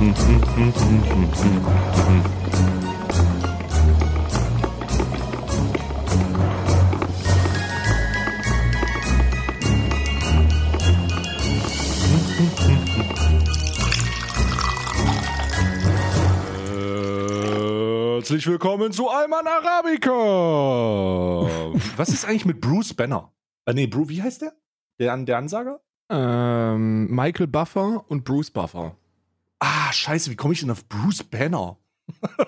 Herzlich willkommen zu Alman Arabica. Was ist eigentlich mit Bruce Banner? Äh, nee, Bruce, wie heißt der? Der, der Ansager? Ähm, Michael Buffer und Bruce Buffer. Ah, scheiße, wie komme ich denn auf Bruce Banner?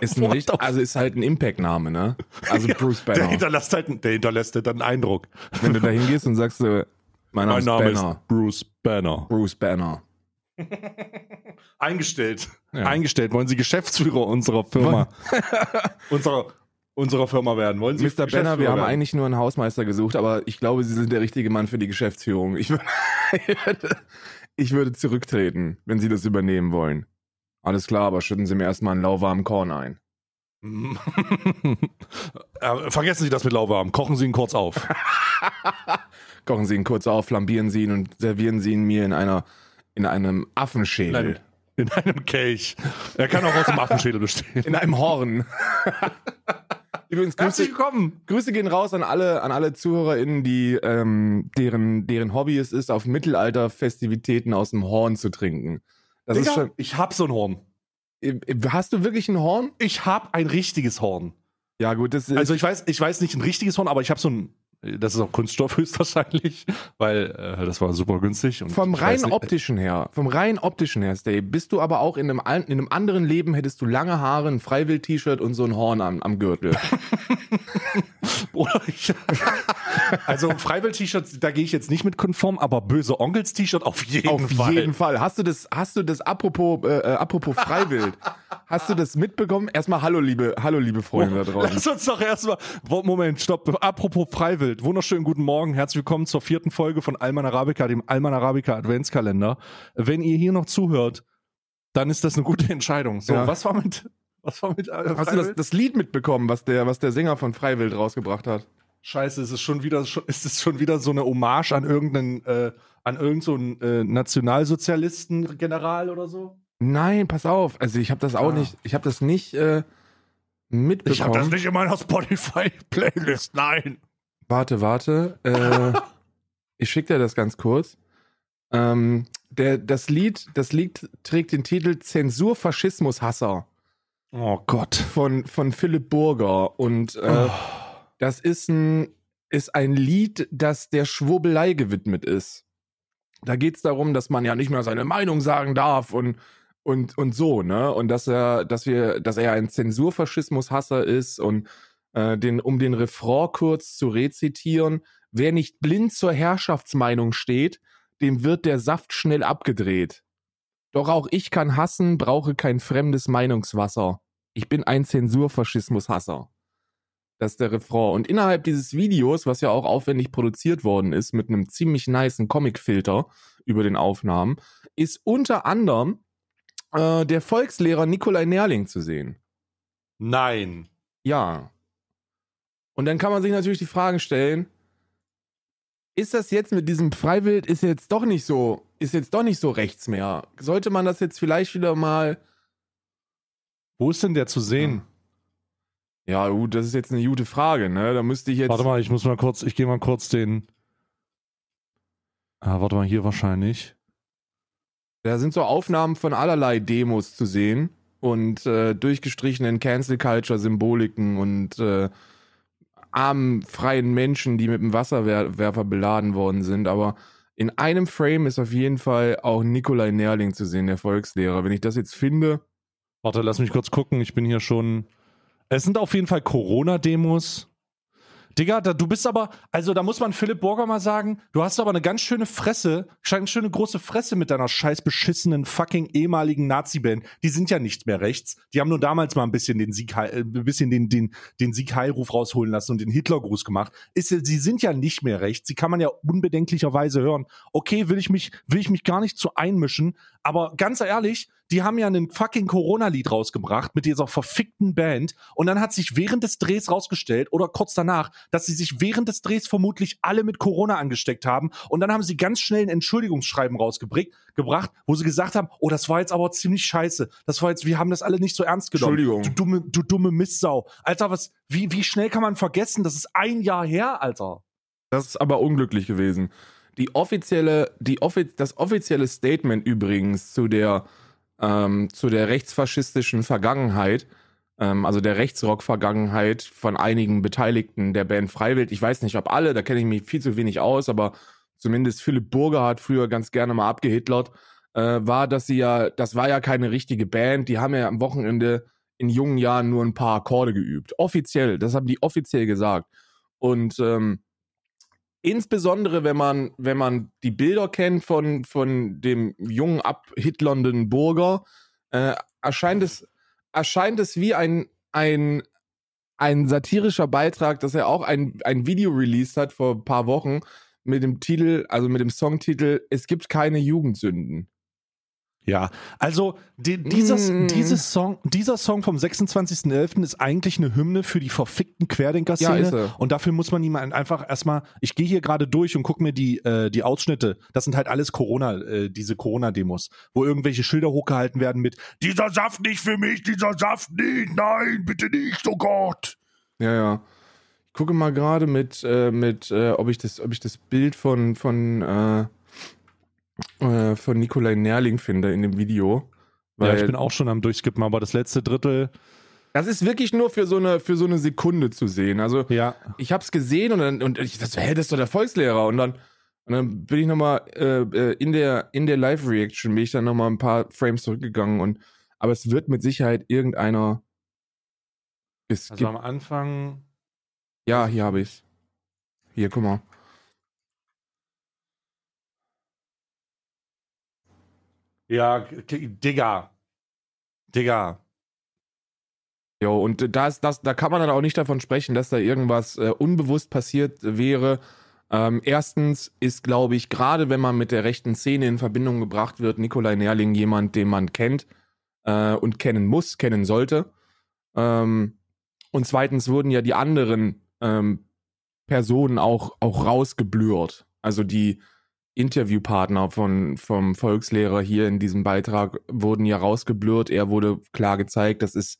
Ist ein richtig, also ist halt ein Impact-Name, ne? Also Ja, Bruce Der Banner. hinterlässt halt, der hinterlässt halt einen Eindruck. Wenn du da hingehst und sagst, äh, mein Name, Mein Name ist Banner. ist Bruce Banner. Bruce Banner. Eingestellt. Ja. Eingestellt. Wollen Sie Geschäftsführer unserer Firma, unserer, unserer Firma werden? Wollen Sie Mr. Banner, wir haben werden? eigentlich nur einen Hausmeister gesucht, aber ich glaube, Sie sind der richtige Mann für die Geschäftsführung. Ich würde, ich würde zurücktreten, wenn Sie das übernehmen wollen. Alles klar, aber schütten Sie mir erstmal einen lauwarmen Korn ein. äh, vergessen Sie das mit lauwarm. Kochen Sie ihn kurz auf. Kochen Sie ihn kurz auf, flambieren Sie ihn und servieren Sie ihn mir in einer, in einem Affenschädel. In einem Kelch. Er kann auch aus dem Affenschädel bestehen. In einem Horn. Übrigens, Grüße, Herzlich willkommen. Grüße gehen raus an alle, an alle ZuhörerInnen, die, ähm, deren, deren Hobby es ist, auf Mittelalter-Festivitäten aus dem Horn zu trinken. Das ist Digga, schon. ich hab so ein Horn. Hast du wirklich ein Horn? Ich hab ein richtiges Horn. Ja, gut, das ist. Also ich weiß, ich weiß nicht ein richtiges Horn, aber ich habe so ein. Das ist auch Kunststoff höchstwahrscheinlich, weil äh, das war super günstig. Vom rein nicht- optischen her, vom rein optischen her, Stay, bist du aber auch in einem, in einem anderen Leben hättest du lange Haare, ein Freiwild-T-Shirt und so ein Horn am, am Gürtel. Bruder, ich, also Freiwild-T-Shirts, da gehe ich jetzt nicht mit konform, aber böse Onkels-T-Shirt auf jeden Auf Fall. jeden Fall. Hast du das, hast du das apropos, äh, äh, apropos Freiwild, hast du das mitbekommen? Erstmal hallo, liebe, hallo, liebe Freunde da draußen. Lass uns doch erstmal. Moment, stopp. Apropos Freiwild. Wunderschönen guten Morgen. Herzlich willkommen zur vierten Folge von Alman Arabica, dem Alman Arabica Adventskalender. Wenn ihr hier noch zuhört, dann ist das eine gute Entscheidung. So, Ja. was war mit. Was war mit. Äh, Hast du das, das Lied mitbekommen, was der, was der Sänger von Freiwild rausgebracht hat? Scheiße, ist es schon wieder, ist es schon wieder so eine Hommage an irgendeinen, äh, an irgendeinen so äh, Nationalsozialisten-General oder so? Nein, pass auf. Also ich habe das auch Ah. nicht, ich habe das nicht äh, mitbekommen. Ich habe das nicht in meiner Spotify-Playlist, nein. Warte, warte. Äh, ich schicke dir das ganz kurz. Ähm, der, das Lied, das Lied trägt den Titel Zensur Faschismus Hasser Oh Gott. von, von Philipp Burger. Und äh, das ist ein, ist ein Lied, das der Schwurbelei gewidmet ist. Da geht es darum, dass man ja nicht mehr seine Meinung sagen darf und, und, und so, ne? Und dass er, dass wir, dass er ein Zensurfaschismus-Hasser ist und äh, den, um den Refrain kurz zu rezitieren, wer nicht blind zur Herrschaftsmeinung steht, dem wird der Saft schnell abgedreht. Doch auch ich kann hassen, brauche kein fremdes Meinungswasser. Ich bin ein Zensurfaschismus-Hasser. Das ist der Refrain. Und innerhalb dieses Videos, was ja auch aufwendig produziert worden ist, mit einem ziemlich nicen Comic-Filter über den Aufnahmen, ist unter anderem äh, der Volkslehrer Nikolai Nerling zu sehen. Nein. Ja. Und dann kann man sich natürlich die Frage stellen, ist das jetzt mit diesem Freiwild, ist jetzt doch nicht so, ist jetzt doch nicht so rechts mehr? Sollte man das jetzt vielleicht wieder mal, Wo ist denn der zu sehen? ja gut, das ist jetzt eine gute Frage, ne? Da müsste ich jetzt, Warte mal, ich muss mal kurz, ich gehe mal kurz den. Ah, warte mal, hier wahrscheinlich. da sind so Aufnahmen von allerlei Demos zu sehen und äh, durchgestrichenen Cancel Culture Symboliken und äh, armen freien Menschen, die mit dem Wasserwerfer beladen worden sind, aber in einem Frame ist auf jeden Fall auch Nikolai Nerling zu sehen, der Volkslehrer. Wenn ich das jetzt finde, Warte, lass mich kurz gucken. Ich bin hier schon. Es sind auf jeden Fall Corona-Demos. Digga, da, du bist aber, also da muss man Philipp Borger mal sagen, du hast aber eine ganz schöne Fresse, eine schöne große Fresse mit deiner scheiß beschissenen fucking ehemaligen Nazi-Band. Die sind ja nicht mehr rechts. Die haben nur damals mal ein bisschen den Sieg, äh, ein bisschen den, den, den Sieg-Heilruf rausholen lassen und den Hitlergruß gemacht. Ist, sie sind ja nicht mehr rechts. Sie kann man ja unbedenklicherweise hören. Okay, will ich mich, will ich mich gar nicht zu einmischen, aber ganz ehrlich, die haben ja einen fucking Corona-Lied rausgebracht mit dieser verfickten Band und dann hat sich während des Drehs rausgestellt oder kurz danach, dass sie sich während des Drehs vermutlich alle mit Corona angesteckt haben und dann haben sie ganz schnell ein Entschuldigungsschreiben rausgebracht, wo sie gesagt haben, oh, das war jetzt aber ziemlich scheiße. Das war jetzt, wir haben das alle nicht so ernst genommen. Entschuldigung. Du dumme, du dumme Mistsau. Alter, was, wie, wie schnell kann man vergessen? Das ist ein Jahr her, Alter. Das ist aber unglücklich gewesen. Die offizielle, die offi das offizielle Statement übrigens zu der, ähm, zu der rechtsfaschistischen Vergangenheit, ähm, also der Rechtsrock-Vergangenheit von einigen Beteiligten der Band Freiwild, ich weiß nicht, ob alle, da kenne ich mich viel zu wenig aus, aber zumindest Philipp Burger hat früher ganz gerne mal abgehitlert, äh, war, dass sie ja, das war ja keine richtige Band, die haben ja am Wochenende in jungen Jahren nur ein paar Akkorde geübt. Offiziell, das haben die offiziell gesagt. Und ähm, insbesondere wenn man, wenn man die Bilder kennt von, von dem jungen, abhitlernden Burger, äh, erscheint, es, erscheint es wie ein, ein, ein satirischer Beitrag, dass er auch ein, ein Video released hat vor ein paar Wochen mit dem Titel, also mit dem Songtitel Es gibt keine Jugendsünden. Ja, also die, dieses, Mm. dieses Song, dieser Song vom 26.11. ist eigentlich eine Hymne für die verfickten Querdenker-Szene. Ja, und dafür muss man ihm einfach erstmal, ich gehe hier gerade durch und gucke mir die, äh, die Ausschnitte. Das sind halt alles Corona, äh, diese Corona-Demos, wo irgendwelche Schilder hochgehalten werden mit Dieser Saft nicht für mich, dieser Saft nicht, nein, bitte nicht, oh Gott. Ja, ja. Ich gucke mal gerade mit, äh, mit äh, ob, ich das, ob ich das Bild von, von, äh, von Nikolai Nerling finde in dem Video. ja, ich bin auch schon am Durchskippen, aber das letzte Drittel, das ist wirklich nur für so eine, für so eine Sekunde zu sehen. Also ja. ich habe es gesehen und, dann, und ich dachte, hä, das ist doch der Volkslehrer. Und dann, und dann bin ich nochmal äh, äh, in der, in der Live-Reaction bin ich dann nochmal ein paar Frames zurückgegangen und aber es wird mit Sicherheit irgendeiner. Es Also am Anfang, ja, hier habe ich's. Hier, guck mal. Ja, Digga. Digga. Jo, und da, das, da kann man dann auch nicht davon sprechen, dass da irgendwas äh, unbewusst passiert wäre. Ähm, erstens ist, glaube ich, gerade wenn man mit der rechten Szene in Verbindung gebracht wird, Nikolai Nerling jemand, den man kennt äh, und kennen muss, kennen sollte. Ähm, und zweitens wurden ja die anderen ähm, Personen auch, auch rausgeblürt. Also die Interviewpartner von, vom Volkslehrer hier in diesem Beitrag wurden ja rausgeblurrt. Er wurde klar gezeigt, das ist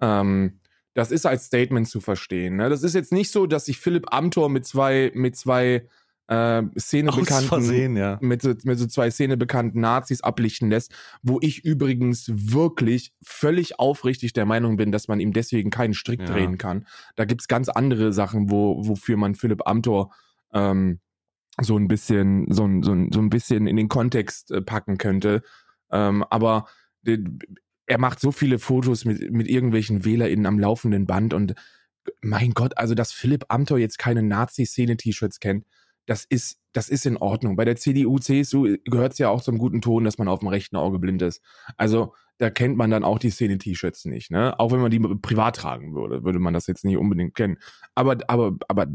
ähm, das ist als Statement zu verstehen. Ne? Das ist jetzt nicht so, dass sich Philipp Amthor mit zwei, mit zwei äh, Szenebekannten, Versehen, ja. mit, so- mit so zwei Szenebekannten Nazis ablichten lässt, wo ich übrigens wirklich völlig aufrichtig der Meinung bin, dass man ihm deswegen keinen Strick Ja. drehen kann. Da gibt's ganz andere Sachen, wo, wofür man Philipp Amthor ähm, so ein bisschen, so ein, so ein, so ein bisschen in den Kontext äh, packen könnte. Ähm, aber er macht so viele Fotos mit, mit irgendwelchen WählerInnen am laufenden Band und mein Gott, also dass Philipp Amthor jetzt keine Nazi-Szene-T-Shirts kennt, das ist, das ist in Ordnung. Bei der CDU, CSU gehört es ja auch zum guten Ton, dass man auf dem rechten Auge blind ist. Also da kennt man dann auch die Szene-T-Shirts nicht, ne? Auch wenn man die privat tragen würde, würde man das jetzt nicht unbedingt kennen. Aber, aber, aber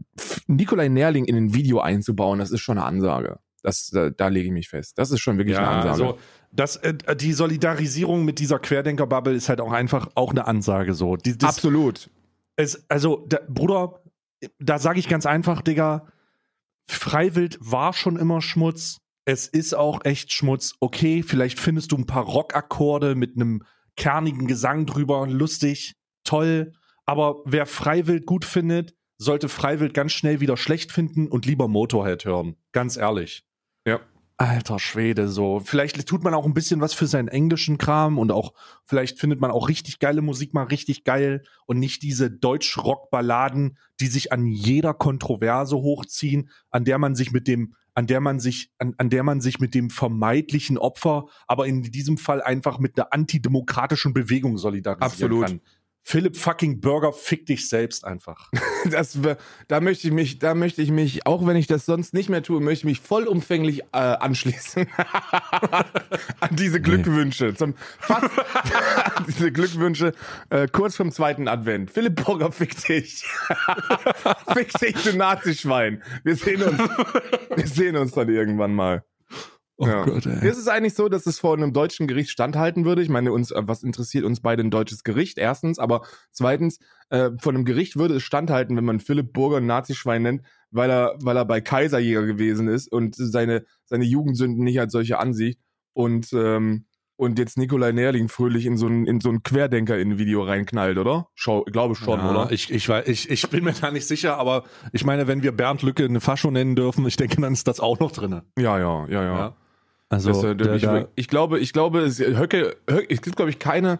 Nikolai Nerling in ein Video einzubauen, das ist schon eine Ansage. Das, da, da lege ich mich fest. Das ist schon wirklich eine Ja, Ansage. also das, äh, die Solidarisierung mit dieser Querdenker-Bubble ist halt auch einfach auch eine Ansage so. Die, das, Absolut. es, also, da, Bruder, da sage ich ganz einfach, Digga, Freiwild war schon immer Schmutz. Es ist auch echt Schmutz. Okay, vielleicht findest du ein paar Rockakkorde mit einem kernigen Gesang drüber. Lustig, toll. Aber wer Freiwild gut findet, sollte Freiwild ganz schnell wieder schlecht finden und lieber Motorhead hören. Ganz ehrlich. Ja. Alter Schwede, so. Vielleicht tut man auch ein bisschen was für seinen englischen Kram und auch, vielleicht findet man auch richtig geile Musik mal richtig geil und nicht diese Deutsch-Rock-Balladen, die sich an jeder Kontroverse hochziehen, an der man sich mit dem, an der man sich, an, an der man sich mit dem vermeintlichen Opfer, aber in diesem Fall einfach mit einer antidemokratischen Bewegung solidarisieren Absolut. kann. Philipp fucking Burger, fick dich selbst einfach. Das, da möchte ich mich, da möchte ich mich, auch wenn ich das sonst nicht mehr tue, möchte ich mich vollumfänglich äh, anschließen an diese Glückwünsche. Zum fast diese Glückwünsche äh, kurz vom zweiten Advent. Philipp Burger, fick dich, fick dich, du Nazischwein. Wir sehen uns, wir sehen uns dann irgendwann mal. Oh Ja. Gott, ey. Ist es eigentlich so, dass es vor einem deutschen Gericht standhalten würde? Ich meine, uns, äh, was interessiert uns beide ein deutsches Gericht? Erstens, aber zweitens, äh, vor einem Gericht würde es standhalten, wenn man Philipp Burger ein Nazischwein nennt, weil er, weil er bei Kaiserjäger gewesen ist und seine, seine Jugendsünden nicht als solche ansieht und, ähm, und jetzt Nikolai Nerling fröhlich in so ein, in so ein Querdenker-in-Video reinknallt, oder? Schau, glaube schon, ja, oder? Ich, ich, weiß- ich, ich bin mir da nicht sicher, aber ich meine, wenn wir Bernd Lücke eine Fascho nennen dürfen, ich denke, dann ist das auch noch drin. Ja, ja, ja, ja. Also, Das, äh, der, ich, der, ich glaube, ich glaube, es, Höcke, Höcke, es gibt, glaube ich, keine,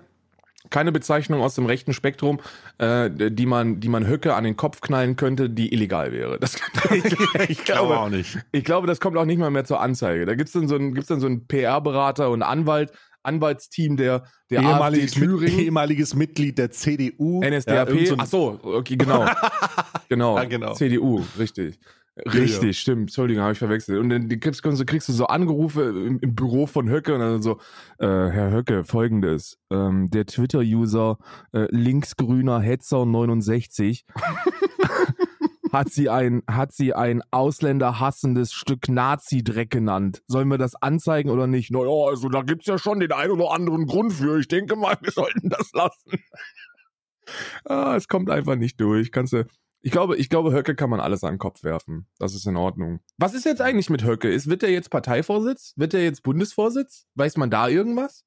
keine Bezeichnung aus dem rechten Spektrum, äh, die man, die man Höcke an den Kopf knallen könnte, die illegal wäre. Das, ich, glaube, auch nicht. ich glaube, das kommt auch nicht mal mehr zur Anzeige. Da gibt's dann so einen, gibt's dann so einen PR-Berater und Anwalt, Anwaltsteam der, der Ehemaliges, Thüringen. ehemaliges Mitglied der CDU. NSDAP. irgend so Ach so, okay, genau. genau. Ja, genau. CDU, richtig. Richtig, stimmt. Entschuldigung, habe ich verwechselt. Und dann kriegst, kriegst, du- so Angerufe im, im Büro von Höcke und dann so, äh, Herr Höcke, folgendes. Ähm, der Twitter-User äh, linksgrüner Hetzer 69 hat sie ein, hat sie ein ausländerhassendes Stück Nazi-Dreck genannt. Sollen wir das anzeigen oder nicht? Naja, also da gibt's ja schon den einen oder anderen Grund für. Ich denke mal, wir sollten das lassen. ah, es kommt einfach nicht durch. Kannst du. Ich glaube, ich glaube, Höcke kann man alles an den Kopf werfen. Das ist in Ordnung. Was ist jetzt eigentlich mit Höcke? Ist, wird er jetzt Parteivorsitz? Wird er jetzt Bundesvorsitz? Weiß man da irgendwas?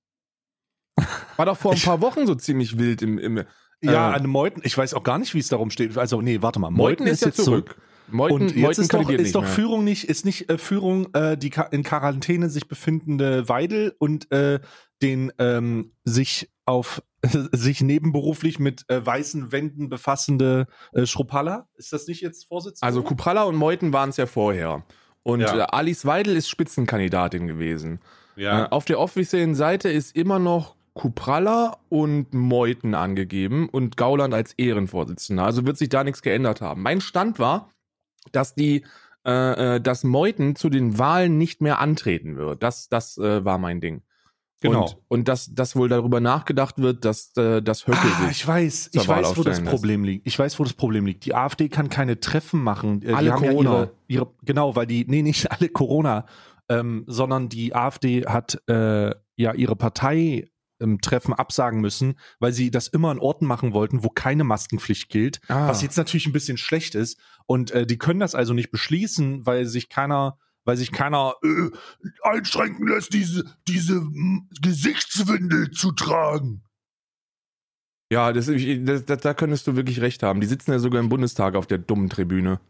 War doch vor ein paar Wochen so ziemlich wild im, im Ja, Äh, an Meuthen, ich weiß auch gar nicht, wie es darum steht. Also, nee, warte mal. Meuthen ist ja jetzt zurück. Meuthen, Und jetzt Meuthen ist doch, ist doch mehr. Führung nicht, ist nicht äh, Führung äh, die in Quarantäne sich befindende Weidel und äh, den ähm, sich auf sich nebenberuflich mit äh, weißen Wänden befassende äh, Schruppalla. Ist das nicht jetzt Vorsitzender? Also Kupralla und Meuthen waren es ja vorher. Und Ja. äh, Alice Weidel ist Spitzenkandidatin gewesen. ja. Äh, auf der offiziellen Seite ist immer noch Kupralla und Meuthen angegeben und Gauland als Ehrenvorsitzender. Also wird sich da nichts geändert haben. Mein Stand war, dass die, äh, äh, dass Meuthen zu den Wahlen nicht mehr antreten wird. Das, das äh, war mein Ding. Genau. Und, und dass, dass wohl darüber nachgedacht wird, dass äh, das Höcke Ah, ich weiß, ich Wahl weiß, wo das aufstellen lässt. Problem liegt. Ich weiß, wo das Problem liegt. Die AfD kann keine Treffen machen. Äh, Alle Corona. Ja ihre, ihre, genau, weil die, nee, nicht alle Corona, ähm, sondern die AfD hat äh, ja ihre Partei ähm, Treffen absagen müssen, weil sie das immer an Orten machen wollten, wo keine Maskenpflicht gilt, Ah. was jetzt natürlich ein bisschen schlecht ist. Und äh, die können das also nicht beschließen, weil sich keiner, weil sich keiner äh, einschränken lässt, diese, diese Gesichtswindel zu tragen. Ja, das, das, das, da könntest du wirklich recht haben. Die sitzen ja sogar im Bundestag auf der dummen Tribüne.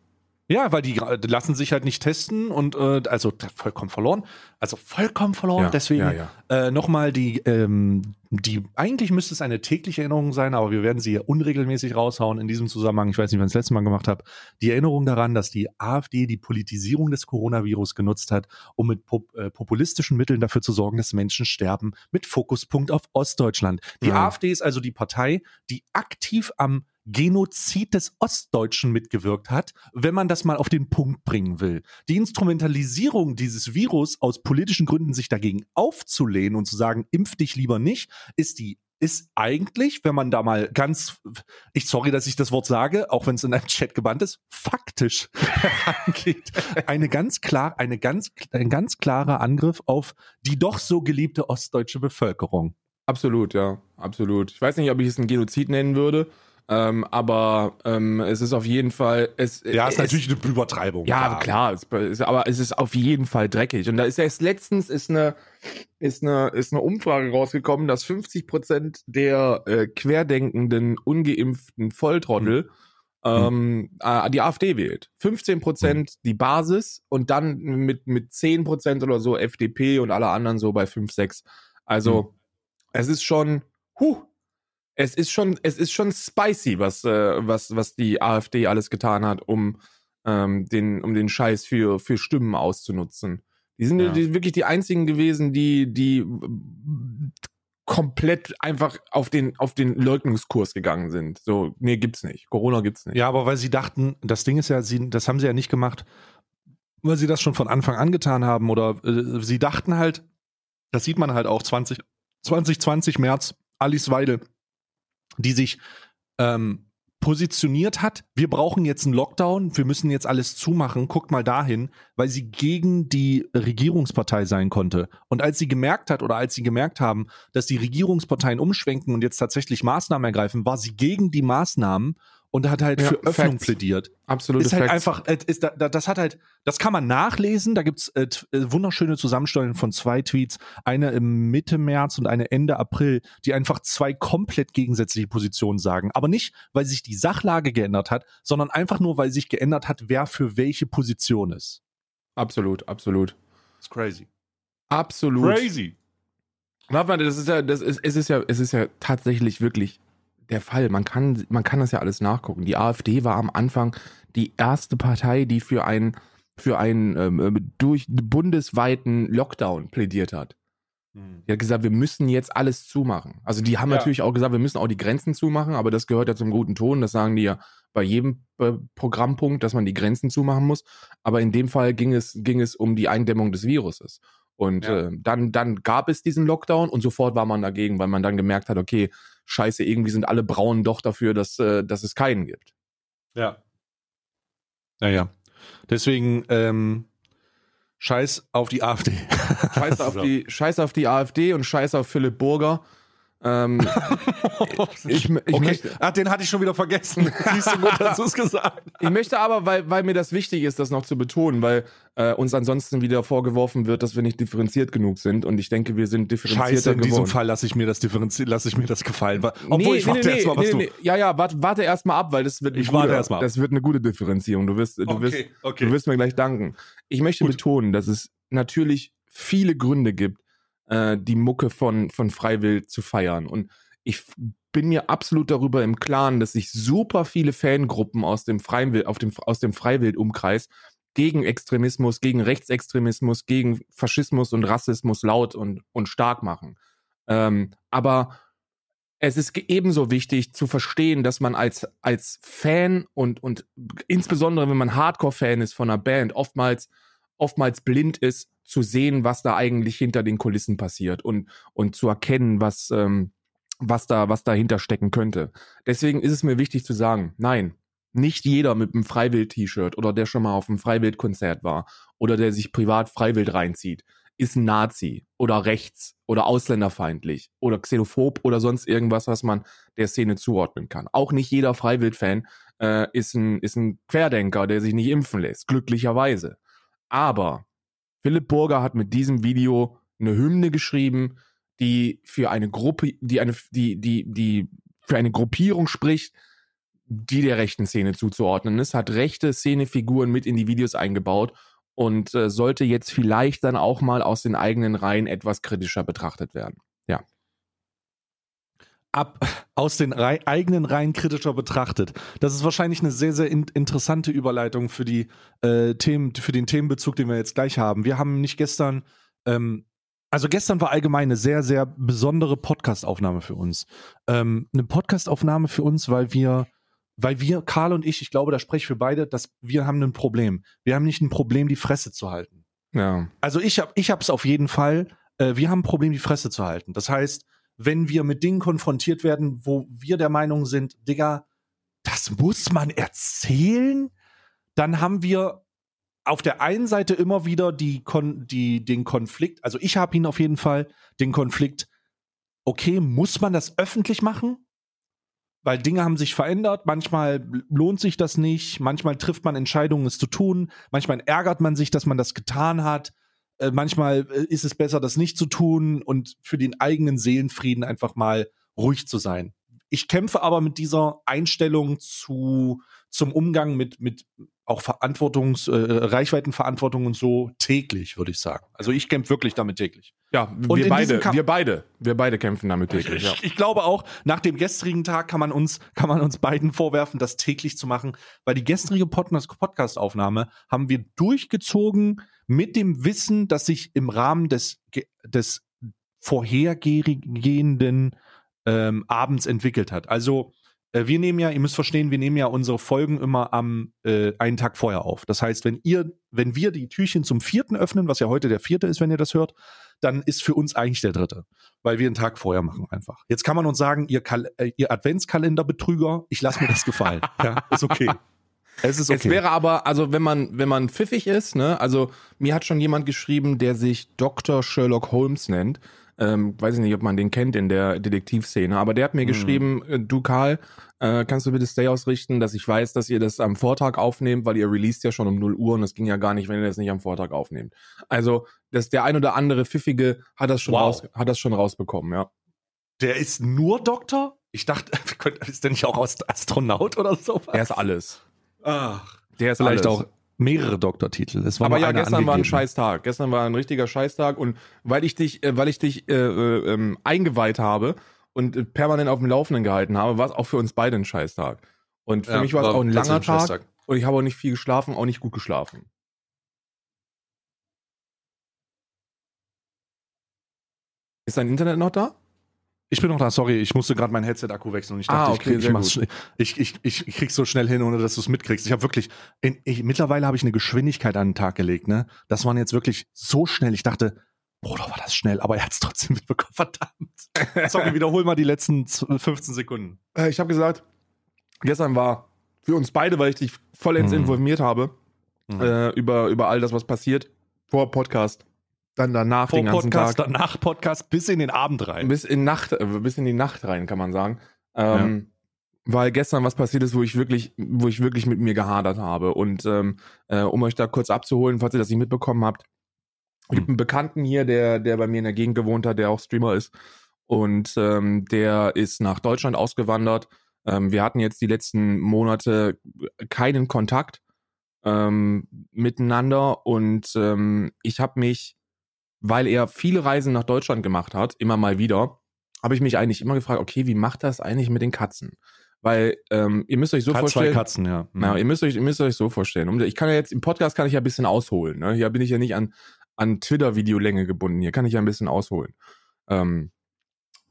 Ja, weil die lassen sich halt nicht testen und äh, also vollkommen verloren. Also vollkommen verloren. Ja, Deswegen ja, ja. Äh, nochmal die, ähm, die, eigentlich müsste es eine tägliche Erinnerung sein, aber wir werden sie hier unregelmäßig raushauen in diesem Zusammenhang. Ich weiß nicht, wann ich das letzte Mal gemacht habe. Die Erinnerung daran, dass die AfD die Politisierung des Coronavirus genutzt hat, um mit pop äh, populistischen Mitteln dafür zu sorgen, dass Menschen sterben, mit Fokuspunkt auf Ostdeutschland. Die. AfD ist also die Partei, die aktiv am Genozid des Ostdeutschen mitgewirkt hat, wenn man das mal auf den Punkt bringen will. Die Instrumentalisierung dieses Virus aus politischen Gründen sich dagegen aufzulehnen und zu sagen, impf dich lieber nicht, ist die ist eigentlich, wenn man da mal ganz, ich sorry, dass ich das Wort sage, auch wenn es in einem Chat gebannt ist, faktisch herangeht, eine ganz klar, eine ganz, ein ganz klarer Angriff auf die doch so geliebte ostdeutsche Bevölkerung. Absolut, ja, absolut. Ich weiß nicht, ob ich es ein Genozid nennen würde, ähm, aber ähm, es ist auf jeden Fall. Es, Ja, ist es, natürlich eine Übertreibung. Ja, klar, es, aber es ist auf jeden Fall dreckig. Und da ist erst letztens ist eine, ist eine, ist eine Umfrage rausgekommen, dass 50 Prozent der äh, querdenkenden, ungeimpften Volltrottel ähm, äh, die AfD wählt. 15 Prozent die Basis und dann mit, mit 10 Prozent oder so FDP und alle anderen so bei 5, 6. Also, es ist schon, huh, es ist schon, es ist schon spicy, was, äh, was, was die AfD alles getan hat, um ähm, den, um den Scheiß für, für Stimmen auszunutzen. Die sind Ja. die, wirklich die einzigen gewesen, die, die komplett einfach auf den, auf den Leugnungskurs gegangen sind. So, nee, gibt's nicht. Corona gibt's nicht. Ja, aber weil sie dachten, das Ding ist ja, sie, das haben sie ja nicht gemacht, weil sie das schon von Anfang an getan haben oder äh, sie dachten halt, das sieht man halt auch 20, 2020 März, Alice Weidel, die sich ähm, positioniert hat, wir brauchen jetzt einen Lockdown, wir müssen jetzt alles zumachen, guckt mal dahin, weil sie gegen die Regierungspartei sein konnte. Und als sie gemerkt hat oder als sie gemerkt haben, dass die Regierungsparteien umschwenken und jetzt tatsächlich Maßnahmen ergreifen, war sie gegen die Maßnahmen und hat halt Ja, für Öffnung Facts. plädiert. Absolute ist halt Facts. einfach, äh, ist, da, da- das hat halt, das kann man nachlesen. Da gibt's äh, äh, wunderschöne Zusammenstellungen von zwei Tweets, eine im Mitte März und eine Ende April, die einfach zwei komplett gegensätzliche Positionen sagen. Aber nicht, weil sich die Sachlage geändert hat, sondern einfach nur, weil sich geändert hat, wer für welche Position ist. Absolut, absolut. That's crazy. Absolut. Crazy. Warte mal, das ist ja, das ist, es ist ja, es ist ja tatsächlich wirklich der Fall. Man kann, man kann das ja alles nachgucken. Die AfD war am Anfang die erste Partei, die für einen, für einen ähm, ähm, durch bundesweiten Lockdown plädiert hat. Die hat gesagt, wir müssen jetzt alles zumachen. Also die haben Ja. natürlich auch gesagt, wir müssen auch die Grenzen zumachen, aber das gehört ja zum guten Ton. Das sagen die ja bei jedem äh, Programmpunkt, dass man die Grenzen zumachen muss. Aber in dem Fall ging es, ging es um die Eindämmung des Viruses. Und Ja. äh, dann, dann gab es diesen Lockdown und sofort war man dagegen, weil man dann gemerkt hat, okay, scheiße, irgendwie sind alle Braunen doch dafür, dass, äh, dass es keinen gibt. Ja. Naja. Deswegen, ähm, Scheiß auf die AfD. Scheiß auf, die, Scheiß auf die AfD und Scheiß auf Philipp Burger. Ähm, ich, ich, okay. möchte, Ach, den hatte ich schon wieder vergessen. Siehst du gut, dass du es gesagt Ich möchte aber, weil, weil mir das wichtig ist, das noch zu betonen, weil äh, uns ansonsten wieder vorgeworfen wird, dass wir nicht differenziert genug sind. Und ich denke, wir sind differenzierter Scheiße, in diesem geworden. Fall lasse ich mir das lasse ich mir das gefallen. Obwohl Nee, ich nee, warte nee, erst mal, was nee, du. nee. Ja, ja, warte, warte erst mal ab, weil das wird eine Ich gute, warte erst mal. Das wird eine gute Differenzierung. Du wirst, du wirst, Okay, okay. du wirst mir gleich danken. Ich möchte Gut. betonen, dass es natürlich viele Gründe gibt, äh, die Mucke von, von Freiwild zu feiern. Und ich bin mir absolut darüber im Klaren, dass sich super viele Fangruppen aus dem Freiwild, auf dem, aus dem Freiwild-Umkreis gegen Extremismus, gegen Rechtsextremismus, gegen Faschismus und Rassismus laut und, und stark machen. Ähm, aber es ist ebenso wichtig zu verstehen, dass man als, als Fan und, und insbesondere wenn man Hardcore-Fan ist von einer Band, oftmals, oftmals blind ist, zu sehen, was da eigentlich hinter den Kulissen passiert und, und zu erkennen, was, ähm, was, da, was dahinter stecken könnte. Deswegen ist es mir wichtig zu sagen, nein, nicht jeder mit einem Freiwild-T-Shirt oder der schon mal auf einem Freiwild-Konzert war oder der sich privat Freiwild reinzieht, ist ein Nazi oder rechts oder ausländerfeindlich oder xenophob oder sonst irgendwas, was man der Szene zuordnen kann. Auch nicht jeder Freiwild-Fan äh, ist, ein, ist ein Querdenker, der sich nicht impfen lässt, glücklicherweise. Aber Philipp Burger hat mit diesem Video eine Hymne geschrieben, die für eine Gruppe, die eine, die, die, die für eine Gruppierung spricht, die der rechten Szene zuzuordnen ist, hat rechte Szenefiguren mit in die Videos eingebaut und äh, sollte jetzt vielleicht dann auch mal aus den eigenen Reihen etwas kritischer betrachtet werden. Ab aus den Rei eigenen Reihen kritischer betrachtet. Das ist wahrscheinlich eine sehr, sehr in interessante Überleitung für die äh, Themen, für den Themenbezug, den wir jetzt gleich haben. Wir haben nicht gestern, ähm, also gestern war allgemein eine sehr, sehr besondere Podcastaufnahme für uns. Ähm, eine Podcastaufnahme für uns, weil wir, weil wir, Karl und ich, ich glaube, da spreche ich für beide, dass wir haben ein Problem. Wir haben nicht ein Problem, die Fresse zu halten. Ja. Also ich habe ich hab's auf jeden Fall. Äh, wir haben ein Problem, die Fresse zu halten. Das heißt, wenn wir mit Dingen konfrontiert werden, wo wir der Meinung sind, Digga, das muss man erzählen, dann haben wir auf der einen Seite immer wieder die, Kon die den Konflikt, also ich habe ihn auf jeden Fall, den Konflikt, okay, muss man das öffentlich machen? Weil Dinge haben sich verändert, manchmal lohnt sich das nicht, manchmal trifft man Entscheidungen, es zu tun, manchmal ärgert man sich, dass man das getan hat, äh, manchmal äh, ist es besser, das nicht zu tun und für den eigenen Seelenfrieden einfach mal ruhig zu sein. Ich kämpfe aber mit dieser Einstellung zu, zum Umgang mit, mit auch Verantwortungs, äh, Reichweitenverantwortung und so täglich, würde ich sagen. Also ich kämpfe wirklich damit täglich. Ja, Und wir beide, wir beide, wir beide kämpfen damit täglich. Ja. Ich, ich glaube auch, nach dem gestrigen Tag kann man uns, kann man uns beiden vorwerfen, das täglich zu machen, weil die gestrige Podcast- Podcast-Aufnahme haben wir durchgezogen mit dem Wissen, dass sich im Rahmen des, des vorhergehenden ähm, Abends entwickelt hat. Also äh, wir nehmen ja, ihr müsst verstehen, wir nehmen ja unsere Folgen immer am äh, einen Tag vorher auf. Das heißt, wenn ihr, wenn wir die Türchen zum vierten öffnen, was ja heute der vierte ist, wenn ihr das hört, dann ist für uns eigentlich der dritte, weil wir einen Tag vorher machen einfach. Jetzt kann man uns sagen, ihr, Kal äh, ihr Adventskalenderbetrüger, ich lasse mir das gefallen. ja, ist okay. Es ist okay. Es wäre aber, also wenn man, wenn man pfiffig ist, ne, also mir hat schon jemand geschrieben, der sich Dr. Sherlock Holmes nennt. Ähm, weiß ich nicht, ob man den kennt in der Detektivszene, aber der hat mir mhm. geschrieben, äh, du Karl, äh, kannst du bitte Stay ausrichten, dass ich weiß, dass ihr das am Vortag aufnehmt, weil ihr released ja schon um 0 Uhr und das ging ja gar nicht, wenn ihr das nicht am Vortag aufnehmt. Also, dass der ein oder andere Pfiffige hat das schon wow. raus, hat das schon rausbekommen, ja. Der ist nur Doktor? Ich dachte, ist der nicht auch Astronaut oder so? Er ist alles. Ach, der ist vielleicht alles. auch mehrere Doktortitel. Es war Aber ja, gestern angegeben. war ein Scheißtag. Gestern war ein richtiger Scheißtag und weil ich dich, äh, weil ich dich äh, äh, ähm, eingeweiht habe und äh, permanent auf dem Laufenden gehalten habe, war es auch für uns beide ein Scheißtag. Und für ja, mich war es auch ein langer ein Tag und ich habe auch nicht viel geschlafen, auch nicht gut geschlafen. Ist dein Internet noch da? Ich bin noch da, sorry, ich musste gerade mein Headset-Akku wechseln und ich dachte, ah, okay, ich, krieg, ich, ich, ich, ich, krieg's so schnell hin, ohne dass du es mitkriegst. Ich habe wirklich, in, ich, mittlerweile habe ich eine Geschwindigkeit an den Tag gelegt, ne? Das waren jetzt wirklich so schnell. Ich dachte, Bruder, war das schnell, aber er hat es trotzdem mitbekommen, verdammt. Sorry, wiederhol mal die letzten 15 Sekunden. Äh, ich habe gesagt, gestern war für uns beide, weil ich dich vollends mhm. informiert habe, mhm. äh, über, über all das, was passiert, vor Podcast dann danach Vor den ganzen Podcast, Tag. Danach Podcast bis in den Abend rein. Bis in Nacht, äh, bis in die Nacht rein, kann man sagen. Ähm, ja. Weil gestern was passiert ist, wo ich wirklich, wo ich wirklich mit mir gehadert habe. Und ähm, äh, um euch da kurz abzuholen, falls ihr das nicht mitbekommen habt, es gibt hm. einen Bekannten hier, der, der bei mir in der Gegend gewohnt hat, der auch Streamer ist. Und ähm, der ist nach Deutschland ausgewandert. Ähm, wir hatten jetzt die letzten Monate keinen Kontakt ähm, miteinander und ähm, ich habe mich weil er viele Reisen nach Deutschland gemacht hat, immer mal wieder, habe ich mich eigentlich immer gefragt, okay, wie macht das eigentlich mit den Katzen? Weil ähm, ihr müsst euch so Katz, vorstellen. Zwei Katzen, ja. Mhm. ja. Ihr müsst euch, ihr müsst euch so vorstellen. Ich kann ja jetzt im Podcast kann ich ja ein bisschen ausholen. Ne? Hier bin ich ja nicht an an Twitter-Videolänge gebunden. Hier kann ich ja ein bisschen ausholen. Ähm,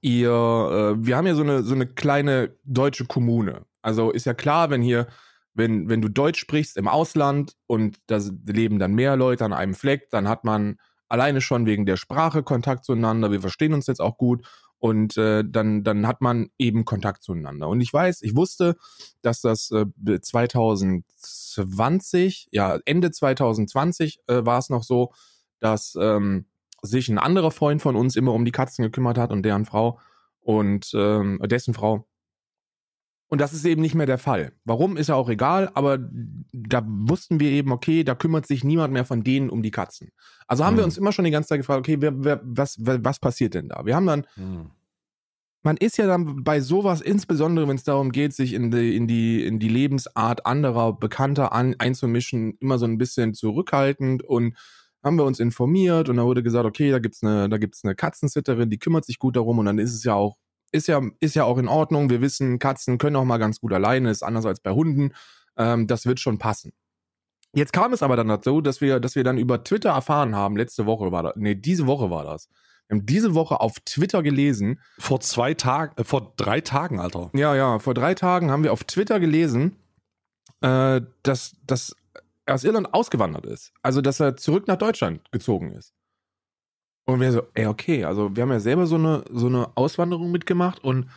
ihr, äh, wir haben ja so eine so eine kleine deutsche Kommune. Also ist ja klar, wenn hier wenn wenn du Deutsch sprichst im Ausland und da leben dann mehr Leute an einem Fleck, dann hat man alleine schon wegen der Sprache Kontakt zueinander. Wir verstehen uns jetzt auch gut und äh, dann dann hat man eben Kontakt zueinander. Und ich weiß, ich wusste, dass das äh, 2020, ja Ende 2020 äh, war es noch so, dass ähm, sich ein anderer Freund von uns immer um die Katzen gekümmert hat und deren Frau und ähm, dessen Frau und das ist eben nicht mehr der Fall. Warum ist ja auch egal, aber da wussten wir eben, okay, da kümmert sich niemand mehr von denen um die Katzen. Also haben mhm. wir uns immer schon die ganze Zeit gefragt, okay, wer, wer, was, wer, was passiert denn da? Wir haben dann, mhm. man ist ja dann bei sowas, insbesondere wenn es darum geht, sich in die, in die, in die Lebensart anderer Bekannter an, einzumischen, immer so ein bisschen zurückhaltend und haben wir uns informiert und da wurde gesagt, okay, da gibt's eine, da gibt's eine Katzensitterin, die kümmert sich gut darum und dann ist es ja auch ist ja, ist ja auch in Ordnung. Wir wissen, Katzen können auch mal ganz gut alleine, ist anders als bei Hunden. Ähm, das wird schon passen. Jetzt kam es aber dann dazu, dass wir, dass wir dann über Twitter erfahren haben, letzte Woche war das, nee, diese Woche war das. Wir haben diese Woche auf Twitter gelesen. Vor zwei Tagen, äh, vor drei Tagen, Alter. Ja, ja, vor drei Tagen haben wir auf Twitter gelesen, äh, dass, dass er aus Irland ausgewandert ist. Also, dass er zurück nach Deutschland gezogen ist. Und wir so, ey, okay, also wir haben ja selber so eine, so eine Auswanderung mitgemacht und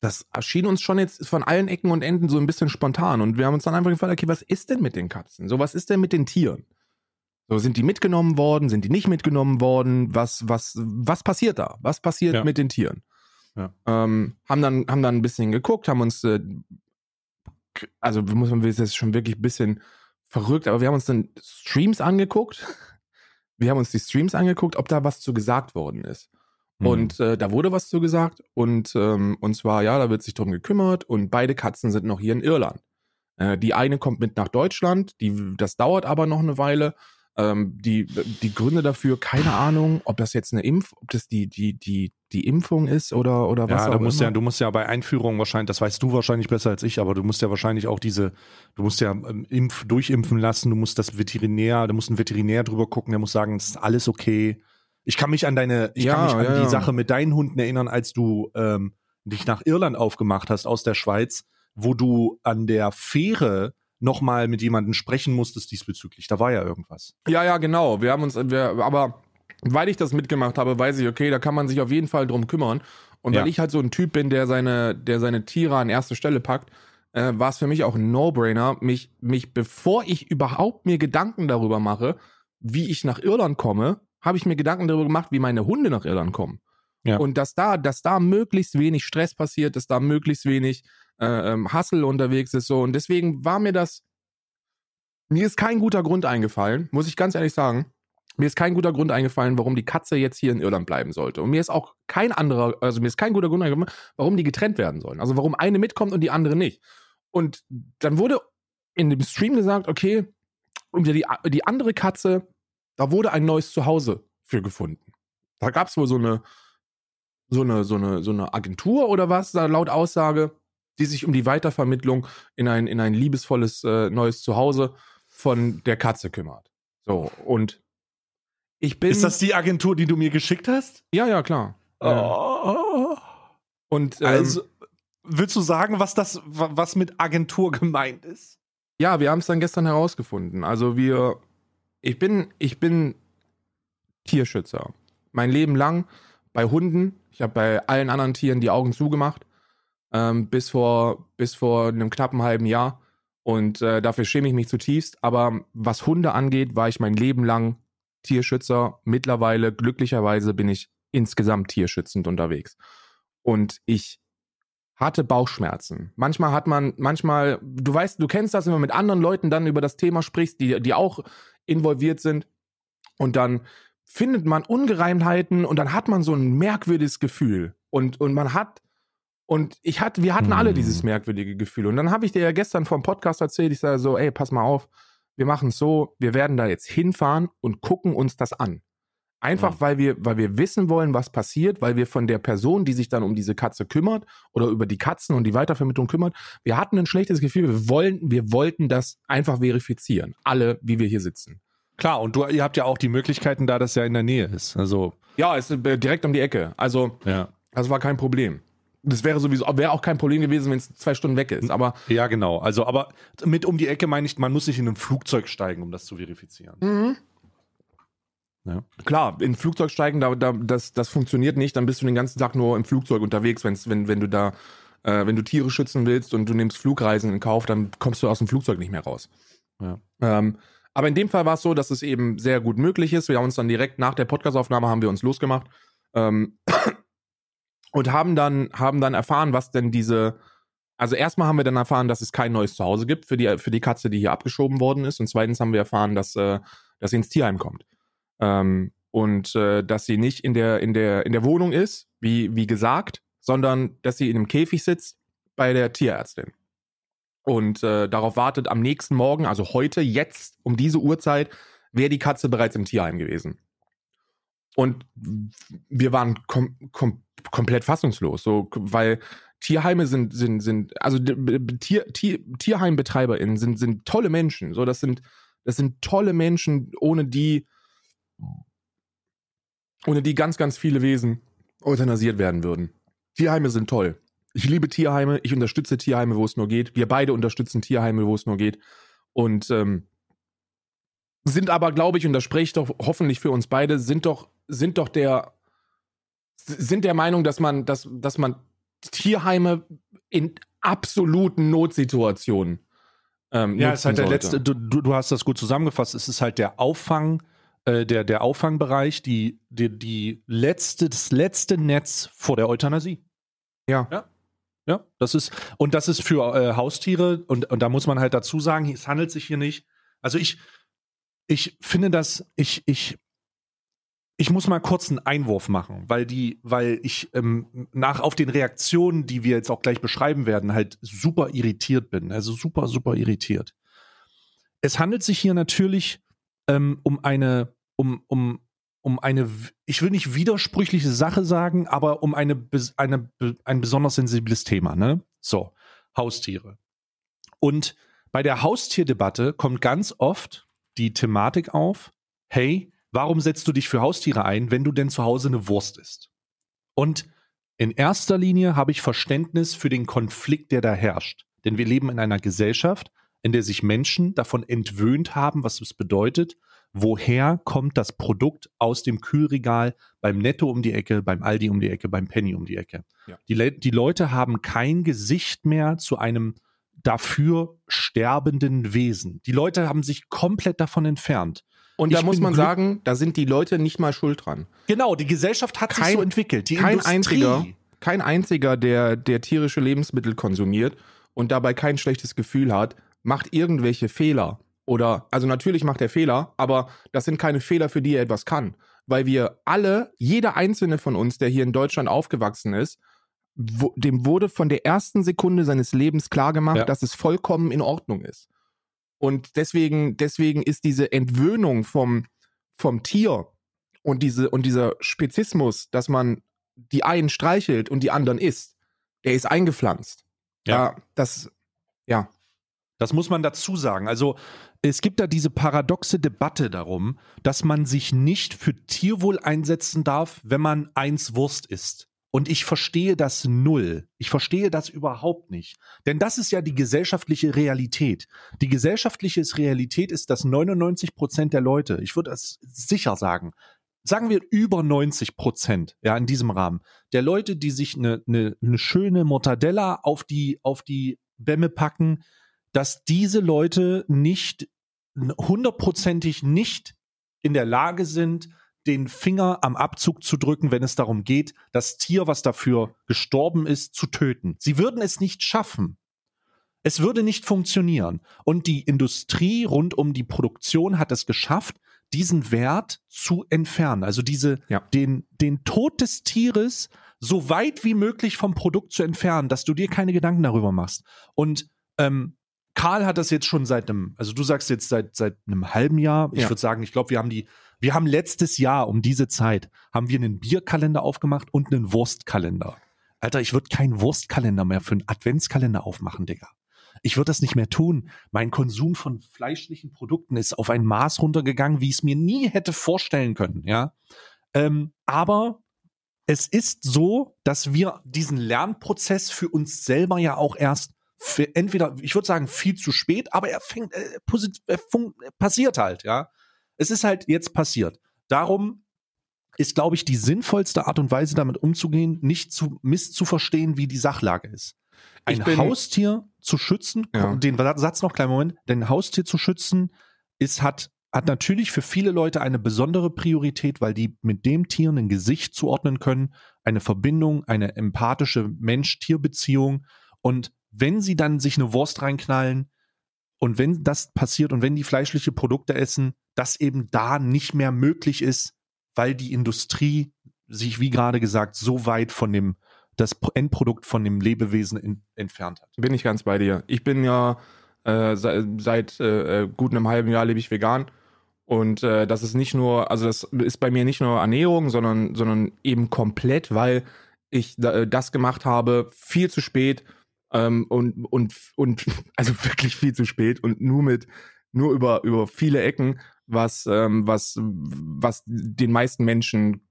das erschien uns schon jetzt von allen Ecken und Enden so ein bisschen spontan. Und wir haben uns dann einfach gefragt, okay, was ist denn mit den Katzen? So, was ist denn mit den Tieren? So, sind die mitgenommen worden? Sind die nicht mitgenommen worden? Was, was, was passiert da? Was passiert ja. mit den Tieren? Ja. Ähm, haben dann, haben dann ein bisschen geguckt, haben uns, äh, also muss man, das ist schon wirklich ein bisschen verrückt, aber wir haben uns dann Streams angeguckt wir haben uns die Streams angeguckt, ob da was zu gesagt worden ist. Mhm. Und äh, da wurde was zu gesagt. Und, ähm, und zwar, ja, da wird sich drum gekümmert und beide Katzen sind noch hier in Irland. Äh, die eine kommt mit nach Deutschland, die, das dauert aber noch eine Weile. Ähm, die, die Gründe dafür, keine Ahnung, ob das jetzt eine Impf, ob das die, die, die, die Impfung ist oder, oder was ja, auch musst immer. Ja, du musst ja bei Einführung wahrscheinlich, das weißt du wahrscheinlich besser als ich, aber du musst ja wahrscheinlich auch diese, du musst ja ähm, impf, durchimpfen lassen, du musst das Veterinär, du musst ein Veterinär drüber gucken, der muss sagen, es ist alles okay. Ich kann mich an deine, ich ja, kann mich an ja, die Sache mit deinen Hunden erinnern, als du ähm, dich nach Irland aufgemacht hast aus der Schweiz, wo du an der Fähre nochmal mit jemandem sprechen musstest diesbezüglich. Da war ja irgendwas. Ja, ja, genau. Wir haben uns, wir, aber weil ich das mitgemacht habe, weiß ich, okay, da kann man sich auf jeden Fall drum kümmern. Und weil Ja. ich halt so ein Typ bin, der seine, der seine Tiere an erste Stelle packt, äh, war es für mich auch ein No-Brainer, mich, mich, bevor ich überhaupt mir Gedanken darüber mache, wie ich nach Irland komme, habe ich mir Gedanken darüber gemacht, wie meine Hunde nach Irland kommen. Ja. Und dass da, dass da möglichst wenig Stress passiert, dass da möglichst wenig äh, ähm, Hassel unterwegs ist. So. Und deswegen war mir das, mir ist kein guter Grund eingefallen, muss ich ganz ehrlich sagen. Mir ist kein guter Grund eingefallen, warum die Katze jetzt hier in Irland bleiben sollte. Und mir ist auch kein anderer, also mir ist kein guter Grund eingefallen, warum die getrennt werden sollen. Also warum eine mitkommt und die andere nicht. Und dann wurde in dem Stream gesagt, okay, und die, die andere Katze, da wurde ein neues Zuhause für gefunden. Da gab es wohl so eine, so eine, so eine, so eine Agentur oder was, laut Aussage, die sich um die Weitervermittlung in ein, in ein liebesvolles äh, neues Zuhause von der Katze kümmert. So, und ich bin. Ist das die Agentur, die du mir geschickt hast? Ja, ja, klar. Oh. Und ähm, Also, willst du sagen, was das, wa- was mit Agentur gemeint ist? ja, wir haben es dann gestern herausgefunden. Also wir, ich bin, ich bin Tierschützer. Mein Leben lang bei Hunden. Ich habe bei allen anderen Tieren die Augen zugemacht. Ähm, bis vor, bis vor einem knappen halben Jahr. Und äh, dafür schäme ich mich zutiefst. Aber was Hunde angeht, war ich mein Leben lang Tierschützer. Mittlerweile, glücklicherweise, bin ich insgesamt tierschützend unterwegs. Und ich hatte Bauchschmerzen. Manchmal hat man, manchmal, du weißt, du kennst das, wenn man mit anderen Leuten dann über das Thema sprichst, die, die auch involviert sind. Und dann findet man Ungereimtheiten und dann hat man so ein merkwürdiges Gefühl. Und, und man hat, und ich hatte, wir hatten alle Hm. dieses merkwürdige Gefühl. Und dann habe ich dir ja gestern vom Podcast erzählt, ich sage so, ey, pass mal auf, wir machen es so, wir werden da jetzt hinfahren und gucken uns das an. Einfach, Ja. weil wir, weil wir wissen wollen, was passiert, weil wir von der Person, die sich dann um diese Katze kümmert oder über die Katzen und die Weitervermittlung kümmert, wir hatten ein schlechtes Gefühl, wir wollen, wir wollten das einfach verifizieren. Alle, wie wir hier sitzen. Klar, und du, ihr habt ja auch die Möglichkeiten, da das ja in der Nähe ist. Also, Ja, es ist äh, direkt um die Ecke. Also, ja. das war kein Problem. Das wäre sowieso, wäre auch kein Problem gewesen, wenn es zwei Stunden weg ist. Aber Ja, genau. Also, aber mit um die Ecke meine ich, man muss nicht in ein Flugzeug steigen, um das zu verifizieren. Mhm. Ja. Klar, in ein Flugzeug steigen, da, da, das, das funktioniert nicht. Dann bist du den ganzen Tag nur im Flugzeug unterwegs, wenn's, wenn, wenn du da, äh, wenn du Tiere schützen willst und du nimmst Flugreisen in Kauf, dann kommst du aus dem Flugzeug nicht mehr raus. Ja. Ähm, aber in dem Fall war es so, dass es eben sehr gut möglich ist. Wir haben uns dann direkt nach der Podcastaufnahme haben wir uns losgemacht ähm, und haben dann haben dann erfahren, was denn diese also erstmal haben wir dann erfahren, dass es kein neues Zuhause gibt für die für die Katze, die hier abgeschoben worden ist und zweitens haben wir erfahren, dass äh, dass sie ins Tierheim kommt. Ähm, und äh, dass sie nicht in der, in der, in der Wohnung ist, wie, wie gesagt, sondern dass sie in einem Käfig sitzt bei der Tierärztin. Und äh, darauf wartet am nächsten Morgen, also heute, jetzt, um diese Uhrzeit, wäre die Katze bereits im Tierheim gewesen. Und wir waren kom kom komplett fassungslos, so, weil Tierheime sind, sind, sind, also Tier, Tier, TierheimbetreiberInnen sind, sind tolle Menschen. So, das sind, das sind tolle Menschen, ohne die, ohne die ganz, ganz viele Wesen euthanasiert werden würden. Tierheime sind toll. Ich liebe Tierheime, ich unterstütze Tierheime, wo es nur geht. Wir beide unterstützen Tierheime, wo es nur geht. Und ähm, sind aber, glaube ich, und das spreche ich doch hoffentlich für uns beide, sind doch, sind doch der, sind der Meinung, dass man, dass, dass man Tierheime in absoluten Notsituationen ähm, Ja, es ist halt der sollte. letzte, du, du, du hast das gut zusammengefasst, es ist halt der Auffang, äh, der, der Auffangbereich, die, die, die letzte, das letzte Netz vor der Euthanasie. Ja. Ja. Ja, das ist, und das ist für äh, Haustiere, und, und da muss man halt dazu sagen, es handelt sich hier nicht. Also ich, ich finde das, ich, ich, ich muss mal kurz einen Einwurf machen, weil die, weil ich ähm, nach auf den Reaktionen, die wir jetzt auch gleich beschreiben werden, halt super irritiert bin. Also super, super irritiert. Es handelt sich hier natürlich ähm, um eine, um, um, um eine, ich will nicht widersprüchliche Sache sagen, aber um eine, eine, ein besonders sensibles Thema, ne? So, Haustiere. Und bei der Haustierdebatte kommt ganz oft die Thematik auf, hey, warum setzt du dich für Haustiere ein, wenn du denn zu Hause eine Wurst isst? Und in erster Linie habe ich Verständnis für den Konflikt, der da herrscht. Denn wir leben in einer Gesellschaft, in der sich Menschen davon entwöhnt haben, was es bedeutet, woher kommt das Produkt aus dem Kühlregal beim Netto um die Ecke, beim Aldi um die Ecke, beim Penny um die Ecke. Ja. Die, Le die Leute haben kein Gesicht mehr zu einem dafür sterbenden Wesen. Die Leute haben sich komplett davon entfernt. Und da Ich muss man sagen, da sind die Leute nicht mal schuld dran. Genau, die Gesellschaft hat sich Kein- so entwickelt. Die kein Industrie. einziger, kein einziger, der, der tierische Lebensmittel konsumiert und dabei kein schlechtes Gefühl hat, macht irgendwelche Fehler. Oder, also natürlich macht er Fehler, aber das sind keine Fehler, für die er etwas kann. Weil wir alle, jeder einzelne von uns, der hier in Deutschland aufgewachsen ist, wo, dem wurde von der ersten Sekunde seines Lebens klar gemacht, Ja. dass es vollkommen in Ordnung ist. Und deswegen, deswegen ist diese Entwöhnung vom, vom Tier und, diese, und dieser Spezismus, dass man die einen streichelt und die anderen isst, der ist eingepflanzt. Ja. Ja. das, ja. Das muss man dazu sagen. Also es gibt da diese paradoxe Debatte darum, dass man sich nicht für Tierwohl einsetzen darf, wenn man eins Wurst isst. Und ich verstehe das null. Ich verstehe das überhaupt nicht. Denn das ist ja die gesellschaftliche Realität. Die gesellschaftliche Realität ist, dass 99 Prozent der Leute, ich würde das sicher sagen, sagen wir über 90 Prozent, ja, in diesem Rahmen, der Leute, die sich eine, eine, eine schöne Mortadella auf die, auf die Bämme packen, dass diese Leute nicht hundertprozentig nicht in der Lage sind, den Finger am Abzug zu drücken, wenn es darum geht, das Tier, was dafür gestorben ist, zu töten. Sie würden es nicht schaffen. Es würde nicht funktionieren. Und die Industrie rund um die Produktion hat es geschafft, diesen Wert zu entfernen. Also diese, Ja. den, den Tod des Tieres so weit wie möglich vom Produkt zu entfernen, dass du dir keine Gedanken darüber machst. Und ähm, Karl hat das jetzt schon seit einem, also du sagst jetzt seit seit einem halben Jahr. Ich Ja. würde sagen, ich glaube, wir haben die, wir haben letztes Jahr um diese Zeit haben wir einen Bierkalender aufgemacht und einen Wurstkalender. Alter, ich würde keinen Wurstkalender mehr für einen Adventskalender aufmachen, Digga. Ich würde das nicht mehr tun. Mein Konsum von fleischlichen Produkten ist auf ein Maß runtergegangen, wie ich es mir nie hätte vorstellen können, ja. Ähm, aber es ist so, dass wir diesen Lernprozess für uns selber ja auch erst für entweder, ich würde sagen, viel zu spät, aber er fängt, äh, äh, passiert halt, ja. Es ist halt jetzt passiert. Darum ist, glaube ich, die sinnvollste Art und Weise, damit umzugehen, nicht zu misszuverstehen, wie die Sachlage ist. Ein bin- Haustier zu schützen, Ja. den Satz noch, kleinen Moment, denn ein Haustier zu schützen, ist, hat, hat natürlich für viele Leute eine besondere Priorität, weil die mit dem Tier ein Gesicht zuordnen können, eine Verbindung, eine empathische Mensch-Tier-Beziehung. Und wenn sie dann sich eine Wurst reinknallen und wenn das passiert und wenn die fleischliche Produkte essen, das eben da nicht mehr möglich ist, weil die Industrie sich, wie gerade gesagt, so weit von dem, das Endprodukt von dem Lebewesen in, entfernt hat. Bin ich ganz bei dir. Ich bin ja äh, seit, seit äh, gut einem halben Jahr lebe ich vegan. Und äh, das ist nicht nur, also das ist bei mir nicht nur Ernährung, sondern, sondern eben komplett, weil ich äh, das gemacht habe, viel zu spät ähm, und, und, und also wirklich viel zu spät und nur mit, nur über, über viele Ecken, was, ähm, was, was den meisten Menschen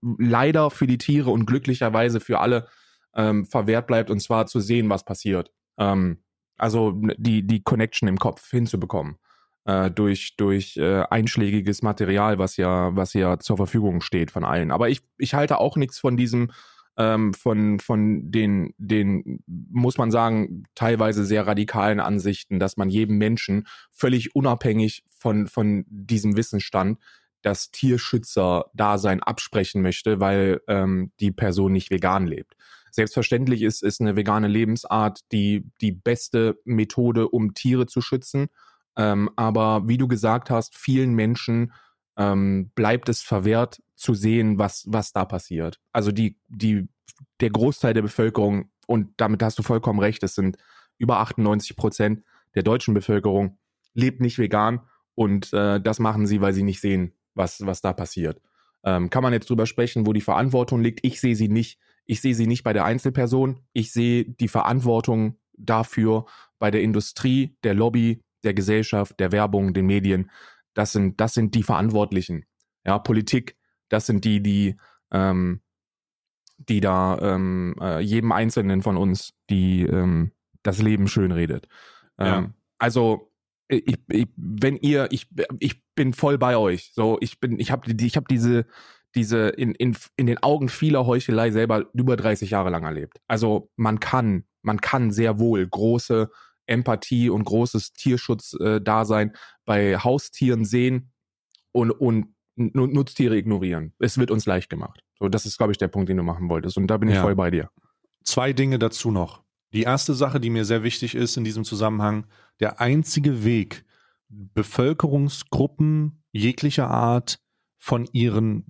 leider für die Tiere und glücklicherweise für alle ähm, verwehrt bleibt, und zwar zu sehen, was passiert. Ähm, also die, die Connection im Kopf hinzubekommen. Äh, durch durch äh, einschlägiges Material, was ja, was ja zur Verfügung steht von allen. Aber ich, ich halte auch nichts von diesem, ähm, von, von den, den, muss man sagen, teilweise sehr radikalen Ansichten, dass man jedem Menschen völlig unabhängig von, von diesem Wissensstand das Tierschützer-Dasein absprechen möchte, weil ähm, die Person nicht vegan lebt. Selbstverständlich ist, ist eine vegane Lebensart die, die beste Methode, um Tiere zu schützen. Ähm, aber wie du gesagt hast, vielen Menschen ähm, bleibt es verwehrt zu sehen, was, was da passiert. Also die, die, der Großteil der Bevölkerung, und damit hast du vollkommen recht, es sind über 98 Prozent der deutschen Bevölkerung, lebt nicht vegan und äh, das machen sie, weil sie nicht sehen, was, was da passiert. Ähm, kann man jetzt drüber sprechen, wo die Verantwortung liegt? Ich sehe sie nicht. Ich sehe sie nicht bei der Einzelperson. Ich sehe die Verantwortung dafür bei der Industrie, der Lobby, der Gesellschaft, der Werbung, den Medien. Das sind, das sind die Verantwortlichen. Ja, Politik, das sind die, die, ähm, die da ähm, äh, jedem Einzelnen von uns, die ähm, das Leben schönredet. Ja. Ähm, also ich, ich, wenn ihr, ich, ich bin voll bei euch. So, ich bin, ich habe ich hab diese, diese in, in, in den Augen vieler Heuchelei selber über 30 Jahre lang erlebt. Also man kann, man kann sehr wohl große Empathie und großes Tierschutz-Dasein bei Haustieren sehen und, und Nutztiere ignorieren. Es wird uns leicht gemacht. So, das ist, glaube ich, der Punkt, den du machen wolltest. Und da bin ich ja. voll bei dir. Zwei Dinge dazu noch. Die erste Sache, die mir sehr wichtig ist in diesem Zusammenhang, der einzige Weg, Bevölkerungsgruppen jeglicher Art von ihren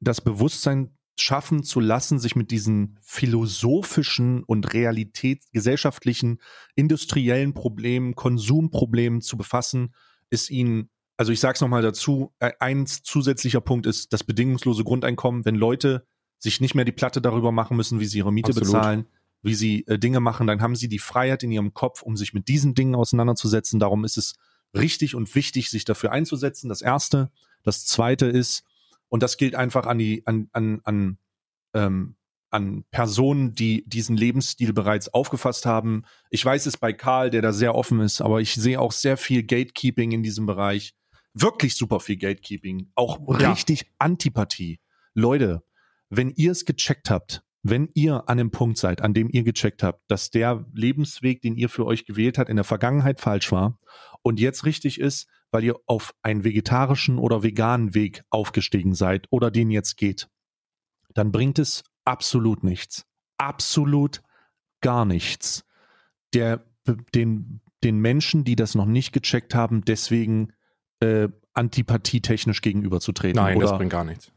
das Bewusstsein schaffen zu lassen, sich mit diesen philosophischen und realitätsgesellschaftlichen, industriellen Problemen, Konsumproblemen zu befassen, ist ihnen, also ich sage es nochmal dazu, äh, ein zusätzlicher Punkt ist das bedingungslose Grundeinkommen. Wenn Leute sich nicht mehr die Platte darüber machen müssen, wie sie ihre Miete Absolut. bezahlen, wie sie äh, Dinge machen, dann haben sie die Freiheit in ihrem Kopf, um sich mit diesen Dingen auseinanderzusetzen. Darum ist es richtig und wichtig, sich dafür einzusetzen. Das erste. Das zweite ist, und das gilt einfach an die, an, an, an, ähm, an Personen, die diesen Lebensstil bereits aufgefasst haben. Ich weiß es bei Karl, der da sehr offen ist, aber ich sehe auch sehr viel Gatekeeping in diesem Bereich. Wirklich super viel Gatekeeping. Auch ja. richtig Antipathie. Leute, wenn ihr es gecheckt habt, wenn ihr an dem Punkt seid, an dem ihr gecheckt habt, dass der Lebensweg, den ihr für euch gewählt habt, in der Vergangenheit falsch war und jetzt richtig ist, weil ihr auf einen vegetarischen oder veganen Weg aufgestiegen seid oder den jetzt geht, dann bringt es absolut nichts. Absolut gar nichts. Der, den, den Menschen, die das noch nicht gecheckt haben, deswegen äh, antipathietechnisch gegenüberzutreten. Nein, oder, das bringt gar nichts.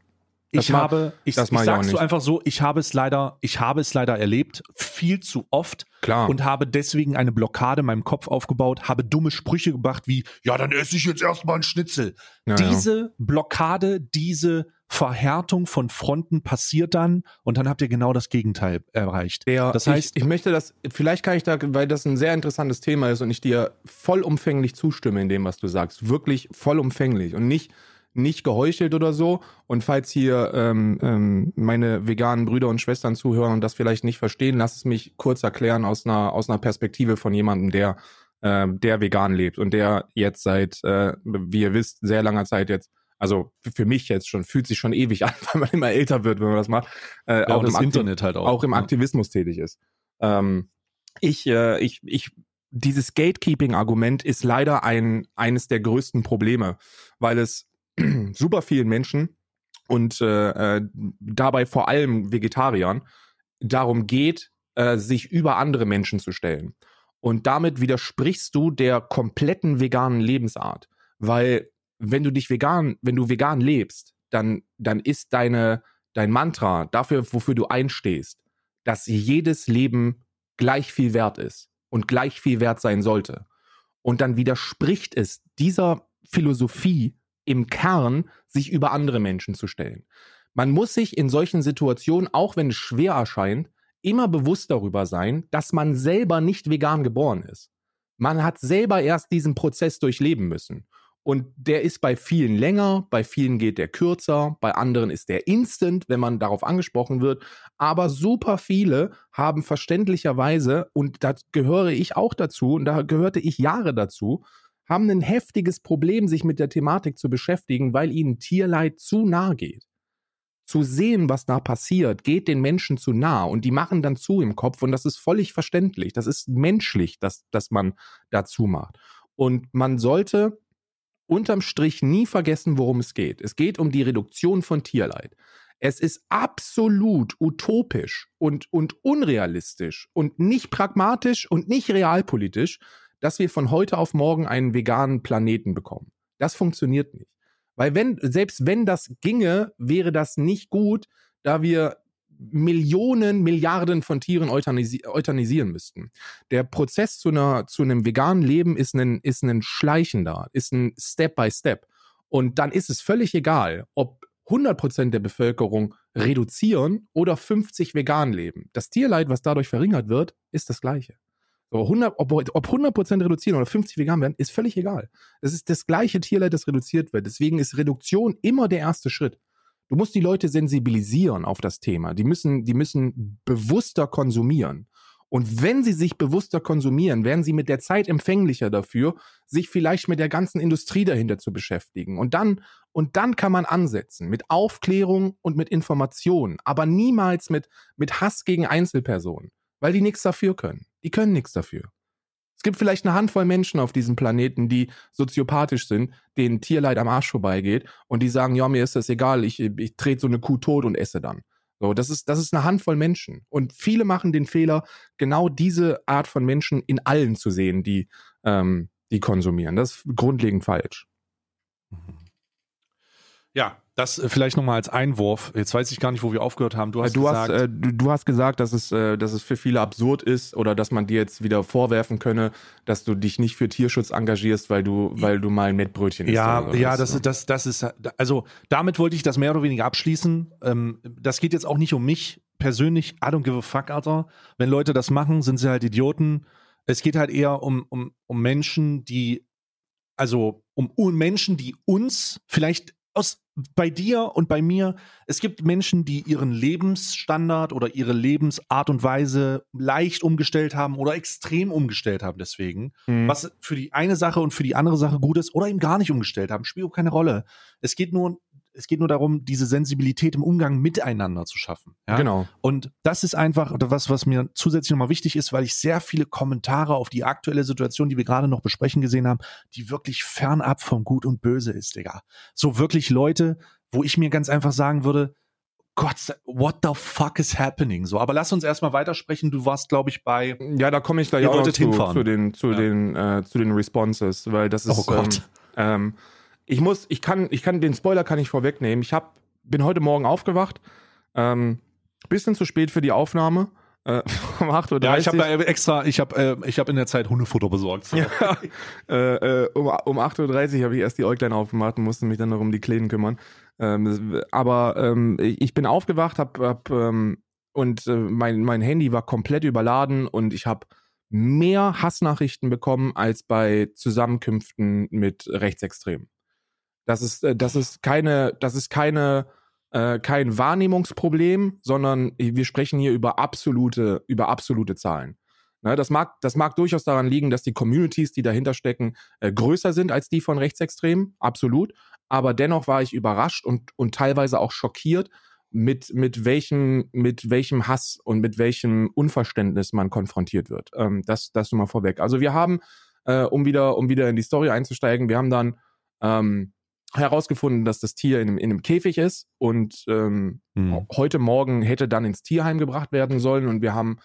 Ich habe, ich, ich sag's so einfach so, ich habe es leider, ich habe es leider erlebt, viel zu oft. Klar. Und habe deswegen eine Blockade in meinem Kopf aufgebaut, habe dumme Sprüche gemacht wie, ja, dann esse ich jetzt erstmal einen Schnitzel. Ja, diese ja. Blockade, diese Verhärtung von Fronten passiert dann und dann habt ihr genau das Gegenteil erreicht. Der, das heißt, ich, ich, möchte das, vielleicht kann ich da, weil das ein sehr interessantes Thema ist und ich dir vollumfänglich zustimme in dem, was du sagst, wirklich vollumfänglich und nicht nicht geheuchelt oder so. Und falls hier ähm, ähm, meine veganen Brüder und Schwestern zuhören und das vielleicht nicht verstehen, lass es mich kurz erklären aus einer, aus einer Perspektive von jemandem, der, äh, der vegan lebt und der jetzt seit, äh, wie ihr wisst, sehr langer Zeit jetzt also für mich jetzt schon, fühlt sich schon ewig an, weil man immer älter wird, wenn man das macht. Äh, ja, auch im Internet halt auch. Auch im Aktivismus tätig ist. Ähm, ich, äh, ich, ich, dieses Gatekeeping-Argument ist leider ein, eines der größten Probleme, weil es super vielen Menschen und äh, äh, dabei vor allem Vegetariern darum geht, äh, sich über andere Menschen zu stellen. Und damit widersprichst du der kompletten veganen Lebensart. Weil wenn du dich vegan, wenn du vegan lebst, dann, dann ist deine, dein Mantra dafür, wofür du einstehst, dass jedes Leben gleich viel wert ist und gleich viel wert sein sollte. Und dann widerspricht es dieser Philosophie im Kern sich über andere Menschen zu stellen. Man muss sich in solchen Situationen, auch wenn es schwer erscheint, immer bewusst darüber sein, dass man selber nicht vegan geboren ist. Man hat selber erst diesen Prozess durchleben müssen. Und der ist bei vielen länger, bei vielen geht der kürzer, bei anderen ist der instant, wenn man darauf angesprochen wird. Aber super viele haben verständlicherweise, und da gehöre ich auch dazu, und da gehörte ich Jahre dazu, haben ein heftiges Problem, sich mit der Thematik zu beschäftigen, weil ihnen Tierleid zu nah geht. Zu sehen, was da passiert, geht den Menschen zu nah und die machen dann zu im Kopf und das ist völlig verständlich. Das ist menschlich, dass, dass man dazu macht. Und man sollte unterm Strich nie vergessen, worum es geht. Es geht um die Reduktion von Tierleid. Es ist absolut utopisch und, und unrealistisch und nicht pragmatisch und nicht realpolitisch, dass wir von heute auf morgen einen veganen Planeten bekommen. Das funktioniert nicht. Weil wenn, selbst wenn das ginge, wäre das nicht gut, da wir Millionen, Milliarden von Tieren euthanisi euthanisieren müssten. Der Prozess zu, einer, zu einem veganen Leben ist ein, ist ein schleichender, ist ein Step by Step. Und dann ist es völlig egal, ob 100% der Bevölkerung reduzieren oder 50 vegan leben. Das Tierleid, was dadurch verringert wird, ist das gleiche. So 100, ob, ob 100% reduzieren oder 50 vegan werden, ist völlig egal. Es ist das gleiche Tierleid, das reduziert wird. Deswegen ist Reduktion immer der erste Schritt. Du musst die Leute sensibilisieren auf das Thema. Die müssen, die müssen bewusster konsumieren. Und wenn sie sich bewusster konsumieren, werden sie mit der Zeit empfänglicher dafür, sich vielleicht mit der ganzen Industrie dahinter zu beschäftigen. Und dann, und dann kann man ansetzen mit Aufklärung und mit Information, aber niemals mit, mit Hass gegen Einzelpersonen, weil die nichts dafür können. Die können nichts dafür. Es gibt vielleicht eine Handvoll Menschen auf diesem Planeten, die soziopathisch sind, denen Tierleid am Arsch vorbeigeht und die sagen, ja, mir ist das egal, ich, ich trete so eine Kuh tot und esse dann. So, das ist, das ist eine Handvoll Menschen. Und viele machen den Fehler, genau diese Art von Menschen in allen zu sehen, die, ähm, die konsumieren. Das ist grundlegend falsch. Ja, das äh, vielleicht nochmal als Einwurf. Jetzt weiß ich gar nicht, wo wir aufgehört haben. Du hast, du gesagt, hast, äh, du, du, hast gesagt, dass es, äh, dass es für viele absurd ist oder dass man dir jetzt wieder vorwerfen könne, dass du dich nicht für Tierschutz engagierst, weil du, weil du mal ein Mettbrötchen isst. Ja, ja, das, das, das ist, also damit wollte ich das mehr oder weniger abschließen. Ähm, das geht jetzt auch nicht um mich persönlich. I don't give a fuck, Alter. Wenn Leute das machen, sind sie halt Idioten. Es geht halt eher um, um, um Menschen, die, also um Menschen, die uns vielleicht aus bei dir und bei mir, es gibt Menschen, die ihren Lebensstandard oder ihre Lebensart und Weise leicht umgestellt haben oder extrem umgestellt haben deswegen, mhm. was für die eine Sache und für die andere Sache gut ist oder eben gar nicht umgestellt haben, spielt keine Rolle. Es geht nur es geht nur darum, diese Sensibilität im Umgang miteinander zu schaffen. Ja? Genau. Und das ist einfach was, was mir zusätzlich nochmal wichtig ist, weil ich sehr viele Kommentare auf die aktuelle Situation, die wir gerade noch besprechen gesehen haben, die wirklich fernab von Gut und Böse ist, Digga. So wirklich Leute, wo ich mir ganz einfach sagen würde, Gott, what the fuck is happening? So, aber lass uns erstmal weitersprechen. Du warst, glaube ich, bei. Ja, da komme ich gleich auch noch zu, zu, den, zu, ja. den, äh, zu den Responses, weil das ist. Oh Gott. Ähm, ähm, ich muss, ich kann, ich kann, den Spoiler kann ich vorwegnehmen. Ich hab, bin heute Morgen aufgewacht, ähm, bisschen zu spät für die Aufnahme. Äh, um 8.30 Uhr. Ja, ich habe da extra, ich habe äh, ich hab in der Zeit Hundefutter besorgt. So. Ja, äh, äh, um, um 8.30 Uhr habe ich erst die Äuglein aufgemacht und musste mich dann noch um die Kleinen kümmern. Ähm, aber ähm, ich bin aufgewacht, hab, hab ähm, und äh, mein, mein Handy war komplett überladen und ich habe mehr Hassnachrichten bekommen als bei Zusammenkünften mit Rechtsextremen. Das ist, äh, das ist keine, das ist keine, äh, kein Wahrnehmungsproblem, sondern wir sprechen hier über absolute, über absolute Zahlen. Ne, das, mag, das mag durchaus daran liegen, dass die Communities, die dahinter stecken, äh, größer sind als die von Rechtsextremen, absolut. Aber dennoch war ich überrascht und, und teilweise auch schockiert, mit, mit, welchem, mit welchem Hass und mit welchem Unverständnis man konfrontiert wird. Ähm, das, das nur mal vorweg. Also wir haben, äh, um, wieder, um wieder in die Story einzusteigen, wir haben dann ähm, herausgefunden, dass das Tier in einem, in einem Käfig ist und ähm, mhm. heute Morgen hätte dann ins Tierheim gebracht werden sollen und wir haben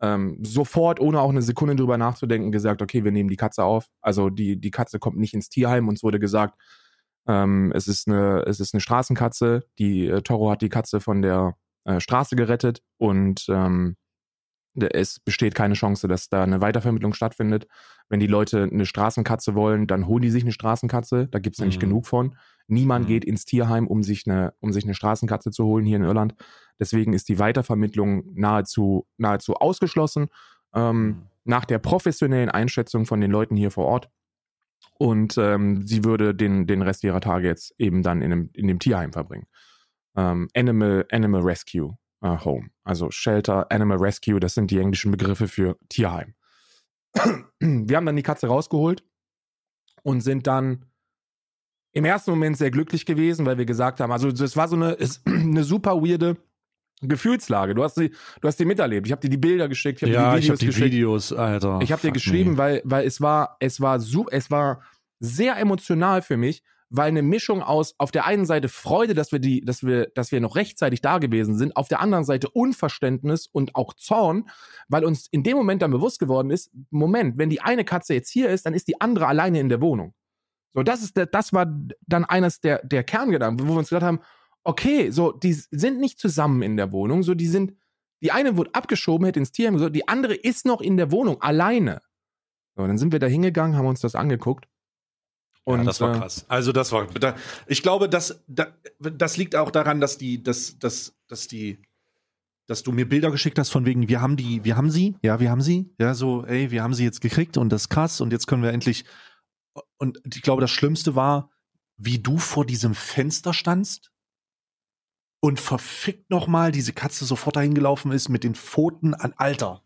ähm, sofort, ohne auch eine Sekunde drüber nachzudenken, gesagt, okay, wir nehmen die Katze auf. Also die, die Katze kommt nicht ins Tierheim. Uns wurde gesagt, ähm, es, ist eine, es ist eine Straßenkatze. Die äh, Toro hat die Katze von der äh, Straße gerettet und ähm, es besteht keine Chance, dass da eine Weitervermittlung stattfindet. Wenn die Leute eine Straßenkatze wollen, dann holen die sich eine Straßenkatze. Da gibt es mhm. nämlich genug von. Niemand mhm. geht ins Tierheim, um sich, eine, um sich eine Straßenkatze zu holen hier in Irland. Deswegen ist die Weitervermittlung nahezu, nahezu ausgeschlossen. Ähm, mhm. Nach der professionellen Einschätzung von den Leuten hier vor Ort. Und ähm, sie würde den, den Rest ihrer Tage jetzt eben dann in dem, in dem Tierheim verbringen. Ähm, Animal, Animal Rescue äh, Home. Also Shelter, Animal Rescue, das sind die englischen Begriffe für Tierheim. Wir haben dann die Katze rausgeholt und sind dann im ersten Moment sehr glücklich gewesen, weil wir gesagt haben, also das war so eine, ist eine super weirde Gefühlslage. Du hast sie, du hast die miterlebt. Ich habe dir die Bilder geschickt, ich habe ja, dir die Videos ich hab die geschickt. Videos, Alter. Ich habe dir geschrieben, me. weil, weil es war, es war es war sehr emotional für mich, weil eine Mischung aus auf der einen Seite Freude, dass wir die, dass wir, dass wir noch rechtzeitig da gewesen sind, auf der anderen Seite Unverständnis und auch Zorn, weil uns in dem Moment dann bewusst geworden ist, Moment, wenn die eine Katze jetzt hier ist, dann ist die andere alleine in der Wohnung. So, das ist der, das war dann eines der, der Kerngedanken, wo wir uns gedacht haben, okay, so, die sind nicht zusammen in der Wohnung, so, die sind, die eine wurde abgeschoben, hätte ins Tierheim so, die andere ist noch in der Wohnung, alleine. So, dann sind wir da hingegangen, haben uns das angeguckt und, ja, das war äh, krass. Also das war, ich glaube, das, da, das liegt auch daran, dass die, dass, dass, dass die, dass du mir Bilder geschickt hast von wegen, wir haben die, wir haben sie, ja, wir haben sie, ja, so, ey, wir haben sie jetzt gekriegt und das ist krass und jetzt können wir endlich. Und ich glaube, das Schlimmste war, wie du vor diesem Fenster standst und verfickt nochmal diese Katze sofort dahin gelaufen ist mit den Pfoten an Alter.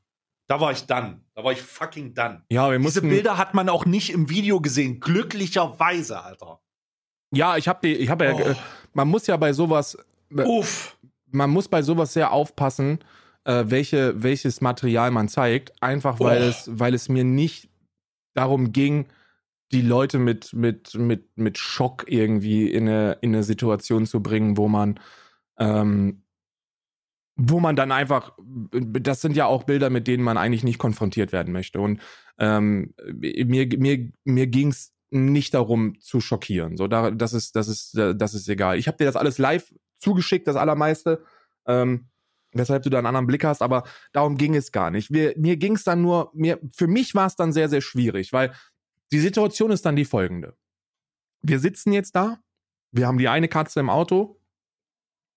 Da war ich dann. Da war ich fucking dann. Ja, wir Diese mussten. Bilder hat man auch nicht im Video gesehen. Glücklicherweise, Alter. Ja, ich habe die, ich habe ja, Oh. äh, man muss ja bei sowas, Uff. man muss bei sowas sehr aufpassen, äh, welche, welches Material man zeigt, einfach weil Oh. es, weil es mir nicht darum ging, die Leute mit, mit, mit, mit Schock irgendwie in eine, in eine Situation zu bringen, wo man, ähm, wo man dann einfach, das sind ja auch Bilder, mit denen man eigentlich nicht konfrontiert werden möchte. Und ähm, mir, mir, mir ging's nicht darum zu schockieren. So, da, das ist, das ist, das ist egal. Ich habe dir das alles live zugeschickt, das allermeiste. Ähm, weshalb du da einen anderen Blick hast, aber darum ging es gar nicht. Wir, mir ging es dann nur, mir, für mich war es dann sehr, sehr schwierig, weil die Situation ist dann die folgende. Wir sitzen jetzt da, wir haben die eine Katze im Auto,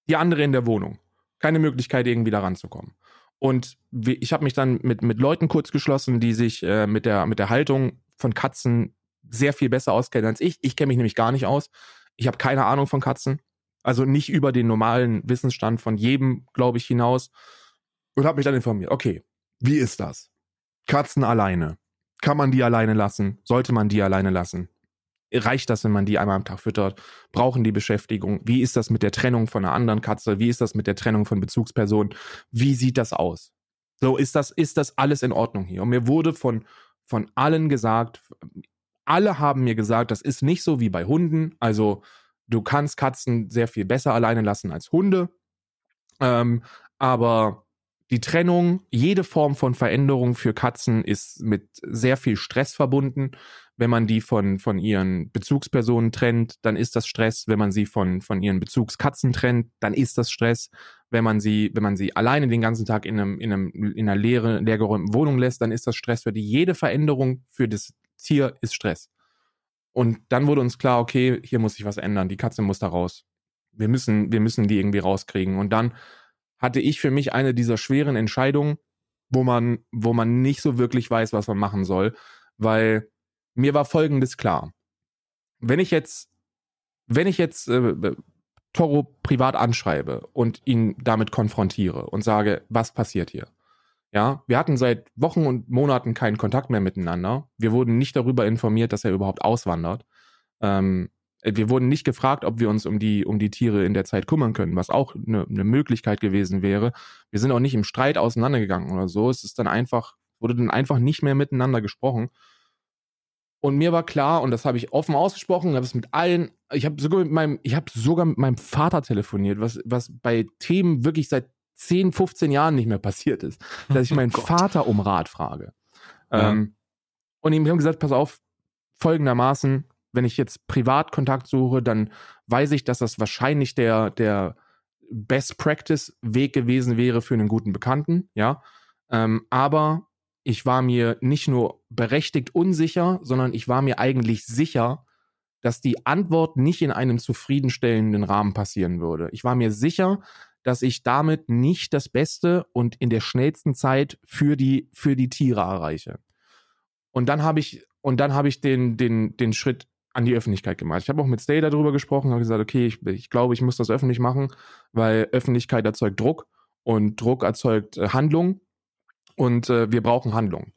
die andere in der Wohnung. Keine Möglichkeit, irgendwie da ranzukommen. Und ich habe mich dann mit, mit Leuten kurz geschlossen, die sich äh, mit, der, mit der Haltung von Katzen sehr viel besser auskennen als ich. Ich kenne mich nämlich gar nicht aus. Ich habe keine Ahnung von Katzen. Also nicht über den normalen Wissensstand von jedem, glaube ich, hinaus. Und habe mich dann informiert. Okay, wie ist das? Katzen alleine. Kann man die alleine lassen? Sollte man die alleine lassen? Reicht das, wenn man die einmal am Tag füttert? Brauchen die Beschäftigung? Wie ist das mit der Trennung von einer anderen Katze? Wie ist das mit der Trennung von Bezugspersonen? Wie sieht das aus? So, ist das, ist das alles in Ordnung hier? Und mir wurde von, von allen gesagt, alle haben mir gesagt, das ist nicht so wie bei Hunden. Also, du kannst Katzen sehr viel besser alleine lassen als Hunde. Ähm, aber die Trennung, jede Form von Veränderung für Katzen ist mit sehr viel Stress verbunden. Wenn man die von, von ihren Bezugspersonen trennt, dann ist das Stress. Wenn man sie von, von ihren Bezugskatzen trennt, dann ist das Stress. Wenn man sie, wenn man sie alleine den ganzen Tag in, einem, in, einem, in einer leeren, leergeräumten Wohnung lässt, dann ist das Stress für die. Jede Veränderung für das Tier ist Stress. Und dann wurde uns klar, okay, hier muss sich was ändern. Die Katze muss da raus. Wir müssen, wir müssen die irgendwie rauskriegen. Und dann hatte ich für mich eine dieser schweren Entscheidungen, wo man, wo man nicht so wirklich weiß, was man machen soll, weil mir war Folgendes klar. Wenn ich jetzt, wenn ich jetzt äh, Toro privat anschreibe und ihn damit konfrontiere und sage, was passiert hier? Ja, wir hatten seit Wochen und Monaten keinen Kontakt mehr miteinander. Wir wurden nicht darüber informiert, dass er überhaupt auswandert. Ähm, wir wurden nicht gefragt, ob wir uns um die, um die Tiere in der Zeit kümmern können, was auch eine, eine Möglichkeit gewesen wäre. Wir sind auch nicht im Streit auseinandergegangen oder so. Es ist dann einfach, wurde dann einfach nicht mehr miteinander gesprochen. Und mir war klar, und das habe ich offen ausgesprochen, habe es mit allen, ich habe sogar mit meinem, ich habe sogar mit meinem Vater telefoniert, was, was bei Themen wirklich seit 10, 15 Jahren nicht mehr passiert ist, dass ich meinen Oh. Vater um Rat frage. Ja. Ähm, und ihm haben gesagt, pass auf, folgendermaßen, wenn ich jetzt privat Kontakt suche, dann weiß ich, dass das wahrscheinlich der, der Best Practice Weg gewesen wäre für einen guten Bekannten, ja. Ähm, aber ich war mir nicht nur berechtigt unsicher, sondern ich war mir eigentlich sicher, dass die Antwort nicht in einem zufriedenstellenden Rahmen passieren würde. Ich war mir sicher, dass ich damit nicht das Beste und in der schnellsten Zeit für die, für die Tiere erreiche. Und dann habe ich, und dann habe ich den, den, den Schritt an die Öffentlichkeit gemacht. Ich habe auch mit Stay darüber gesprochen, habe gesagt, okay, ich, ich glaube, ich muss das öffentlich machen, weil Öffentlichkeit erzeugt Druck und Druck erzeugt äh, Handlung und äh, wir brauchen Handlung.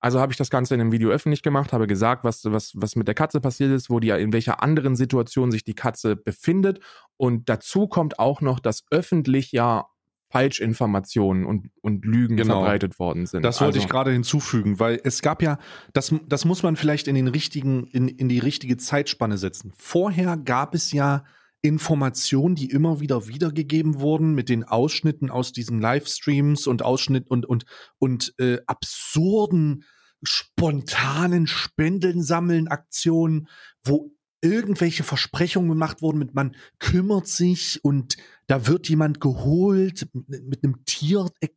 Also habe ich das Ganze in einem Video öffentlich gemacht, habe gesagt, was, was, was mit der Katze passiert ist, wo die in welcher anderen Situation sich die Katze befindet. Und dazu kommt auch noch, dass öffentlich ja Falschinformationen und, und Lügen Genau. verbreitet worden sind. Das wollte also, ich gerade hinzufügen, weil es gab ja, das, das muss man vielleicht in den richtigen, in, in die richtige Zeitspanne setzen. Vorher gab es ja Informationen, die immer wieder wiedergegeben wurden mit den Ausschnitten aus diesen Livestreams und Ausschnitt und und und äh, absurden spontanen Spendeln sammeln Aktionen, wo irgendwelche Versprechungen gemacht wurden mit man kümmert sich und da wird jemand geholt mit, einem Tier äh,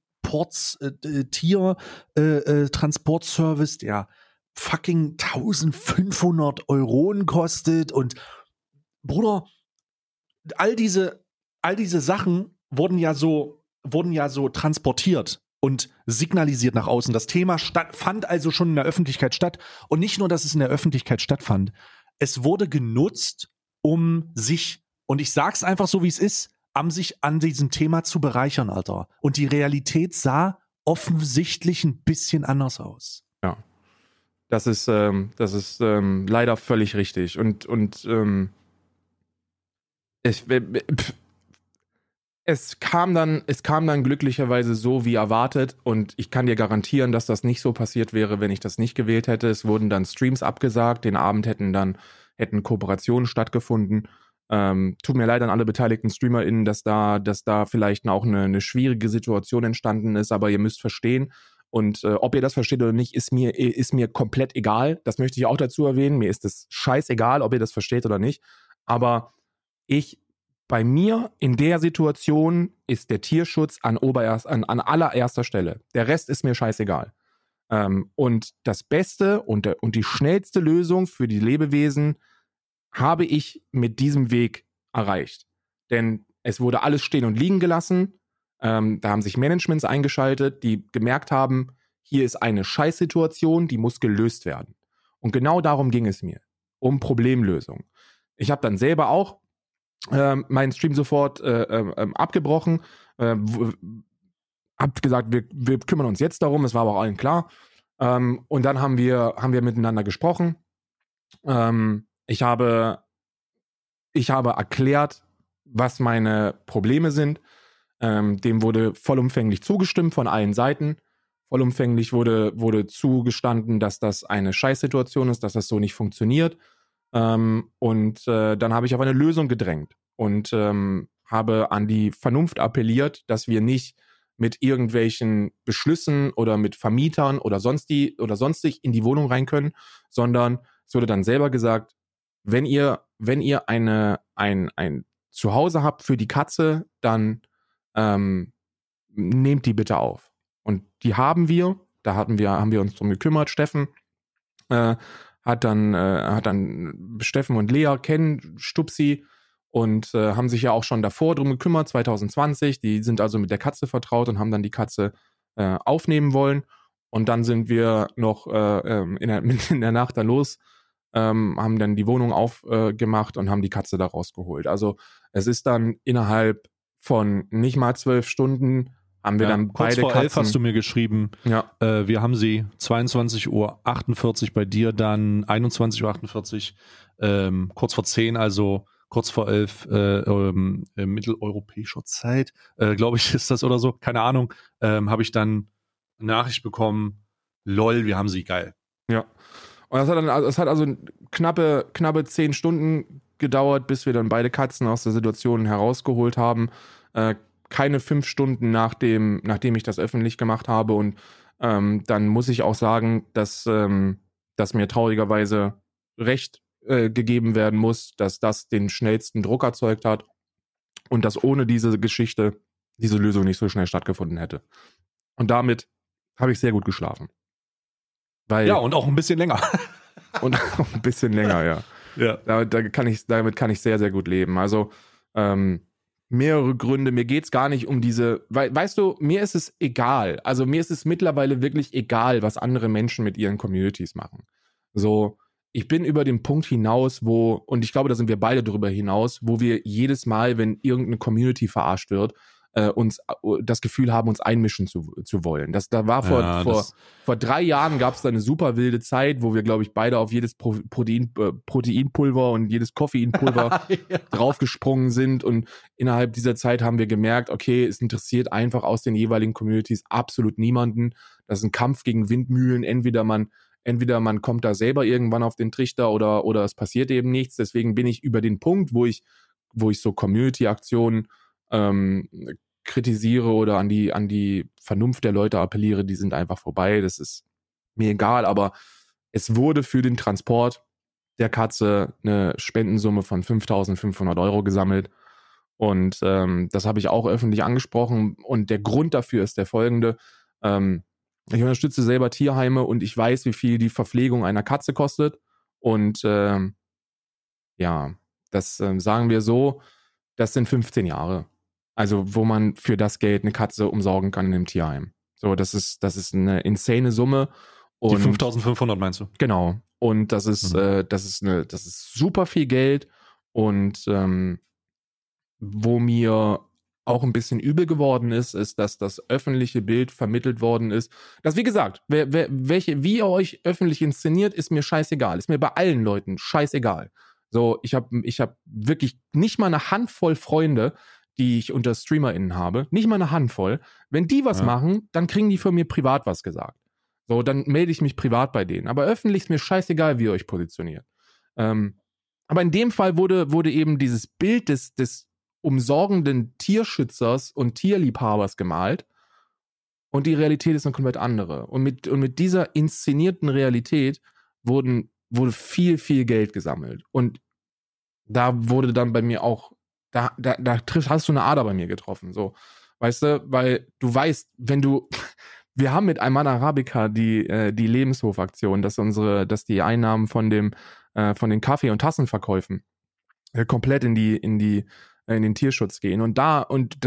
äh, Tier äh, äh, Transportservice, der fucking 1500 Euronen kostet und Bruder, all diese, all diese Sachen wurden ja so, wurden ja so transportiert und signalisiert nach außen. Das Thema statt, fand also schon in der Öffentlichkeit statt. Und nicht nur, dass es in der Öffentlichkeit stattfand. Es wurde genutzt, um sich, und ich sag's einfach so, wie es ist, am sich an diesem Thema zu bereichern, Alter. Und die Realität sah offensichtlich ein bisschen anders aus. Ja. Das ist, ähm, das ist ähm, leider völlig richtig. Und, und ähm, ich, es kam dann, es kam dann glücklicherweise so wie erwartet und ich kann dir garantieren, dass das nicht so passiert wäre, wenn ich das nicht gewählt hätte. Es wurden dann Streams abgesagt, den Abend hätten dann hätten Kooperationen stattgefunden. Ähm, tut mir leid an alle beteiligten StreamerInnen, dass da, dass da vielleicht auch eine, eine schwierige Situation entstanden ist, aber ihr müsst verstehen, und äh, ob ihr das versteht oder nicht, ist mir, ist mir komplett egal. Das möchte ich auch dazu erwähnen. Mir ist es scheißegal, ob ihr das versteht oder nicht. Aber ich bei mir in der Situation ist der Tierschutz an, obererst, an, an allererster Stelle. Der Rest ist mir scheißegal. Ähm, und das Beste und, und die schnellste Lösung für die Lebewesen habe ich mit diesem Weg erreicht. Denn es wurde alles stehen und liegen gelassen. Ähm, da haben sich Managements eingeschaltet, die gemerkt haben, hier ist eine Scheißsituation, die muss gelöst werden. Und genau darum ging es mir, um Problemlösung. Ich habe dann selber auch meinen Stream sofort äh, ähm, ähm abgebrochen. Hab gesagt, wir, wir kümmern uns jetzt darum, es war aber auch allen klar. Ähm, und dann haben wir, haben wir miteinander gesprochen. Ähm, ich habe, ich habe erklärt, was meine Probleme sind. Ähm, dem wurde vollumfänglich zugestimmt von allen Seiten. Vollumfänglich wurde, wurde zugestanden, dass das eine Scheißsituation ist, dass das so nicht funktioniert. Ähm, und äh, dann habe ich auf eine Lösung gedrängt und ähm, habe an die Vernunft appelliert, dass wir nicht mit irgendwelchen Beschlüssen oder mit Vermietern oder sonst die oder sonstig in die Wohnung rein können, sondern es wurde dann selber gesagt, wenn ihr, wenn ihr eine, ein, ein Zuhause habt für die Katze, dann ähm, nehmt die bitte auf. Und die haben wir, da hatten wir, haben wir uns drum gekümmert, Steffen, äh, hat dann, äh, hat dann Steffen und Lea kennen Stupsi und äh, haben sich ja auch schon davor drum gekümmert, 2020. Die sind also mit der Katze vertraut und haben dann die Katze äh, aufnehmen wollen. Und dann sind wir noch äh, ähm, in, der, in der Nacht da los, ähm, haben dann die Wohnung aufgemacht äh, und haben die Katze da rausgeholt. Also es ist dann innerhalb von nicht mal zwölf Stunden haben wir ja, dann kurz beide vor elf hast du mir geschrieben. Ja. Äh, wir haben sie 22.48 Uhr bei dir, dann 21.48 Uhr, ähm, kurz vor zehn, also kurz vor elf äh, ähm, äh, mitteleuropäischer Zeit, äh, glaube ich, ist das oder so, keine Ahnung, ähm, habe ich dann eine Nachricht bekommen, lol, wir haben sie, geil. Ja. Und das hat dann, also, es hat also knappe, knappe zehn Stunden gedauert, bis wir dann beide Katzen aus der Situation herausgeholt haben. Äh, keine fünf Stunden nachdem, nachdem ich das öffentlich gemacht habe. Und ähm, dann muss ich auch sagen, dass, ähm, dass mir traurigerweise recht äh, gegeben werden muss, dass das den schnellsten Druck erzeugt hat und dass ohne diese Geschichte diese Lösung nicht so schnell stattgefunden hätte. Und damit habe ich sehr gut geschlafen. Weil ja, und auch ein bisschen länger. und auch ein bisschen länger, ja. Ja. Da, da kann ich, damit kann ich sehr, sehr gut leben. Also, ähm, mehrere Gründe. Mir geht es gar nicht um diese, weil, weißt du, mir ist es egal. Also mir ist es mittlerweile wirklich egal, was andere Menschen mit ihren Communities machen. So, ich bin über den Punkt hinaus, wo, und ich glaube, da sind wir beide drüber hinaus, wo wir jedes Mal, wenn irgendeine Community verarscht wird, äh, uns äh, das Gefühl haben, uns einmischen zu, zu wollen. Das, da war vor, ja, vor, vor drei Jahren gab es da eine super wilde Zeit, wo wir, glaube ich, beide auf jedes Pro Protein, äh, Proteinpulver und jedes Koffeinpulver ja. draufgesprungen sind. Und innerhalb dieser Zeit haben wir gemerkt, okay, es interessiert einfach aus den jeweiligen Communities absolut niemanden. Das ist ein Kampf gegen Windmühlen. Entweder man entweder man kommt da selber irgendwann auf den Trichter oder, oder es passiert eben nichts. Deswegen bin ich über den Punkt, wo ich, wo ich so Community-Aktionen ähm, kritisiere oder an die, an die Vernunft der Leute appelliere, die sind einfach vorbei. Das ist mir egal, aber es wurde für den Transport der Katze eine Spendensumme von 5500 Euro gesammelt. Und ähm, das habe ich auch öffentlich angesprochen. Und der Grund dafür ist der folgende. Ähm, ich unterstütze selber Tierheime und ich weiß, wie viel die Verpflegung einer Katze kostet. Und ähm, ja, das ähm, sagen wir so, das sind 15 Jahre. Also, wo man für das Geld eine Katze umsorgen kann in einem Tierheim. So, das ist, das ist eine insane Summe. Und, Die 5500 meinst du? Genau. Und das ist, mhm. äh, das ist eine, das ist super viel Geld und ähm, wo mir auch ein bisschen übel geworden ist, ist, dass das öffentliche Bild vermittelt worden ist. Das, wie gesagt, wer, wer, welche, wie ihr euch öffentlich inszeniert, ist mir scheißegal. Ist mir bei allen Leuten scheißegal. So, ich habe ich hab wirklich nicht mal eine Handvoll Freunde, die ich unter StreamerInnen habe. Nicht mal eine Handvoll. Wenn die was ja. machen, dann kriegen die von mir privat was gesagt. So, dann melde ich mich privat bei denen. Aber öffentlich ist mir scheißegal, wie ihr euch positioniert. Ähm, aber in dem Fall wurde, wurde eben dieses Bild des, des umsorgenden Tierschützers und Tierliebhabers gemalt. Und die Realität ist eine komplett andere. Und mit, und mit dieser inszenierten Realität wurden, wurde viel, viel Geld gesammelt. Und da wurde dann bei mir auch, da, da, da triffst, hast du eine Ader bei mir getroffen. So, weißt du, weil du weißt, wenn du, wir haben mit Ayman Arabica die, äh, die Lebenshofaktion, dass unsere, dass die Einnahmen von dem, äh, von den Kaffee- und Tassenverkäufen äh, komplett in die, in die äh, in den Tierschutz gehen. Und da und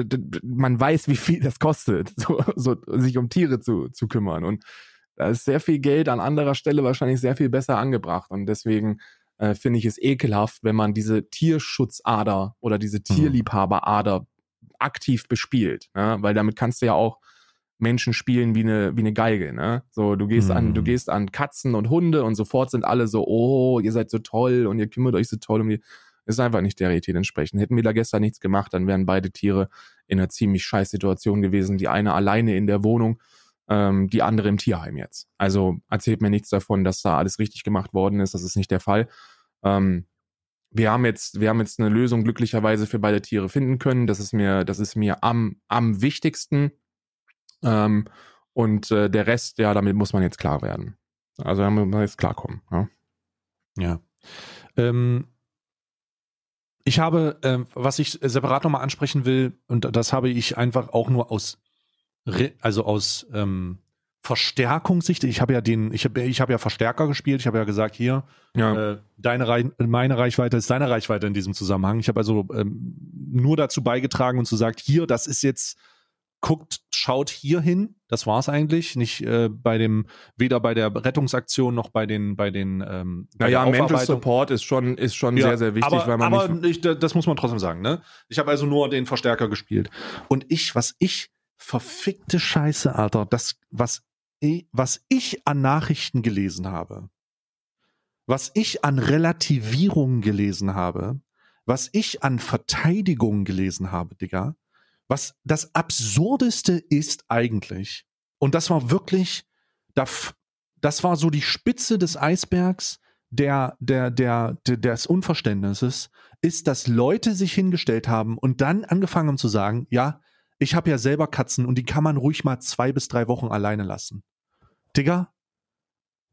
man weiß, wie viel das kostet, so, so sich um Tiere zu, zu kümmern. Und da ist sehr viel Geld an anderer Stelle wahrscheinlich sehr viel besser angebracht. Und deswegen äh, finde ich es ekelhaft, wenn man diese Tierschutzader oder diese mhm. Tierliebhaberader aktiv bespielt, ne? weil damit kannst du ja auch Menschen spielen wie eine, wie eine Geige, ne? So, du gehst mhm. an, du mhm. gehst an Katzen und Hunde und sofort sind alle so, oh, ihr seid so toll und ihr kümmert euch so toll um die ist einfach nicht der Realität entsprechend. Hätten wir da gestern nichts gemacht, dann wären beide Tiere in einer ziemlich scheiß Situation gewesen. Die eine alleine in der Wohnung, ähm, die andere im Tierheim jetzt. Also erzählt mir nichts davon, dass da alles richtig gemacht worden ist. Das ist nicht der Fall. Ähm, wir haben jetzt, wir haben jetzt eine Lösung glücklicherweise für beide Tiere finden können. Das ist mir, das ist mir am, am wichtigsten. Ähm, und äh, der Rest, ja, damit muss man jetzt klar werden. Also da muss man jetzt klarkommen. Ja. ja. Ähm, ich habe, äh, was ich separat nochmal ansprechen will, und das habe ich einfach auch nur aus, also aus ähm, Verstärkungssicht. Ich habe ja den, ich habe ich hab ja Verstärker gespielt. Ich habe ja gesagt, hier, ja. Äh, deine Reich, meine Reichweite ist deine Reichweite in diesem Zusammenhang. Ich habe also ähm, nur dazu beigetragen und zu gesagt, hier, das ist jetzt guckt, schaut hier hin. Das war es eigentlich. Nicht äh, bei dem, weder bei der Rettungsaktion noch bei den, bei den. Ähm, naja, Mental Support ist schon, ist schon ja, sehr, sehr wichtig, aber, weil man aber nicht. Ich, das muss man trotzdem sagen, ne? Ich habe also nur den Verstärker gespielt. Und ich, was ich, verfickte Scheiße, Alter, das, was, was ich an Nachrichten gelesen habe, was ich an Relativierungen gelesen habe, was ich an Verteidigungen gelesen habe, Digga, was das Absurdeste ist eigentlich, und das war wirklich, das war so die Spitze des Eisbergs der, der, der, der, des Unverständnisses, ist, dass Leute sich hingestellt haben und dann angefangen haben zu sagen, ja, ich habe ja selber Katzen und die kann man ruhig mal zwei bis drei Wochen alleine lassen. Digga,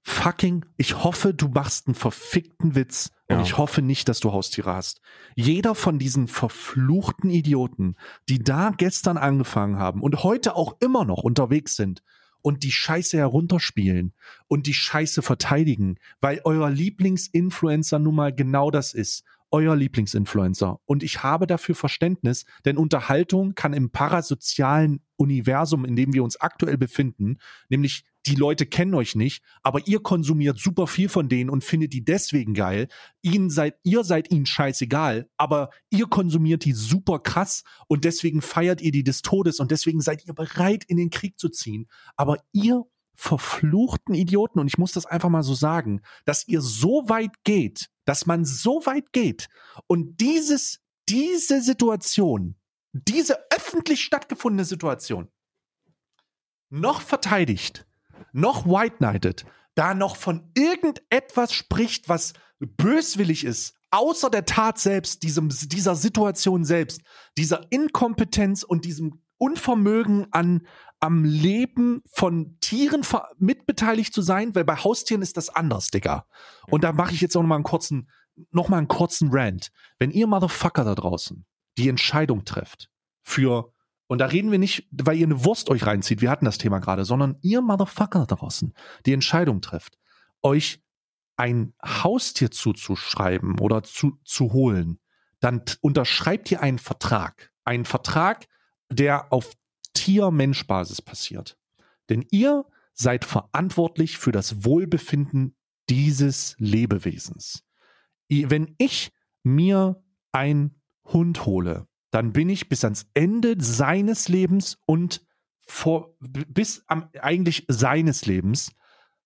fucking, ich hoffe, du machst einen verfickten Witz und ja. ich hoffe nicht, dass du Haustiere hast. Jeder von diesen verfluchten Idioten, die da gestern angefangen haben und heute auch immer noch unterwegs sind und die Scheiße herunterspielen und die Scheiße verteidigen, weil euer Lieblingsinfluencer nun mal genau das ist euer Lieblingsinfluencer. Und ich habe dafür Verständnis, denn Unterhaltung kann im parasozialen Universum, in dem wir uns aktuell befinden, nämlich die Leute kennen euch nicht, aber ihr konsumiert super viel von denen und findet die deswegen geil. Ihnen seid, ihr seid ihnen scheißegal, aber ihr konsumiert die super krass und deswegen feiert ihr die des Todes und deswegen seid ihr bereit, in den Krieg zu ziehen. Aber ihr verfluchten Idioten, und ich muss das einfach mal so sagen, dass ihr so weit geht, dass man so weit geht und dieses, diese Situation, diese öffentlich stattgefundene Situation noch verteidigt, noch white knighted, da noch von irgendetwas spricht, was böswillig ist, außer der Tat selbst, diesem, dieser Situation selbst, dieser Inkompetenz und diesem Unvermögen an, am Leben von Tieren mitbeteiligt zu sein, weil bei Haustieren ist das anders, Digga. Und da mache ich jetzt auch noch mal einen kurzen, noch mal einen kurzen Rant. Wenn ihr Motherfucker da draußen die Entscheidung trefft für, und da reden wir nicht, weil ihr eine Wurst euch reinzieht, wir hatten das Thema gerade, sondern ihr Motherfucker da draußen die Entscheidung trefft, euch ein Haustier zuzuschreiben oder zu, zu holen, dann unterschreibt ihr einen Vertrag. Einen Vertrag, der auf Tier-Mensch-Basis passiert. Denn ihr seid verantwortlich für das Wohlbefinden dieses Lebewesens. Wenn ich mir einen Hund hole, dann bin ich bis ans Ende seines Lebens und vor, bis am eigentlich seines Lebens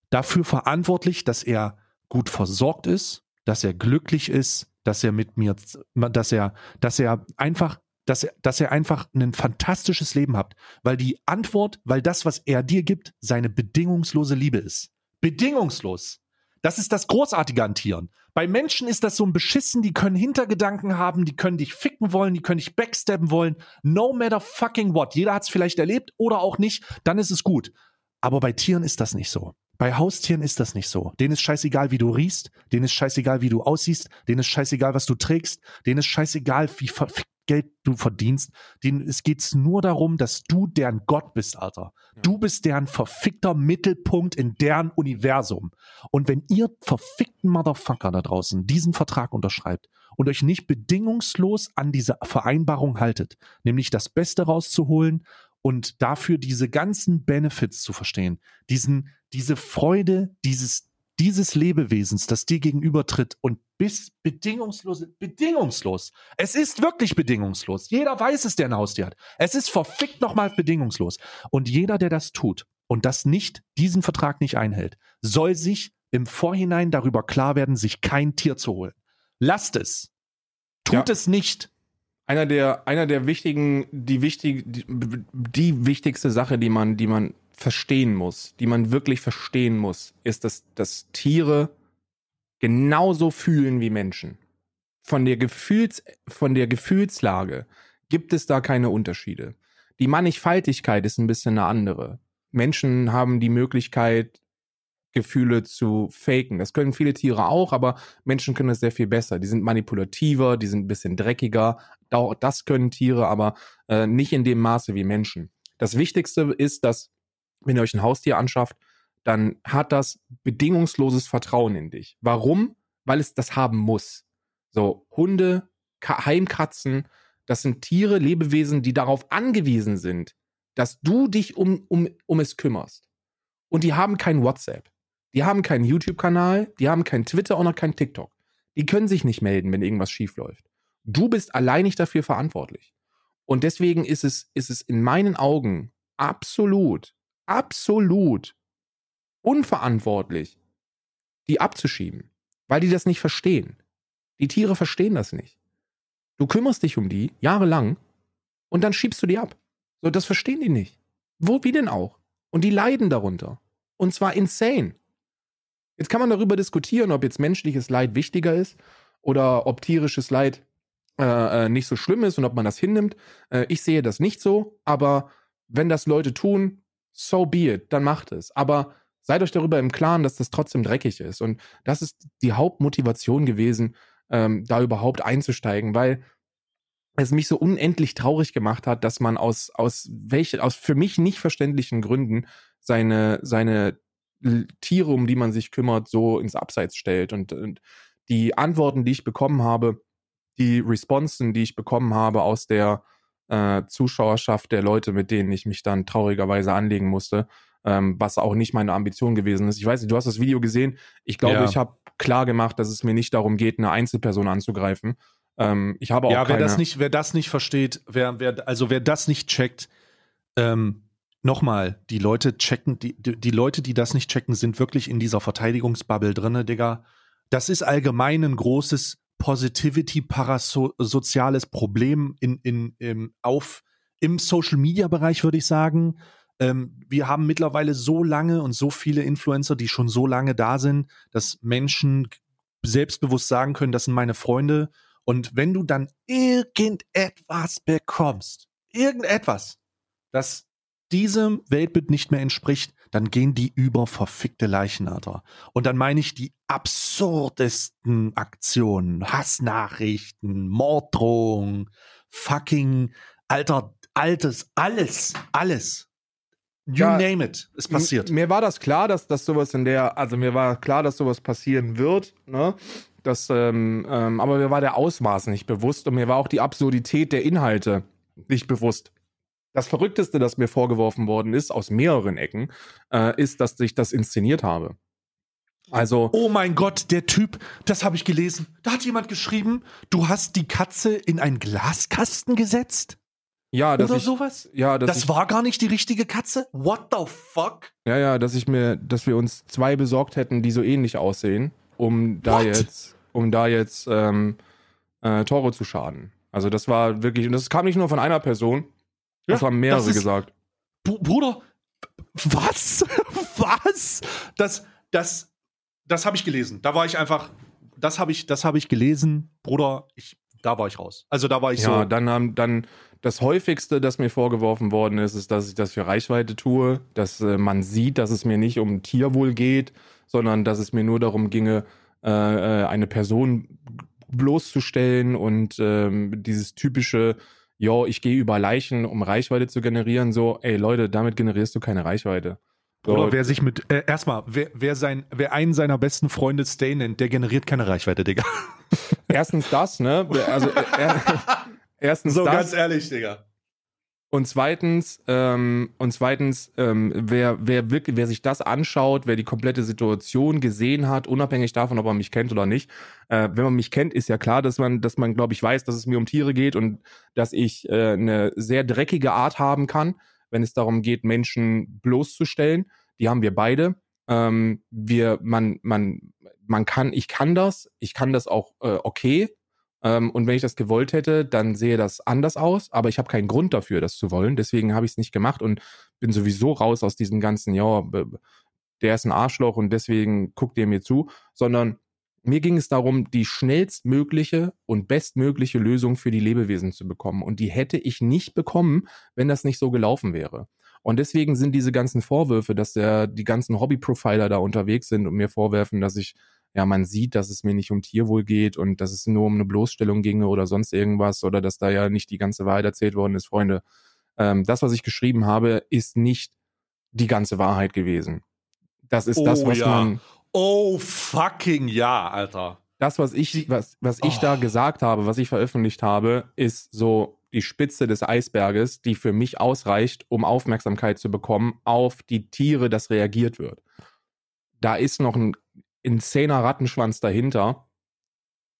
dafür verantwortlich, dass er gut versorgt ist, dass er glücklich ist, dass er mit mir, dass er, dass er einfach, dass er, dass er einfach ein fantastisches Leben hat, weil die Antwort, weil das, was er dir gibt, seine bedingungslose Liebe ist. Bedingungslos. Das ist das Großartige an Tieren. Bei Menschen ist das so ein Beschissen, die können Hintergedanken haben, die können dich ficken wollen, die können dich backstabben wollen. No matter fucking what. Jeder hat es vielleicht erlebt oder auch nicht, dann ist es gut. Aber bei Tieren ist das nicht so. Bei Haustieren ist das nicht so. Denen ist scheißegal, wie du riechst, denen ist scheißegal, wie du aussiehst, denen ist scheißegal, was du trägst, denen ist scheißegal, wie verfickt Geld du verdienst. Denen, es geht nur darum, dass du deren Gott bist, Alter. Ja. Du bist deren verfickter Mittelpunkt in deren Universum. Und wenn ihr verfickten Motherfucker da draußen diesen Vertrag unterschreibt und euch nicht bedingungslos an diese Vereinbarung haltet, nämlich das Beste rauszuholen und dafür diese ganzen Benefits zu verstehen, diesen, diese Freude, dieses, dieses Lebewesens, das dir gegenübertritt und bis bedingungslos, bedingungslos. Es ist wirklich bedingungslos. Jeder weiß es, der ein Haustier hat. Es ist verfickt nochmal bedingungslos. Und jeder, der das tut und das nicht, diesen Vertrag nicht einhält, soll sich im Vorhinein darüber klar werden, sich kein Tier zu holen. Lasst es. Tut ja. es nicht. Einer der, einer der wichtigen, die wichtig, die, die wichtigste Sache, die man, die man verstehen muss, die man wirklich verstehen muss, ist, dass, dass Tiere genauso fühlen wie Menschen. Von der, Gefühls, von der Gefühlslage gibt es da keine Unterschiede. Die Mannigfaltigkeit ist ein bisschen eine andere. Menschen haben die Möglichkeit, Gefühle zu faken. Das können viele Tiere auch, aber Menschen können das sehr viel besser. Die sind manipulativer, die sind ein bisschen dreckiger. Das können Tiere, aber äh, nicht in dem Maße wie Menschen. Das Wichtigste ist, dass wenn ihr euch ein Haustier anschafft, dann hat das bedingungsloses Vertrauen in dich. Warum? Weil es das haben muss. So, Hunde, Ka Heimkatzen, das sind Tiere, Lebewesen, die darauf angewiesen sind, dass du dich um, um, um es kümmerst. Und die haben kein WhatsApp. Die haben keinen YouTube-Kanal, die haben kein Twitter und auch kein TikTok. Die können sich nicht melden, wenn irgendwas schief läuft. Du bist alleinig dafür verantwortlich. Und deswegen ist es, ist es in meinen Augen absolut absolut unverantwortlich, die abzuschieben, weil die das nicht verstehen. Die Tiere verstehen das nicht. Du kümmerst dich um die jahrelang und dann schiebst du die ab. So, das verstehen die nicht. Wo, wie denn auch? Und die leiden darunter. Und zwar insane. Jetzt kann man darüber diskutieren, ob jetzt menschliches Leid wichtiger ist oder ob tierisches Leid äh, äh nicht so schlimm ist und ob man das hinnimmt. Äh, ich sehe das nicht so, aber wenn das Leute tun, so be it, dann macht es. Aber seid euch darüber im Klaren, dass das trotzdem dreckig ist. Und das ist die Hauptmotivation gewesen, ähm, da überhaupt einzusteigen, weil es mich so unendlich traurig gemacht hat, dass man aus, aus welche, aus für mich nicht verständlichen Gründen seine, seine Tiere, um die man sich kümmert, so ins Abseits stellt. Und, und die Antworten, die ich bekommen habe, die Responsen, die ich bekommen habe aus der äh, Zuschauerschaft der Leute, mit denen ich mich dann traurigerweise anlegen musste, ähm, was auch nicht meine Ambition gewesen ist. Ich weiß nicht, du hast das Video gesehen. Ich glaube, ja. ich habe klar gemacht, dass es mir nicht darum geht, eine Einzelperson anzugreifen. Ähm, ich habe auch ja, wer das nicht, wer das nicht versteht, wer, wer, also wer das nicht checkt, ähm, nochmal, die Leute checken, die, die, die Leute, die das nicht checken, sind wirklich in dieser Verteidigungsbubble drinne, Digga. Das ist allgemein ein großes Positivity-parasoziales Problem in, in, im, auf, im Social-Media-Bereich, würde ich sagen. Ähm, wir haben mittlerweile so lange und so viele Influencer, die schon so lange da sind, dass Menschen selbstbewusst sagen können, das sind meine Freunde. Und wenn du dann irgendetwas bekommst, irgendetwas, das diesem Weltbild nicht mehr entspricht, dann gehen die über verfickte Leichen, Alter. Und dann meine ich die absurdesten Aktionen, Hassnachrichten, Morddrohungen, fucking, alter, altes, alles, alles. You ja, name it, ist passiert. Mir war das klar, dass, dass sowas in der, also mir war klar, dass sowas passieren wird, ne? Das, ähm, ähm, aber mir war der Ausmaß nicht bewusst und mir war auch die Absurdität der Inhalte nicht bewusst. Das Verrückteste, das mir vorgeworfen worden ist, aus mehreren Ecken, äh, ist, dass ich das inszeniert habe. Also, Oh mein Gott, der Typ, das habe ich gelesen. Da hat jemand geschrieben, du hast die Katze in einen Glaskasten gesetzt? ja, dass Oder ich, sowas? ja, dass Das ich, war gar nicht die richtige Katze? What the fuck? ja, ja, dass ich mir, dass wir uns zwei besorgt hätten, die so ähnlich aussehen, um da What? jetzt, um da jetzt ähm, äh, Toro zu schaden. Also das war wirklich, und das kam nicht nur von einer Person, das Ja, haben mehrere das gesagt. Br- Bruder, was? was? Das, das, das habe ich gelesen. Da war ich einfach, das habe ich, das habe ich gelesen, Bruder, ich, da war ich raus. Also da war ich Ja, so. dann haben dann das häufigste, das mir vorgeworfen worden ist, ist, dass ich das für Reichweite tue, dass äh, man sieht, dass es mir nicht um Tierwohl geht, sondern dass es mir nur darum ginge, äh, äh, eine Person bloßzustellen und ähm, dieses typische, ja, ich gehe über Leichen, um Reichweite zu generieren, so, ey Leute, damit generierst du keine Reichweite. So, Oder wer sich mit, äh, erstmal, wer, wer, sein, wer einen seiner besten Freunde Stay nennt, der generiert keine Reichweite, Digga. erstens das, ne? Also äh, er, erstens das. ehrlich, Digga. Und zweitens, ähm, und zweitens, ähm, wer, wer wirklich, wer sich das anschaut, wer die komplette Situation gesehen hat, unabhängig davon, ob er mich kennt oder nicht, äh, wenn man mich kennt, ist ja klar, dass man, dass man, glaube ich, weiß, dass es mir um Tiere geht und dass ich äh, eine sehr dreckige Art haben kann, wenn es darum geht, Menschen bloßzustellen. Die haben wir beide. Ähm, wir, man, man, man kann, ich kann das, ich kann das auch äh, okay. Ähm, und wenn ich das gewollt hätte, dann sehe das anders aus, aber ich habe keinen Grund dafür, das zu wollen. Deswegen habe ich es nicht gemacht und bin sowieso raus aus diesem ganzen, ja, der ist ein Arschloch und deswegen guckt ihr mir zu, sondern mir ging es darum, die schnellstmögliche und bestmögliche Lösung für die Lebewesen zu bekommen. Und die hätte ich nicht bekommen, wenn das nicht so gelaufen wäre. Und deswegen sind diese ganzen Vorwürfe, dass der, die ganzen Hobby-Profiler da unterwegs sind und mir vorwerfen, dass ich ja, man sieht, dass es mir nicht um Tierwohl geht und dass es nur um eine Bloßstellung ginge oder sonst irgendwas oder dass da ja nicht die ganze Wahrheit erzählt worden ist, Freunde. Ähm, das, was ich geschrieben habe, ist nicht die ganze Wahrheit gewesen. Das ist das, Oh was ja. man, Oh fucking ja, Alter. das, was ich, was, was ich Oh. da gesagt habe, was ich veröffentlicht habe, ist so die Spitze des Eisberges, die für mich ausreicht, um Aufmerksamkeit zu bekommen auf die Tiere, das reagiert wird. Da ist noch ein insaner Rattenschwanz dahinter.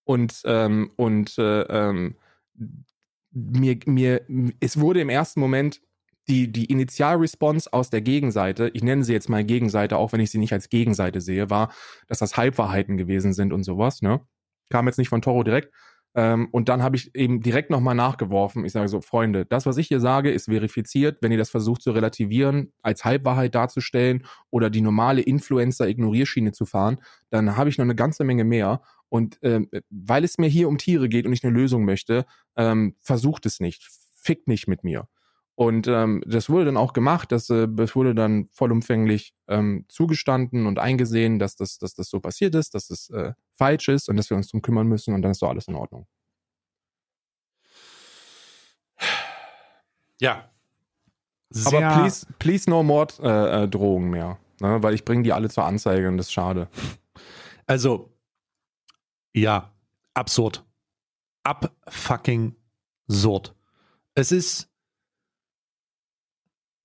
Und, ähm, und äh, ähm, mir, mir, es wurde im ersten Moment die, die Initialresponse aus der Gegenseite, ich nenne sie jetzt mal Gegenseite, auch wenn ich sie nicht als Gegenseite sehe, war, dass das Halbwahrheiten gewesen sind und sowas, ne? Kam jetzt nicht von Toro direkt. Ähm, und dann habe ich eben direkt nochmal nachgeworfen. Ich sage so, Freunde, das, was ich hier sage, ist verifiziert. Wenn ihr das versucht zu relativieren, als Halbwahrheit darzustellen oder die normale Influencer-Ignorierschiene zu fahren, dann habe ich noch eine ganze Menge mehr. Und ähm, weil es mir hier um Tiere geht und ich eine Lösung möchte, ähm, versucht es nicht. Fickt nicht mit mir. Und ähm, das wurde dann auch gemacht, das, äh, das wurde dann vollumfänglich ähm, zugestanden und eingesehen, dass das, dass das so passiert ist, dass das äh, falsch ist und dass wir uns drum kümmern müssen und dann ist doch alles in Ordnung. Ja. Aber Sehr- please, please no more äh, äh, mehr. Ne? Weil ich bringe die alle zur Anzeige und das ist schade. Also, ja, absurd. Ab fucking surd. Es ist.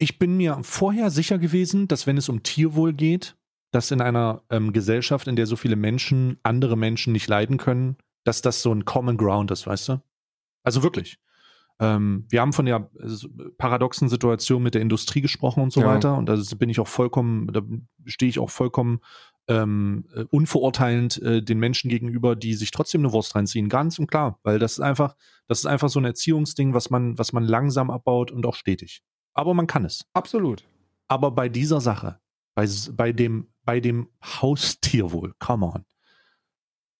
Ich bin mir vorher sicher gewesen, dass wenn es um Tierwohl geht, dass in einer ähm, Gesellschaft, in der so viele Menschen andere Menschen nicht leiden können, dass das so ein Common Ground ist, weißt du? Also wirklich. Ähm, wir haben von der paradoxen Situation mit der Industrie gesprochen und so Ja. weiter. Und da bin ich auch vollkommen, da stehe ich auch vollkommen ähm, äh, unverurteilend äh, den Menschen gegenüber, die sich trotzdem eine Wurst reinziehen. Ganz und klar, weil das ist einfach, das ist einfach so ein Erziehungsding, was man, was man langsam abbaut und auch stetig. Aber man kann es. Absolut. Aber bei dieser Sache, bei, bei dem, bei dem Haustierwohl, come on,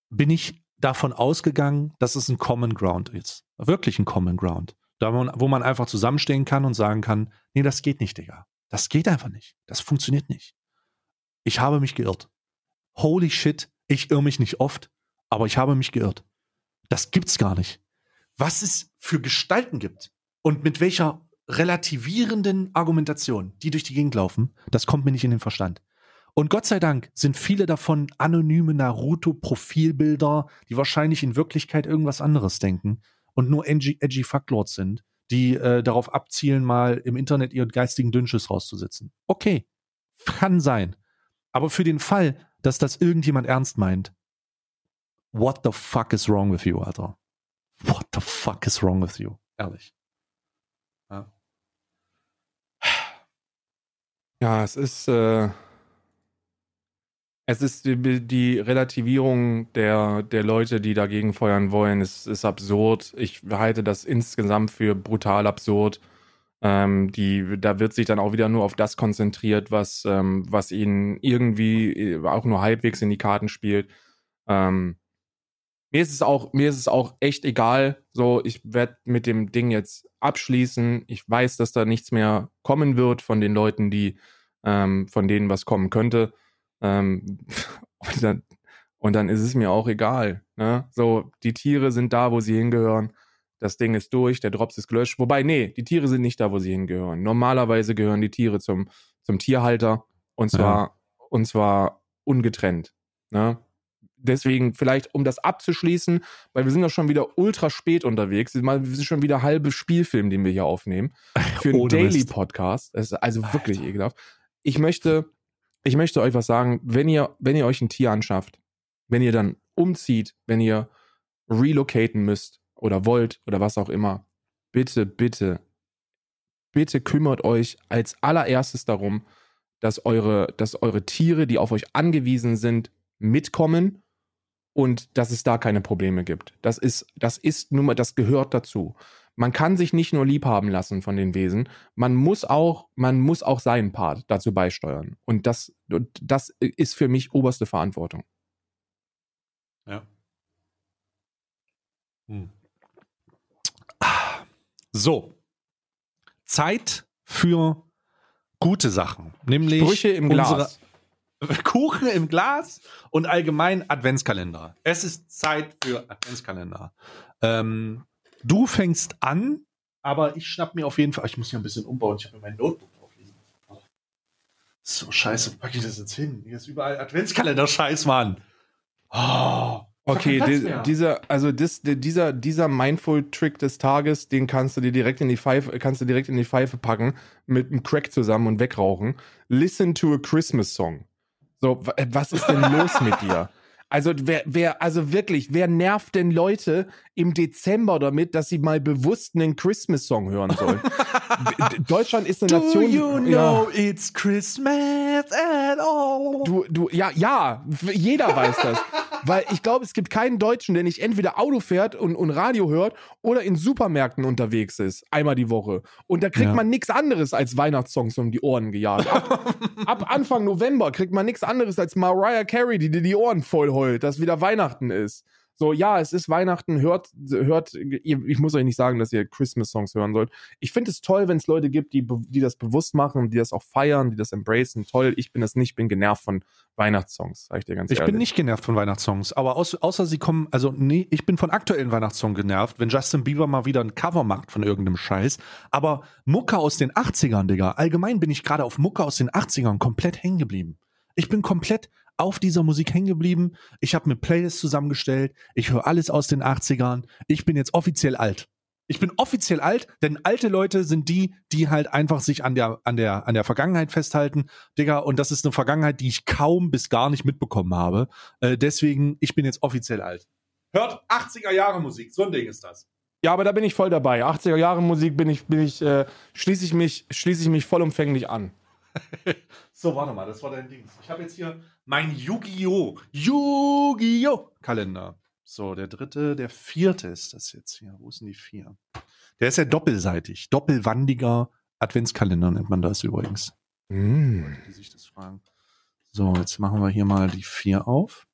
bin ich davon ausgegangen, dass es ein Common Ground ist. Wirklich ein Common Ground. Da man, wo man einfach zusammenstehen kann und sagen kann, nee, das geht nicht, Digga. Das geht einfach nicht. Das funktioniert nicht. Ich habe mich geirrt. Holy shit, ich irre mich nicht oft, aber ich habe mich geirrt. Das gibt's gar nicht. Was es für Gestalten gibt und mit welcher relativierenden Argumentation, die durch die Gegend laufen, das kommt mir nicht in den Verstand. Und Gott sei Dank sind viele davon anonyme Naruto-Profilbilder, die wahrscheinlich in Wirklichkeit irgendwas anderes denken und nur edgy, edgy Fucklords sind, die äh, darauf abzielen, mal im Internet ihren geistigen Dünnschiss rauszusetzen. Okay, kann sein. Aber für den Fall, dass das irgendjemand ernst meint. What the fuck is wrong with you, Alter? What the fuck is wrong with you? Ehrlich. Ja es ist, äh, es ist die, die, Relativierung der, der Leute, die dagegen feuern wollen, ist, ist absurd. Ich halte das insgesamt für brutal absurd. Ähm, die, da wird sich dann auch wieder nur auf das konzentriert, was, ähm, was ihnen irgendwie äh, auch nur halbwegs in die Karten spielt. Ähm, mir ist es auch, mir ist es auch echt egal. So, ich werde mit dem Ding jetzt abschließen. Ich weiß, dass da nichts mehr kommen wird von den Leuten, die, ähm, von denen was kommen könnte. Ähm, und, dann, und dann ist es mir auch egal. Ne? So, die Tiere sind da, wo sie hingehören das Ding ist durch, der Drops ist gelöscht. Wobei, nee, die Tiere sind nicht da, wo sie hingehören. Normalerweise gehören die Tiere zum, zum Tierhalter und zwar, ja. und zwar ungetrennt. Ne? Deswegen, vielleicht, um das abzuschließen, weil wir sind ja schon wieder ultra spät unterwegs. Wir sind schon wieder halbe Spielfilm, den wir hier aufnehmen. Für einen Daily Podcast. Das ist also Alter. wirklich ekelhaft. Ich möchte, ich möchte euch was sagen. Wenn ihr, wenn ihr euch ein Tier anschafft, wenn ihr dann umzieht, wenn ihr relocaten müsst, oder wollt oder was auch immer, bitte, bitte, bitte kümmert euch als allererstes darum, dass eure, dass eure Tiere, die auf euch angewiesen sind, mitkommen und dass es da keine Probleme gibt. Das ist, das ist nun mal, das gehört dazu. Man kann sich nicht nur lieb haben lassen von den Wesen, man muss auch, man muss auch seinen Part dazu beisteuern. Und das, das ist für mich oberste Verantwortung. Ja. Hm. So. Zeit für gute Sachen. Nämlich Sprüche im Glas. Kuchen im Glas und allgemein Adventskalender. Es ist Zeit für Adventskalender. Ähm, du fängst an, aber ich schnapp mir auf jeden Fall. Ich muss hier ein bisschen umbauen. Ich habe mir mein Notebook drauflegen. So scheiße, packe ich das jetzt hin? Hier ist überall Adventskalender-Scheiß, Mann. Oh. Okay, die, dieser, also das, dieser, dieser Mindful-Trick des Tages, den kannst du dir direkt in die Pfeife, kannst du direkt in die Pfeife packen, mit einem Crack zusammen und wegrauchen. Listen to a Christmas Song. So, was ist denn los mit dir? Also wer, wer, also wirklich, wer nervt denn Leute im Dezember damit, dass sie mal bewusst einen Christmas-Song hören sollen? Deutschland ist eine Do Nation. You know ja. it's Christmas at all. Du, du, ja, ja, jeder weiß das. Weil ich glaube, es gibt keinen Deutschen, der nicht entweder Auto fährt und, und Radio hört oder in Supermärkten unterwegs ist, einmal die Woche. Und da kriegt ja. man nichts anderes als Weihnachtssongs um die Ohren gejagt. Ab, ab Anfang November kriegt man nichts anderes als Mariah Carey, die dir die Ohren voll heult, dass wieder Weihnachten ist. So, ja, es ist Weihnachten, hört, hört, ich muss euch nicht sagen, dass ihr Christmas-Songs hören sollt. Ich finde es toll, wenn es Leute gibt, die, die das bewusst machen, die das auch feiern, die das embracen. Toll, ich bin das nicht, bin genervt von Weihnachtssongs, sag ich dir ganz ich ehrlich. Ich bin nicht genervt von Weihnachtssongs, aber aus, außer sie kommen, also nee, ich bin von aktuellen Weihnachtssongs genervt, wenn Justin Bieber mal wieder ein Cover macht von irgendeinem Scheiß. Aber Mucke aus den 80ern, Digga, allgemein bin ich gerade auf Mucke aus den 80ern komplett hängen geblieben. Ich bin komplett auf dieser Musik hängen geblieben. Ich habe mir Playlists zusammengestellt. Ich höre alles aus den 80ern. Ich bin jetzt offiziell alt. Ich bin offiziell alt, denn alte Leute sind die, die halt einfach sich an der, an der, an der Vergangenheit festhalten. Digga, und das ist eine Vergangenheit, die ich kaum bis gar nicht mitbekommen habe. Äh, deswegen, ich bin jetzt offiziell alt. Hört 80er Jahre Musik, so ein Ding ist das. Ja, aber da bin ich voll dabei. 80er Jahre Musik bin ich, bin ich, äh, schließe ich mich, schließe ich mich vollumfänglich an. so, warte mal, das war dein Ding. Ich habe jetzt hier mein Yu-Gi-Oh! Yu-Gi-Oh! Kalender. So, der dritte, der vierte ist das jetzt hier. Wo sind die vier? Der ist ja doppelseitig. Doppelwandiger Adventskalender nennt man das übrigens. Mm. Die sich das fragen. So, jetzt machen wir hier mal die vier auf.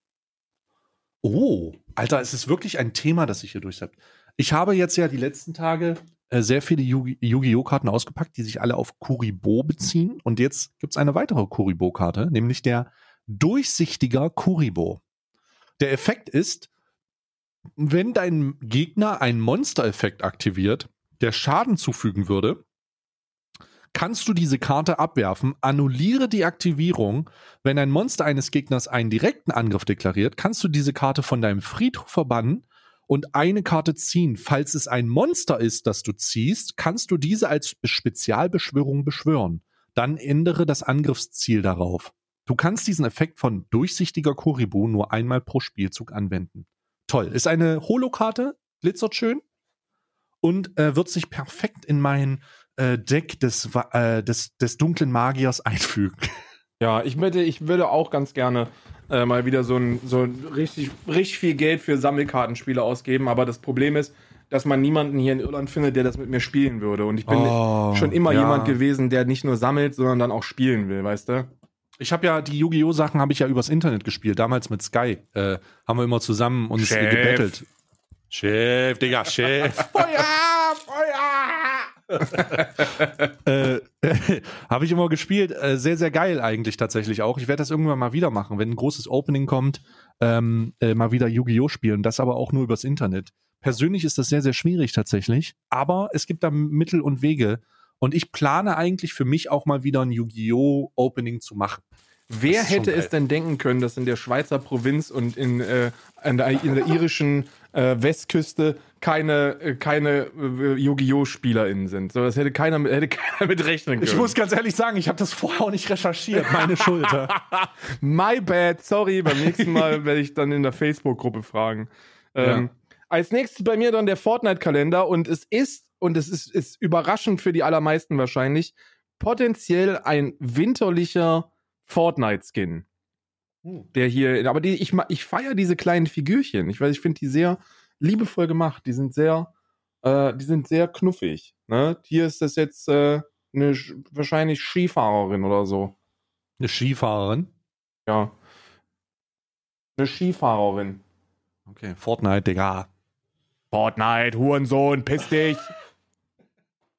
Oh, Alter, es ist wirklich ein Thema, das sich hier durchsetzt. Ich habe jetzt ja die letzten Tage äh, sehr viele Yu-Gi-Oh! Karten ausgepackt, die sich alle auf Kuribo beziehen. Und jetzt gibt es eine weitere Kuribo-Karte, nämlich der durchsichtiger Kuribo. Der Effekt ist, wenn dein Gegner einen Monster-Effekt aktiviert, der Schaden zufügen würde, kannst du diese Karte abwerfen, annulliere die Aktivierung. Wenn ein Monster eines Gegners einen direkten Angriff deklariert, kannst du diese Karte von deinem Friedhof verbannen und eine Karte ziehen. Falls es ein Monster ist, das du ziehst, kannst du diese als Spezialbeschwörung beschwören. Dann ändere das Angriffsziel darauf. Du kannst diesen Effekt von durchsichtiger Kuribu nur einmal pro Spielzug anwenden. Toll. Ist eine Holokarte, glitzert schön und äh, wird sich perfekt in mein äh, Deck des, äh, des, des dunklen Magiers einfügen. Ja, ich würde, ich würde auch ganz gerne äh, mal wieder so ein, so ein richtig, richtig viel Geld für Sammelkartenspiele ausgeben, aber das Problem ist, dass man niemanden hier in Irland findet, der das mit mir spielen würde. Und ich bin Oh, schon immer ja. jemand gewesen, der nicht nur sammelt, sondern dann auch spielen will, weißt du? Ich habe ja die Yu-Gi-Oh! Sachen habe ich ja übers Internet gespielt, damals mit Sky. Äh, haben wir immer zusammen uns Chef. gebettelt. Chef, Digga, Chef. Feuer! Feuer! äh, habe ich immer gespielt. Äh, sehr, sehr geil eigentlich tatsächlich auch. Ich werde das irgendwann mal wieder machen, wenn ein großes Opening kommt, ähm, äh, mal wieder Yu-Gi-Oh! spielen. Das aber auch nur übers Internet. Persönlich ist das sehr, sehr schwierig tatsächlich. Aber es gibt da Mittel und Wege. Und ich plane eigentlich für mich auch mal wieder ein Yu-Gi-Oh! Opening zu machen. Wer hätte es denn denken können, dass in der Schweizer Provinz und in, äh, in, der, in der irischen äh, Westküste keine, äh, keine äh, Yu-Gi-Oh! SpielerInnen sind? So, das hätte keiner, mit- hätte keiner mit rechnen können. Ich muss ganz ehrlich sagen, ich habe das vorher auch nicht recherchiert. Meine Schulter. My bad, sorry. Beim nächsten Mal werde ich dann in der Facebook-Gruppe fragen. Ähm, Als nächstes bei mir dann der Fortnite-Kalender und es ist, und es ist, ist überraschend für die allermeisten wahrscheinlich, potenziell ein winterlicher Fortnite-Skin. Der hier, aber die, ich, ich feiere diese kleinen Figürchen. Ich weiß, ich finde die sehr liebevoll gemacht. Die sind sehr, äh, die sind sehr knuffig. Ne? Hier ist das jetzt äh, eine Sch- wahrscheinlich Skifahrerin oder so. Eine Skifahrerin. Ja. Eine Skifahrerin. Okay, Fortnite, Digga. Fortnite, Hurensohn, piss dich.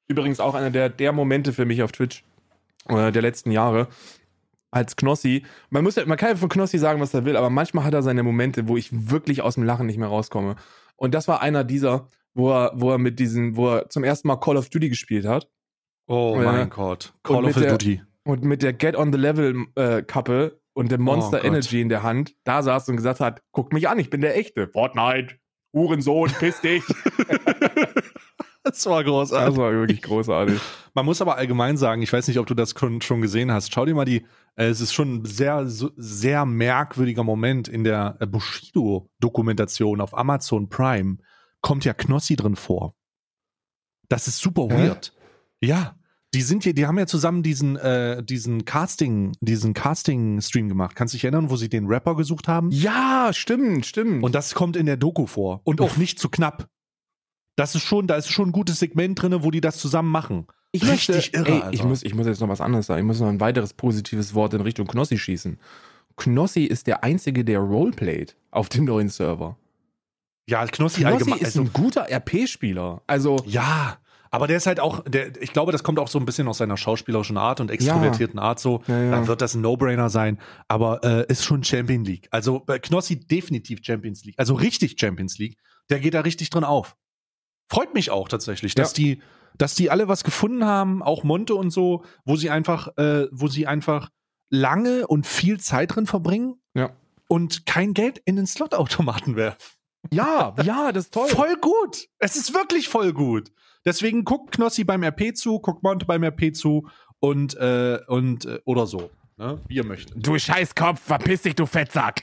Übrigens auch einer der, der Momente für mich auf Twitch äh, der letzten Jahre. Als Knossi, man muss ja, man kann ja von Knossi sagen, was er will, aber manchmal hat er seine Momente, wo ich wirklich aus dem Lachen nicht mehr rauskomme. Und das war einer dieser, wo er, wo er mit diesen, wo er zum ersten Mal Call of Duty gespielt hat Oh Ja. mein Gott. Call of der- Duty. und mit der Get on the Level äh, Kappe und der Monster Oh. Energy in der Hand da saß und gesagt hat, guck mich an, ich bin der echte. Fortnite, Hurensohn, piss dich. Das war großartig. Das war wirklich großartig. Man muss aber allgemein sagen, ich weiß nicht, ob du das schon gesehen hast. Schau dir mal die, äh, es ist schon ein sehr, sehr merkwürdiger Moment in der äh, Bushido-Dokumentation auf Amazon Prime. Kommt ja Knossi drin vor. Das ist super Hä? weird. Ja. Die sind hier, die haben ja zusammen diesen, äh, diesen Casting, diesen Casting-Stream gemacht. Kannst du dich erinnern, wo sie den Rapper gesucht haben? Ja, stimmt, stimmt. Und das kommt in der Doku vor. Und auch nicht zu knapp. Das ist schon, da ist schon ein gutes Segment drin, wo die das zusammen machen. ich richtig irre, Ey, Alter. ich, muss, ich muss jetzt noch was anderes sagen. Ich muss noch ein weiteres positives Wort in Richtung Knossi schießen. Knossi ist der Einzige, der Roleplayt auf dem neuen Server. Ja, Knossi, Knossi allgemein. ist Also, ein guter RP-Spieler. Also, ja, aber der ist halt auch, der, ich glaube, das kommt auch so ein bisschen aus seiner schauspielerischen Art und extrovertierten Art so. Ja, ja. Dann wird das ein No-Brainer sein, aber äh, ist schon Champion League. Also bei Knossi definitiv Champions League. Also richtig Champions League. Der geht da richtig drin auf. Freut mich auch tatsächlich, dass Ja. die, dass die alle was gefunden haben, auch Monte und so, wo sie einfach, äh, wo sie einfach lange und viel Zeit drin verbringen ja. und kein Geld in den Slotautomaten werfen. Ja, ja, das ist toll. Voll gut. Es ist wirklich voll gut. Deswegen guckt Knossi beim RP zu, guckt Monte beim RP zu und, äh, und äh, oder so. Ne? Wie ihr möchtet. Du Scheißkopf, verpiss dich, du Fettsack.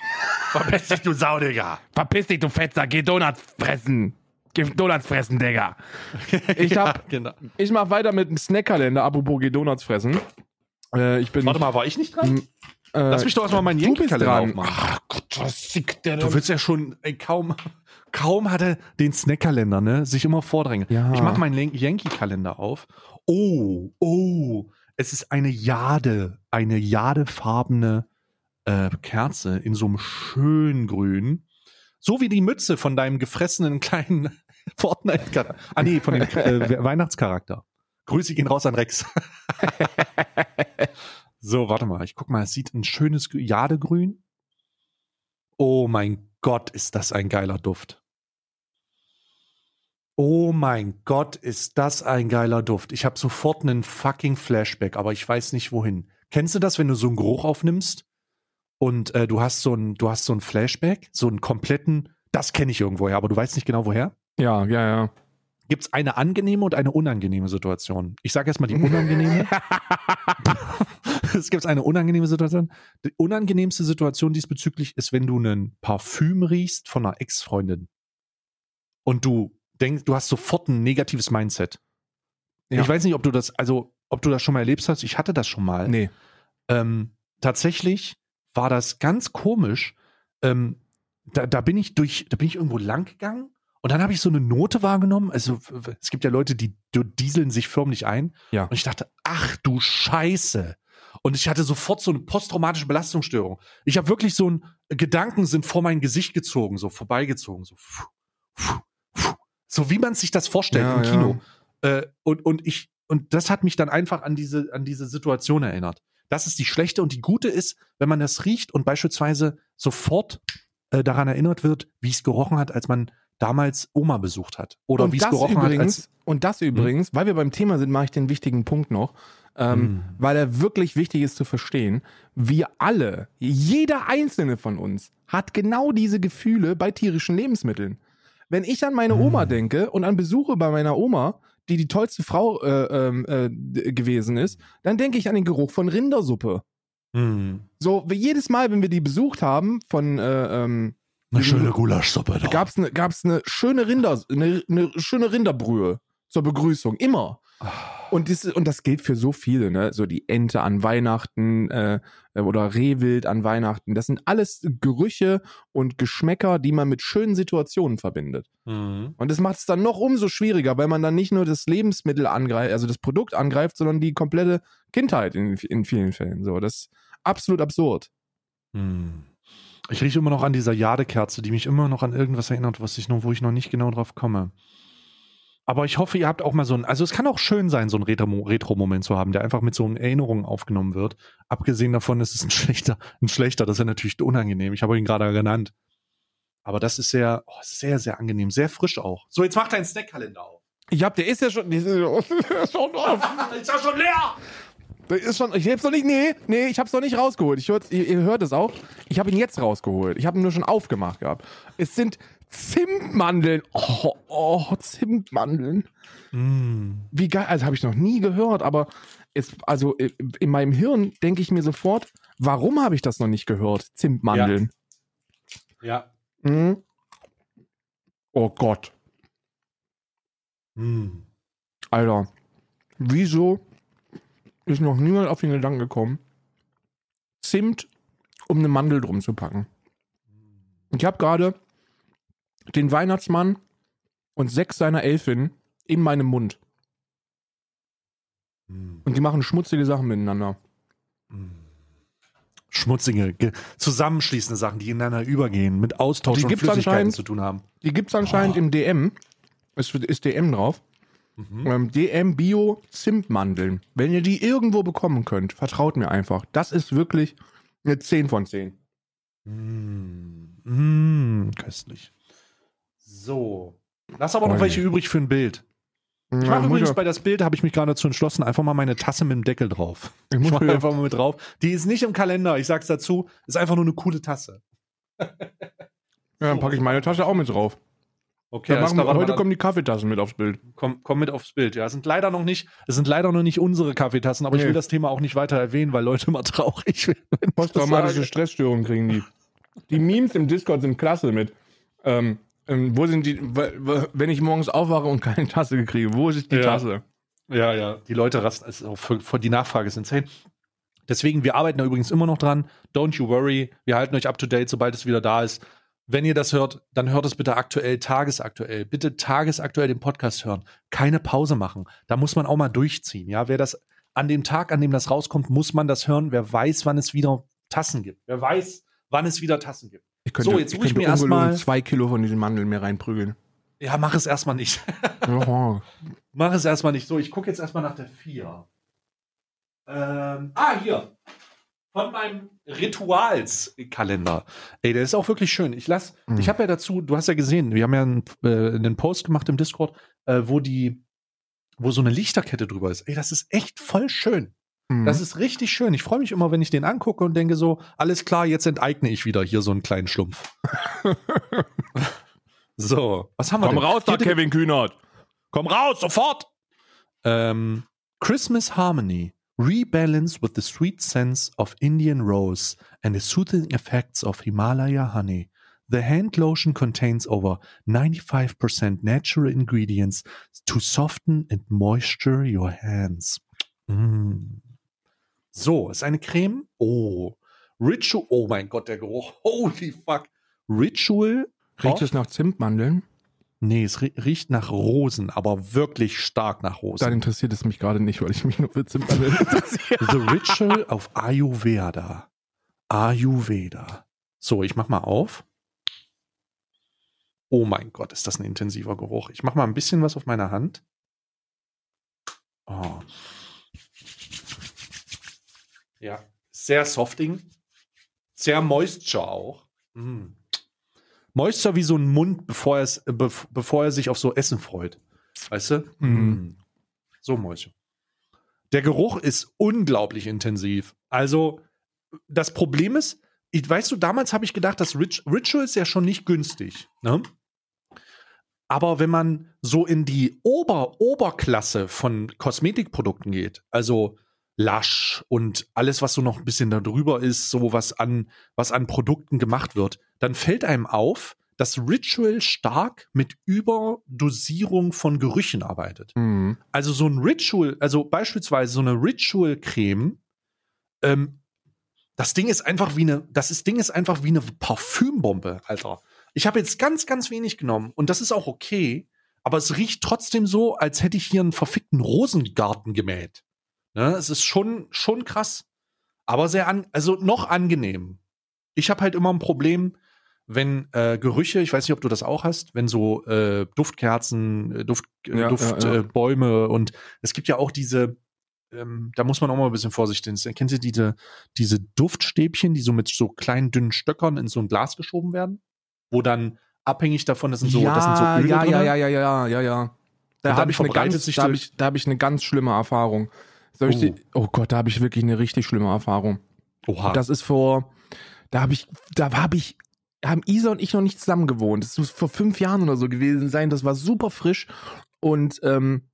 Verpiss dich, du Sau, Digga. Verpiss dich, du Fettsack. Geh Donuts fressen. Geh Donuts fressen, Digga. Ich ja, hab- genau. Ich mach weiter mit dem Snackkalender. Apropos Geh Donuts fressen. Äh, ich bin. Warte mal, war ich nicht dran? äh, Lass mich doch erstmal meinen Yankee-Kalender aufmachen. Ach Gott, was sieht der Du willst ja schon, ey, kaum, kaum hat er den Snackkalender, ne, sich immer vordrängen. Ja. Ich mach meinen Yan- Yankee-Kalender auf. Oh, oh, es ist eine Jade, eine jadefarbene äh, Kerze in so einem schönen Grün. So wie die Mütze von deinem gefressenen kleinen Fortnite, ah nee, von dem äh, Weihnachtscharakter. Grüße gehen raus an Rex. so, warte mal, ich guck mal, es sieht ein schönes Grü- Jadegrün. Oh mein Gott, ist das ein geiler Duft. Oh mein Gott, ist das ein geiler Duft. Ich habe sofort einen fucking Flashback, aber ich weiß nicht wohin. Kennst du das, wenn du so einen Geruch aufnimmst und äh, du hast so ein, du hast so ein Flashback, so einen kompletten, das kenne ich irgendwoher, aber du weißt nicht genau woher? Ja, ja, ja. Gibt es eine angenehme und eine unangenehme Situation? Ich sage erstmal die unangenehme. es gibt eine unangenehme Situation. Die unangenehmste Situation diesbezüglich ist, wenn du ein Parfüm riechst von einer Ex-Freundin und du denkst, du hast sofort ein negatives Mindset. Ja. Ich weiß nicht, ob du das, also ob du das schon mal erlebt hast. Ich hatte das schon mal. Nee. Ähm, tatsächlich war das ganz komisch. Ähm, da, da bin ich durch, da bin ich irgendwo lang gegangen und dann habe ich so eine Note wahrgenommen. Also es gibt ja Leute, die die dieseln sich förmlich ein. Ja. Und ich dachte, ach du Scheiße. Und ich hatte sofort so eine posttraumatische Belastungsstörung. Ich habe wirklich so ein Gedanken sind vor mein Gesicht gezogen, so vorbeigezogen, so pfuh, pfuh, pfuh. so wie man sich das vorstellt Ja, im ja. Kino. Äh, und und ich und das hat mich dann einfach an diese an diese Situation erinnert. Das ist die schlechte und die gute ist, wenn man das riecht und beispielsweise sofort äh, daran erinnert wird, wie es gerochen hat, als man damals Oma besucht hat oder wie es das gerochen hat, übrigens, als und das übrigens, weil wir beim Thema sind, mache ich den wichtigen Punkt noch, ähm, Mm. weil er wirklich wichtig ist zu verstehen. Wir alle, jeder einzelne von uns, hat genau diese Gefühle bei tierischen Lebensmitteln. Wenn ich an meine Oma Mm. denke und an Besuche bei meiner Oma, die die tollste Frau äh, ähm, äh, gewesen ist, dann denke ich an den Geruch von Rindersuppe. Hm. So, wie jedes Mal, wenn wir die besucht haben, von äh, ähm, eine schöne Gulaschsuppe. Da. gab's eine gab's eine schöne Rinder eine, eine schöne Rinderbrühe zur Begrüßung immer und das, und das gilt für so viele ne so die Ente an Weihnachten äh, oder Rehwild an Weihnachten das sind alles Gerüche und Geschmäcker die man mit schönen Situationen verbindet Mhm. und das macht es dann noch umso schwieriger weil man dann nicht nur das Lebensmittel angreift also das Produkt angreift sondern die komplette Kindheit in, in vielen Fällen so das ist absolut absurd Hm. Ich rieche immer noch an dieser Jadekerze, die mich immer noch an irgendwas erinnert, was ich noch, wo ich noch nicht genau drauf komme. Aber ich hoffe, ihr habt auch mal so ein, also es kann auch schön sein, so einen Retro- Retro-Moment zu haben, der einfach mit so Erinnerungen aufgenommen wird. Abgesehen davon ist es ein schlechter, ein schlechter, das ist ja natürlich unangenehm. Ich habe ihn gerade genannt. Aber das ist sehr, oh, sehr, sehr angenehm, sehr frisch auch. So, jetzt mach deinen Snackkalender auf. ich hab der ist ja schon der ist ja schon drauf ist ja schon leer! Ist schon, ich hab's noch nicht, nee, nee, ich hab's noch nicht rausgeholt. Ich hör's, ihr, ihr hört es auch. Ich habe ihn jetzt rausgeholt. Ich habe ihn nur schon aufgemacht gehabt. Es sind Zimtmandeln. Oh, oh, Zimtmandeln. Mm. Wie geil, also habe ich noch nie gehört, aber es, also äh, in meinem Hirn denke ich mir sofort, warum habe ich das noch nicht gehört? Zimtmandeln. Ja. Mhm. Oh Gott, Mm. Alter. Wieso ist noch niemand auf den Gedanken gekommen, Zimt um eine Mandel drum zu packen? Ich habe gerade den Weihnachtsmann und sechs seiner Elfinnen in meinem Mund. Mm. Und die machen schmutzige Sachen miteinander. schmutzige, ge- zusammenschließende Sachen, die ineinander übergehen, mit Austausch Die und gibt's Flüssigkeiten anscheinend- zu tun haben. Die gibt es anscheinend Oh. im DM. Es ist DM drauf. Mhm. Ähm, DM Bio Zimtmandeln. Wenn ihr die irgendwo bekommen könnt, vertraut mir einfach. Das ist wirklich eine 10 von 10. Mm, mm, köstlich. So. Lass aber noch Freunde. welche übrig für ein Bild. Ich Ja, mache muss übrigens ja- bei das Bild, habe ich mich gerade dazu entschlossen, einfach mal meine Tasse mit dem Deckel drauf. ich Ich muss mache einfach mal mit drauf. Die ist nicht im Kalender, ich sag's dazu, ist einfach nur eine coole Tasse. ja, dann packe ich meine Tasche auch mit drauf. Okay, machen klar, heute mal, kommen die Kaffeetassen mit aufs Bild. komm, komm mit aufs Bild. Ja, es sind leider noch nicht, es sind leider noch nicht unsere Kaffeetassen, aber ich Nee. will das Thema auch nicht weiter erwähnen, weil Leute immer traurig werden. ich Posttraumatische. Stressstörungen kriegen die. Die Memes im Discord sind klasse mit. Ähm, ähm, wo sind die, wenn ich morgens aufwache und keine Tasse kriege, wo ist die Ja. Tasse? Ja, ja, die Leute rasten, also für, für die Nachfrage ist insane. Deswegen, wir arbeiten da übrigens immer noch dran. Don't you worry. Wir halten euch up to date, sobald es wieder da ist. Wenn ihr das hört, dann hört es bitte aktuell, tagesaktuell. Bitte tagesaktuell den Podcast hören. Keine Pause machen. Da muss man auch mal durchziehen. Ja, wer das an dem Tag, an dem das rauskommt, muss man das hören. Wer weiß, wann es wieder Tassen gibt. Wer weiß, wann es wieder Tassen gibt. Ich könnte, So, jetzt ich ich könnte mir erstmal- zwei Kilo von diesen Mandeln mehr reinprügeln. Ja, mach es erstmal nicht. Mach es erstmal nicht so. Ich gucke jetzt erstmal nach der 4. Ähm, ah, hier. Von meinem Ritualskalender. Ey, der ist auch wirklich schön. Ich lass, Mhm. ich habe ja dazu, du hast ja gesehen, wir haben ja einen, äh, einen Post gemacht im Discord, äh, wo die, wo so eine Lichterkette drüber ist. Ey, das ist echt voll schön. Mhm. Das ist richtig schön. Ich freue mich immer, wenn ich den angucke und denke so, alles klar, jetzt enteigne ich wieder hier so einen kleinen Schlumpf. so, was haben wir Komm denn? raus da, Kevin Kühnert. Komm raus, sofort! Ähm, Christmas Harmony. Rebalance with the sweet scents of Indian rose and the soothing effects of Himalaya honey. The hand lotion contains over 95% natural ingredients to soften and moisture your hands. Mm. So, ist eine Creme. Oh, Ritual. Oh mein Gott, der Geruch. Holy fuck. Ritual. Riecht es nach Zimtmandeln? Nee, es rie- riecht nach Rosen, aber wirklich stark nach Dann Rosen. interessiert es mich gerade nicht, weil ich mich nur für Zimtmandeln interessiere. The Ritual of Ayurveda. Ayurveda. So, ich mach mal auf. Oh mein Gott, ist das ein intensiver Geruch. Ich mach mal ein bisschen was auf meiner Hand. Oh. Ja, sehr softing. Sehr moisture auch. Mm. Moisture wie so ein Mund, bevor, er es, bev bevor er sich auf so Essen freut. Weißt du? Mm. So moisture. Der Geruch ist unglaublich intensiv. Also, das Problem ist, ich, weißt du, damals habe ich gedacht, das Rit Ritual ist ja schon nicht günstig. Ne? Aber wenn man so in die Ober Oberklasse von Kosmetikprodukten geht, also Lush und alles, was so noch ein bisschen darüber ist, so was an, was an Produkten gemacht wird, dann fällt einem auf, dass Ritual stark mit Überdosierung von Gerüchen arbeitet. Mhm. Also so ein Ritual, also beispielsweise so eine Ritual-Creme, ähm, das Ding ist einfach wie eine, das ist, Ding ist einfach wie eine Parfümbombe, Alter. Ich habe jetzt ganz, ganz wenig genommen und das ist auch okay, aber es riecht trotzdem so, als hätte ich hier einen verfickten Rosengarten gemäht. Ne? Es ist schon, schon krass, aber sehr an, also noch angenehm. Ich habe halt immer ein Problem, wenn äh, Gerüche, ich weiß nicht, ob du das auch hast, wenn so äh, Duftkerzen, äh, Duft, äh, Ja, Duftbäume ja, ja. Äh, Bäume und es gibt ja auch diese, ähm, da muss man auch mal ein bisschen vorsichtig sein. Kennt ihr diese, diese Duftstäbchen, die so mit so kleinen, dünnen Stöckern in so ein Glas geschoben werden? Wo dann abhängig davon, das sind so, das sind so Öle ja, drin. ja, ja, ja, ja, ja, ja. Da habe ich, eine verbreitet ganz- sich da hab ich, da hab ich eine ganz schlimme Erfahrung. Oh. die, oh Gott, da habe ich wirklich eine richtig schlimme Erfahrung. Oha. Das ist vor, da habe ich, da habe ich, haben Isa und ich noch nicht zusammen gewohnt. Das muss vor fünf Jahren oder so gewesen sein. Das war super frisch und ähm,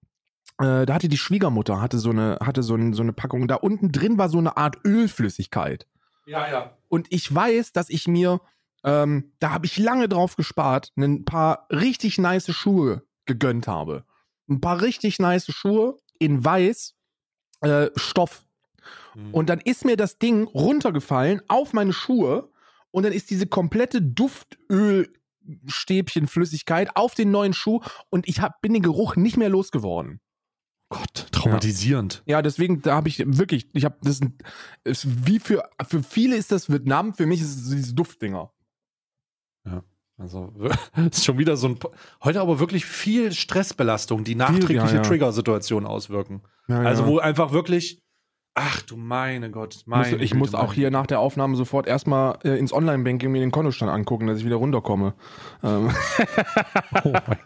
äh, da hatte die Schwiegermutter hatte so eine, hatte so, ein, so eine Packung. Da unten drin war so eine Art Ölflüssigkeit. ja, ja. Und ich weiß, dass ich mir, ähm, da habe ich lange drauf gespart, ein paar richtig nice Schuhe gegönnt habe. Ein paar richtig nice Schuhe in weiß äh, Stoff. Mhm. Und dann ist mir das Ding runtergefallen auf meine Schuhe und dann ist diese komplette Duftölstäbchenflüssigkeit auf den neuen Schuh und ich hab, bin den Geruch nicht mehr losgeworden. Gott, traumatisierend. Ja, deswegen, da habe ich wirklich, ich habe das ist wie für, für viele ist das Vietnam, für mich ist es diese Duftdinger. Also ist schon wieder so ein heute aber wirklich viel Stressbelastung, die nachträgliche ja, ja. Triggersituation auswirken. Ja, Also ja. wo einfach wirklich ach du meine Gott, meine ich Güte, muss auch meine hier nach der Aufnahme sofort erstmal äh, ins Online-Banking mir den Kontostand angucken, dass ich wieder runterkomme. Ähm, Oh mein,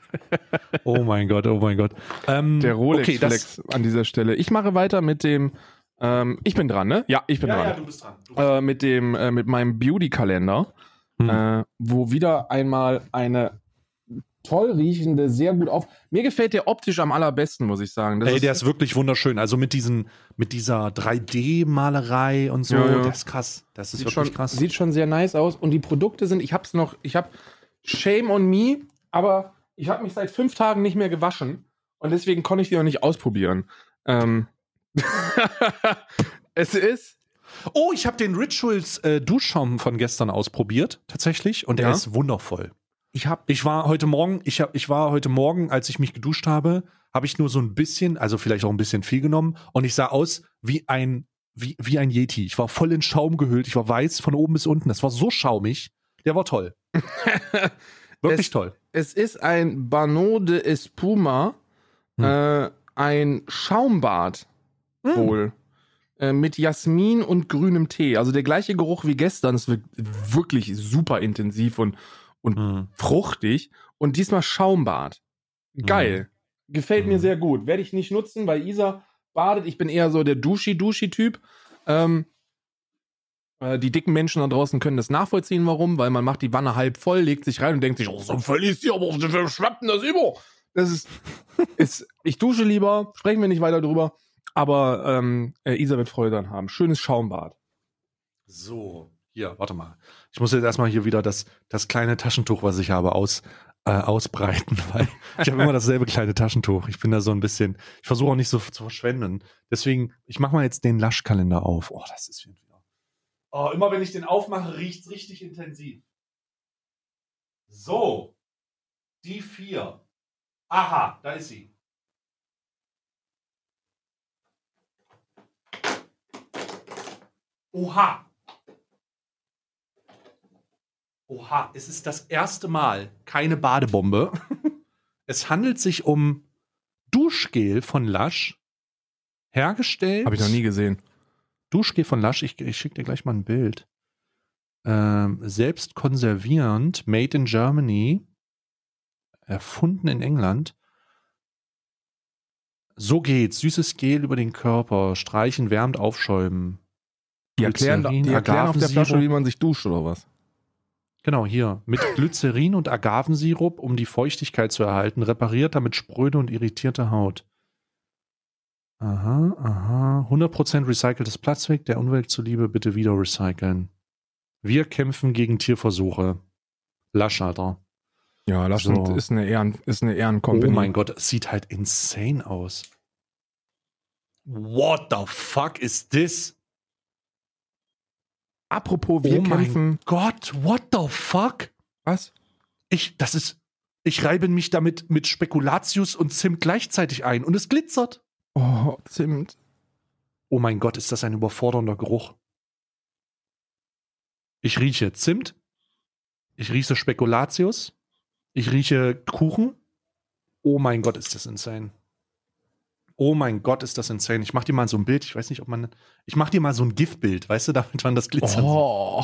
oh mein Gott, oh mein Gott. Ähm, der okay, Rolex-Flex an dieser Stelle. Ich mache weiter mit dem, ähm, ich bin dran, ne? Ja, ich bin ja, dran. ja, du bist dran. Du bist dran. äh, mit dem, äh, mit meinem Beauty-Kalender, Hm. äh, wo wieder einmal eine toll riechende, sehr gut auf. Mir gefällt der optisch am allerbesten, muss ich sagen. Das Ey, der ist wirklich wunderschön. Also mit diesen, mit dieser 3D-Malerei und so, Ja, ja. das ist krass. Das ist sieht wirklich schon, krass. sieht schon sehr nice aus. Und die Produkte sind, ich hab's noch, ich hab Shame on me, aber ich habe mich seit fünf Tagen nicht mehr gewaschen und deswegen konnte ich die noch nicht ausprobieren. Ähm. es ist. Oh, ich habe den Rituals äh, Duschschaum von gestern ausprobiert, tatsächlich, und der Ja? ist wundervoll. Ich hab. Ich war heute Morgen, ich, hab, ich war heute Morgen, als ich mich geduscht habe, habe ich nur so ein bisschen, also vielleicht auch ein bisschen viel genommen und ich sah aus wie ein, wie, wie ein Yeti. Ich war voll in Schaum gehüllt, ich war weiß von oben bis unten. Das war so schaumig. Der war toll. Wirklich Es- toll. Es ist ein Bano de Espuma, Hm. äh, ein Schaumbad Mm. wohl. Äh, mit Jasmin und grünem Tee. Also der gleiche Geruch wie gestern. Es wird wirklich super intensiv und, und Mhm. fruchtig. Und diesmal Schaumbad. Geil. Gefällt mir Mhm. sehr gut. Werde ich nicht nutzen, weil Isa badet. Ich bin eher so der Duschi-Duschi-Typ. Ähm, äh, die dicken Menschen da draußen können das nachvollziehen, warum, weil man macht die Wanne halb voll, legt sich rein und denkt sich, oh, so verliest sie, aber wie schwappt denn das über? Das ist, ist, ich dusche lieber, sprechen wir nicht weiter drüber. aber ähm, äh, Isa wird Freude dran haben. Schönes Schaumbad. So, hier, warte mal. Ich muss jetzt erstmal hier wieder das, das kleine Taschentuch, was ich habe, aus, äh, ausbreiten, weil ich habe immer dasselbe kleine Taschentuch. Ich bin da so ein bisschen, ich versuche auch nicht so zu verschwenden. Deswegen, ich mache mal jetzt den Laschkalender auf. Oh, das ist wieder. Oh, immer wenn ich den aufmache, riecht es richtig intensiv. So, die vier. Aha, da ist sie. Oha. Oha, es ist das erste Mal keine Badebombe. es handelt sich um Duschgel von Lush. Hergestellt. Habe ich noch nie gesehen. Duschgel von Lush, ich, ich schicke dir gleich mal ein Bild. Ähm, selbst konservierend, made in Germany, erfunden in England. So geht's. Süßes Gel über den Körper, streichen, wärmend aufschäumen. Die erklären, die erklären auf der Flasche, wie man sich duscht oder was? Genau, hier. Mit Glycerin und Agavensirup, um die Feuchtigkeit zu erhalten, repariert damit spröde und irritierte Haut. Aha, aha. 100% recyceltes Plastik, der Umwelt zuliebe bitte wieder recyceln. Wir kämpfen gegen Tierversuche. Lasch, Alter. Ja, das So. ist eine Ehren, ist eine Oh Ehrencompany. mein Gott, es sieht halt insane aus. What the fuck is this? Apropos, wir oh mein kämpfen. Gott, what the fuck? Was? Ich, das ist, ich reibe mich damit mit Spekulatius und Zimt gleichzeitig ein und es glitzert. Oh, Zimt. Oh mein Gott, ist das ein überfordernder Geruch. Ich rieche Zimt. Ich rieche Spekulatius. Ich rieche Kuchen. Oh mein Gott, ist das insane. Oh mein Gott, ist das insane. Ich mach dir mal so ein Bild. Ich weiß nicht, ob man. Ich mach dir mal so ein GIF-Bild, weißt du, damit man das glitzern sieht. Oh.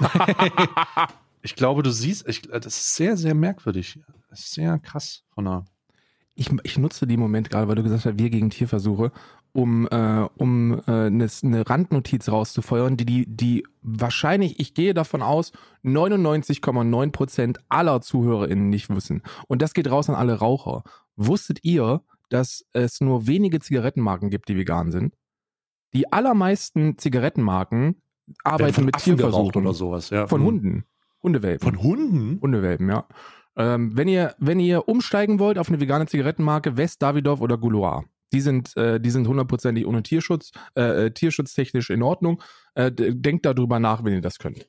Ich glaube, du siehst, ich, das ist sehr, sehr merkwürdig. Das ist sehr krass von der. Ich, ich nutze den Moment gerade, weil du gesagt hast, wir gegen Tierversuche, um, äh, um äh, eine, eine Randnotiz rauszufeuern, die, die, die wahrscheinlich, ich gehe davon aus, 99,9% aller ZuhörerInnen nicht wissen. Und das geht raus an alle Raucher. Wusstet ihr, dass es nur wenige Zigarettenmarken gibt, die vegan sind? Die allermeisten Zigarettenmarken arbeiten mit Affen Tierversuchen. oder sowas. Ja. Von Hunden. Hundewelpen. Von Hunden? Hundewelpen, ja. Ähm, wenn, ihr, wenn ihr umsteigen wollt auf eine vegane Zigarettenmarke, West, Davidoff oder Gouloir, die sind, äh, die sind hundertprozentig ohne Tierschutz, äh, äh, tierschutztechnisch in Ordnung. Äh, denkt darüber nach, wenn ihr das könnt.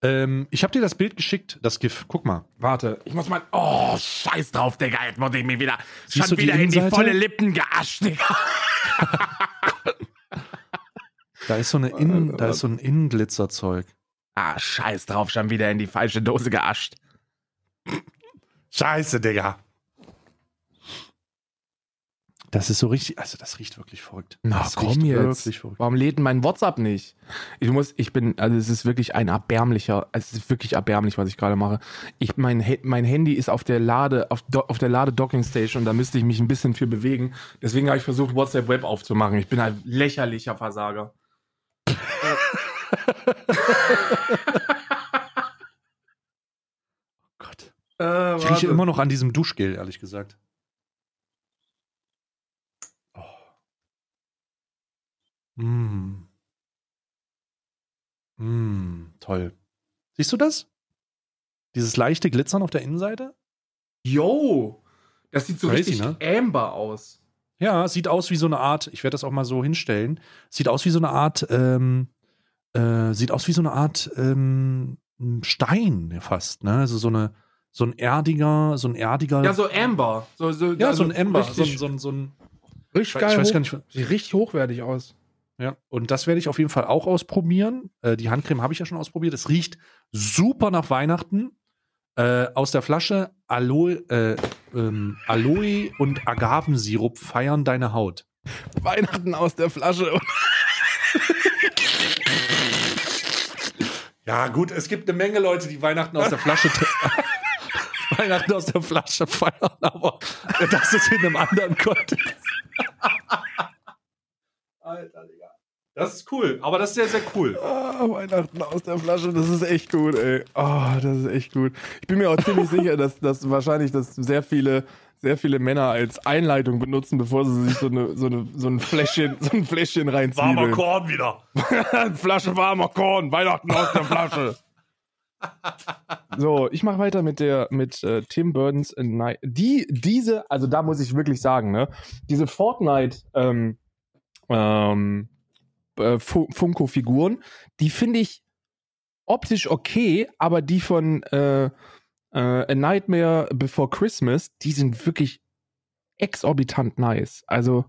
Ähm, ich habe dir das Bild geschickt, das GIF. Guck mal. Warte, ich muss mal. Oh, scheiß drauf, Digga. Jetzt muss ich mich wieder Siehst schon du die wieder in die volle Lippen geascht, Digga. Da ist so eine Innen, da ist so ein Innenglitzerzeug. Ah, scheiß drauf, schon wieder in die falsche Dose geascht. Scheiße, Digga. Das ist so richtig, also das riecht wirklich verrückt. Na, das komm riecht jetzt. Wirklich verrückt. Warum lädt mein WhatsApp nicht? Ich muss, ich bin, also es ist wirklich ein erbärmlicher, es ist wirklich erbärmlich, was ich gerade mache. Ich, mein, mein Handy ist auf der Lade, auf, auf der Lade-Docking-Station und da müsste ich mich ein bisschen für bewegen. Deswegen habe ich versucht, WhatsApp Web aufzumachen. Ich bin ein lächerlicher Versager. Gott. Äh, Ich rieche immer noch an diesem Duschgel, ehrlich gesagt. Mm. Mm, toll. Siehst du das? Dieses leichte Glitzern auf der Innenseite? Yo! Das sieht so Crazy, richtig ne? amber aus. Ja, sieht aus wie so eine Art, ich werde das auch mal so hinstellen, sieht aus wie so eine Art, ähm, äh, sieht aus wie so eine Art ähm, Stein fast, ne? Also so eine, so ein erdiger, so ein erdiger, Ja, so amber. So, so, ja, also so ein so, ein- Richtig, so, ein- so ein, richtig ich geil. weiß hoch- gar nicht, Sieht richtig hochwertig aus. Ja, und das werde ich auf jeden Fall auch ausprobieren. Äh, die Handcreme habe ich ja schon ausprobiert. Es riecht super nach Weihnachten. Äh, aus der Flasche Aloe, äh, ähm, Aloe und Agavensirup feiern deine Haut. Weihnachten aus der Flasche. Ja, gut, es gibt eine Menge Leute, die Weihnachten aus der Flasche Weihnachten aus der Flasche feiern, aber das ist in einem anderen Kontext. Alter. Das ist cool. Aber das ist sehr, sehr cool. Ah, Weihnachten aus der Flasche, das ist echt gut, ey. Oh, das ist echt gut. Ich bin mir auch ziemlich sicher, dass, dass wahrscheinlich das sehr viele, sehr viele Männer als Einleitung benutzen, bevor sie sich so, eine, so, eine, so ein Fläschchen, so ein Fläschchen reinziehen. Warmer Korn wieder. Flasche warmer Korn, Weihnachten aus der Flasche. So, ich mache weiter mit der mit äh, Tim Burdens Night. Die diese, also da muss ich wirklich sagen, ne, diese Fortnite ähm, ähm, äh, Fu- Funko-Figuren, die finde ich optisch okay, aber die von äh, äh, A Nightmare Before Christmas, die sind wirklich exorbitant nice. Also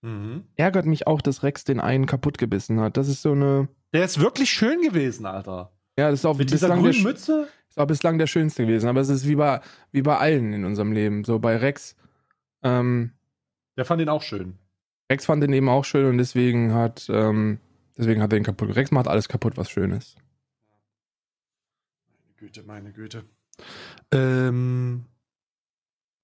Mhm. ärgert mich auch, dass Rex den einen kaputt gebissen hat. Das ist so eine, Der ist wirklich schön gewesen, Alter. ja, das ist auch Mit dieser bislang der, grünen Mütze. ist auch bislang der schönste gewesen. Aber es ist wie bei, wie bei allen in unserem Leben. So bei Rex. Ähm, Der fand ihn auch schön. Rex fand den eben auch schön und deswegen hat, ähm, deswegen hat er ihn kaputt. Rex macht alles kaputt, was schön ist. Meine Güte, meine Güte. Ähm.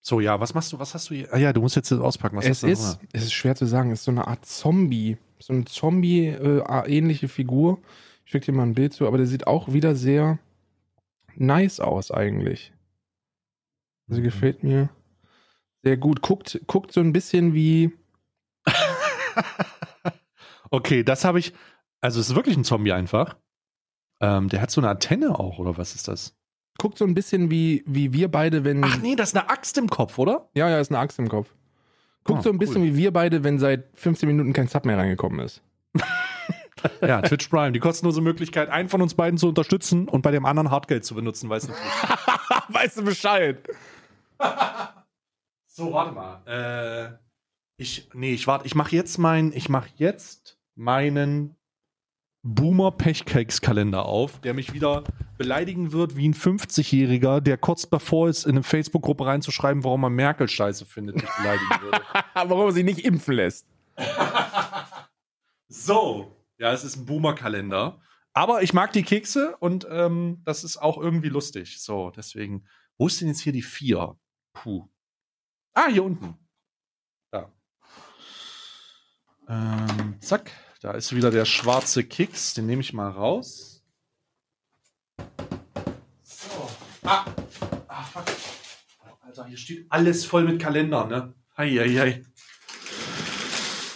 So, ja, was machst du? Was hast du hier? Ah ja, du musst jetzt auspacken. Was es hast du ist, es ist schwer zu sagen. Es ist so eine Art Zombie. So eine Zombie-ähnliche Figur. Ich schicke dir mal ein Bild zu, aber der sieht auch wieder sehr nice aus eigentlich. Also Mhm. gefällt mir sehr gut. Guckt, guckt so ein bisschen wie. Okay, das habe ich. Also, es ist wirklich ein Zombie einfach. Ähm, der hat so eine Antenne auch, oder was ist das? Guckt so ein bisschen wie, wie wir beide, wenn. Ach nee, das ist eine Axt im Kopf, oder? Ja, ja, ist eine Axt im Kopf. Guckt Ah, so ein bisschen cool. wie wir beide, wenn seit 15 Minuten kein Sub mehr reingekommen ist. Ja, Twitch Prime, die kostenlose Möglichkeit, einen von uns beiden zu unterstützen und bei dem anderen Hartgeld zu benutzen, weißt du? weißt du Bescheid? So, warte mal. Äh, ich, nee, ich warte, ich mache jetzt mein, ich mache jetzt meinen Boomer Pechkeks Kalender auf, der mich wieder beleidigen wird wie ein 50-Jähriger, der kurz davor ist, in eine Facebook-Gruppe reinzuschreiben, warum man Merkel scheiße findet, mich beleidigen würde. Warum er sich nicht impfen lässt. So, ja, es ist ein Boomer-Kalender. Aber ich mag die Kekse und ähm, das ist auch irgendwie lustig. So, deswegen. Wo ist denn jetzt hier die vier? Puh. Ah, hier unten. Da. Ähm, zack. Da ist wieder der schwarze Keks. Den nehme ich mal raus. So. Ah. Ah, fuck. Alter, hier steht alles voll mit Kalender, ne? Heieiei.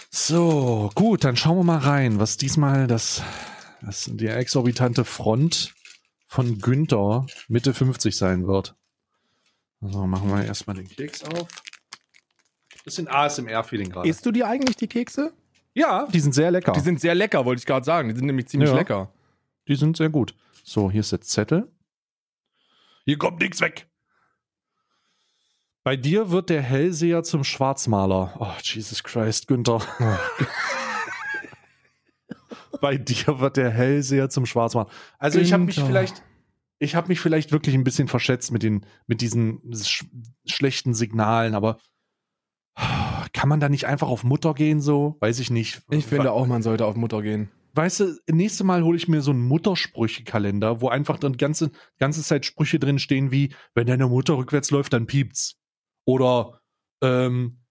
So, gut, dann schauen wir mal rein, was diesmal das, das die exorbitante Front von Günther Mitte 50 sein wird. Also machen wir erstmal den Keks auf. Bisschen ASMR-Feeling gerade. Isst du dir eigentlich die Kekse? Ja, die sind sehr lecker. Die sind sehr lecker, wollte ich gerade sagen. Die sind nämlich ziemlich Ja. lecker. Die sind sehr gut. So, hier ist der Zettel. Hier kommt nichts weg. Bei dir wird der Hellseher zum Schwarzmaler. Oh, Jesus Christ, Günther. Bei dir wird der Hellseher zum Schwarzmaler. Also ich habe mich Günther. vielleicht, ich habe mich vielleicht wirklich ein bisschen verschätzt mit den, mit diesen sch schlechten Signalen, aber kann man da nicht einfach auf Mutter gehen so? Weiß ich nicht. Ich finde auch, man sollte auf Mutter gehen. Weißt du, nächste Mal hole ich mir so einen Muttersprüche-Kalender, wo einfach dann ganze, ganze Zeit Sprüche drin stehen wie, wenn deine Mutter rückwärts läuft, dann piept's. Oder ähm,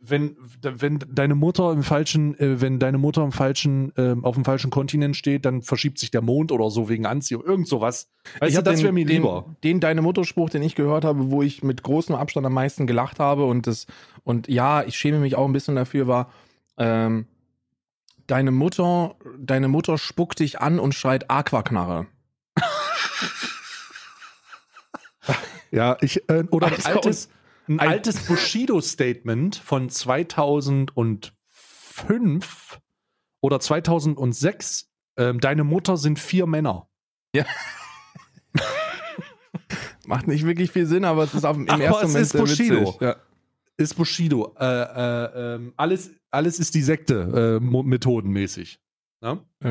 wenn, wenn deine Mutter im falschen, äh, wenn deine Mutter im falschen, ähm, auf dem falschen Kontinent steht, dann verschiebt sich der Mond oder so wegen Anziehung. Irgend sowas. Weißt ich du, das den- wäre mir den, lieber. Den deine Mutterspruch, den ich gehört habe, wo ich mit großem Abstand am meisten gelacht habe und das und ja, ich schäme mich auch ein bisschen dafür, war ähm, deine Mutter, deine Mutter spuckt dich an und schreit Aquaknarre. Ja, ich, äh, oder ein Also, altes, ein altes Bushido-Statement von 2005 oder 2006. Ähm, deine Mutter sind vier Männer. Macht nicht wirklich viel Sinn, aber es ist auf, im Aber ersten es Moment ist Bushido. witzig. Ja. Ist Bushido. Äh, äh, ähm, alles, alles ist die Sekte, äh, methodenmäßig. Ne? Äh,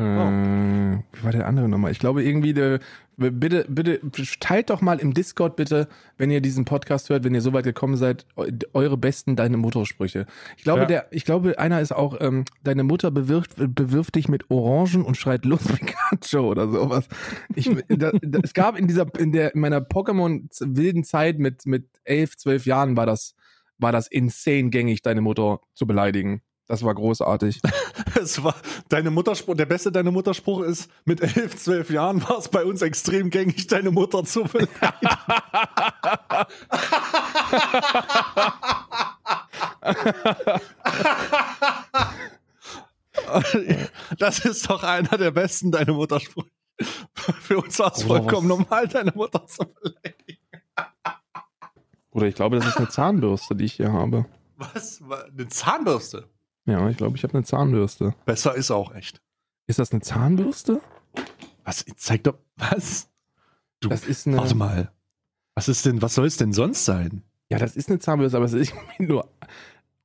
wie war der andere nochmal? Ich glaube irgendwie, der, bitte, bitte, teilt doch mal im Discord bitte, wenn ihr diesen Podcast hört, wenn ihr so weit gekommen seid, eu- eure besten Deine Mutter-Sprüche. Ich glaube, Ja. der, ich glaube, einer ist auch, ähm, deine Mutter bewirft, bewirft dich mit Orangen und schreit Los Pikachu oder sowas. Ich, da, da, es gab in dieser, in der, in meiner Pokémon wilden Zeit mit, mit elf, zwölf Jahren war das, war das insane gängig, deine Mutter zu beleidigen. Das war großartig. Es war deine Mutterspruch, der beste deine Mutterspruch ist, mit elf, zwölf Jahren war es bei uns extrem gängig, deine Mutter zu beleidigen. Das ist doch einer der besten, deine Muttersprüche. Für uns war es vollkommen was? normal, deine Mutter zu beleidigen. Oder ich glaube, das ist eine Zahnbürste, die ich hier habe. Was? Eine Zahnbürste? Ja, ich glaube, ich habe eine Zahnbürste. Besser ist auch echt. Ist das eine Zahnbürste? Was? Zeig doch. Was? Du, Das ist eine. warte mal. Was ist denn, was soll es denn sonst sein? Ja, das ist eine Zahnbürste, aber es ist irgendwie nur.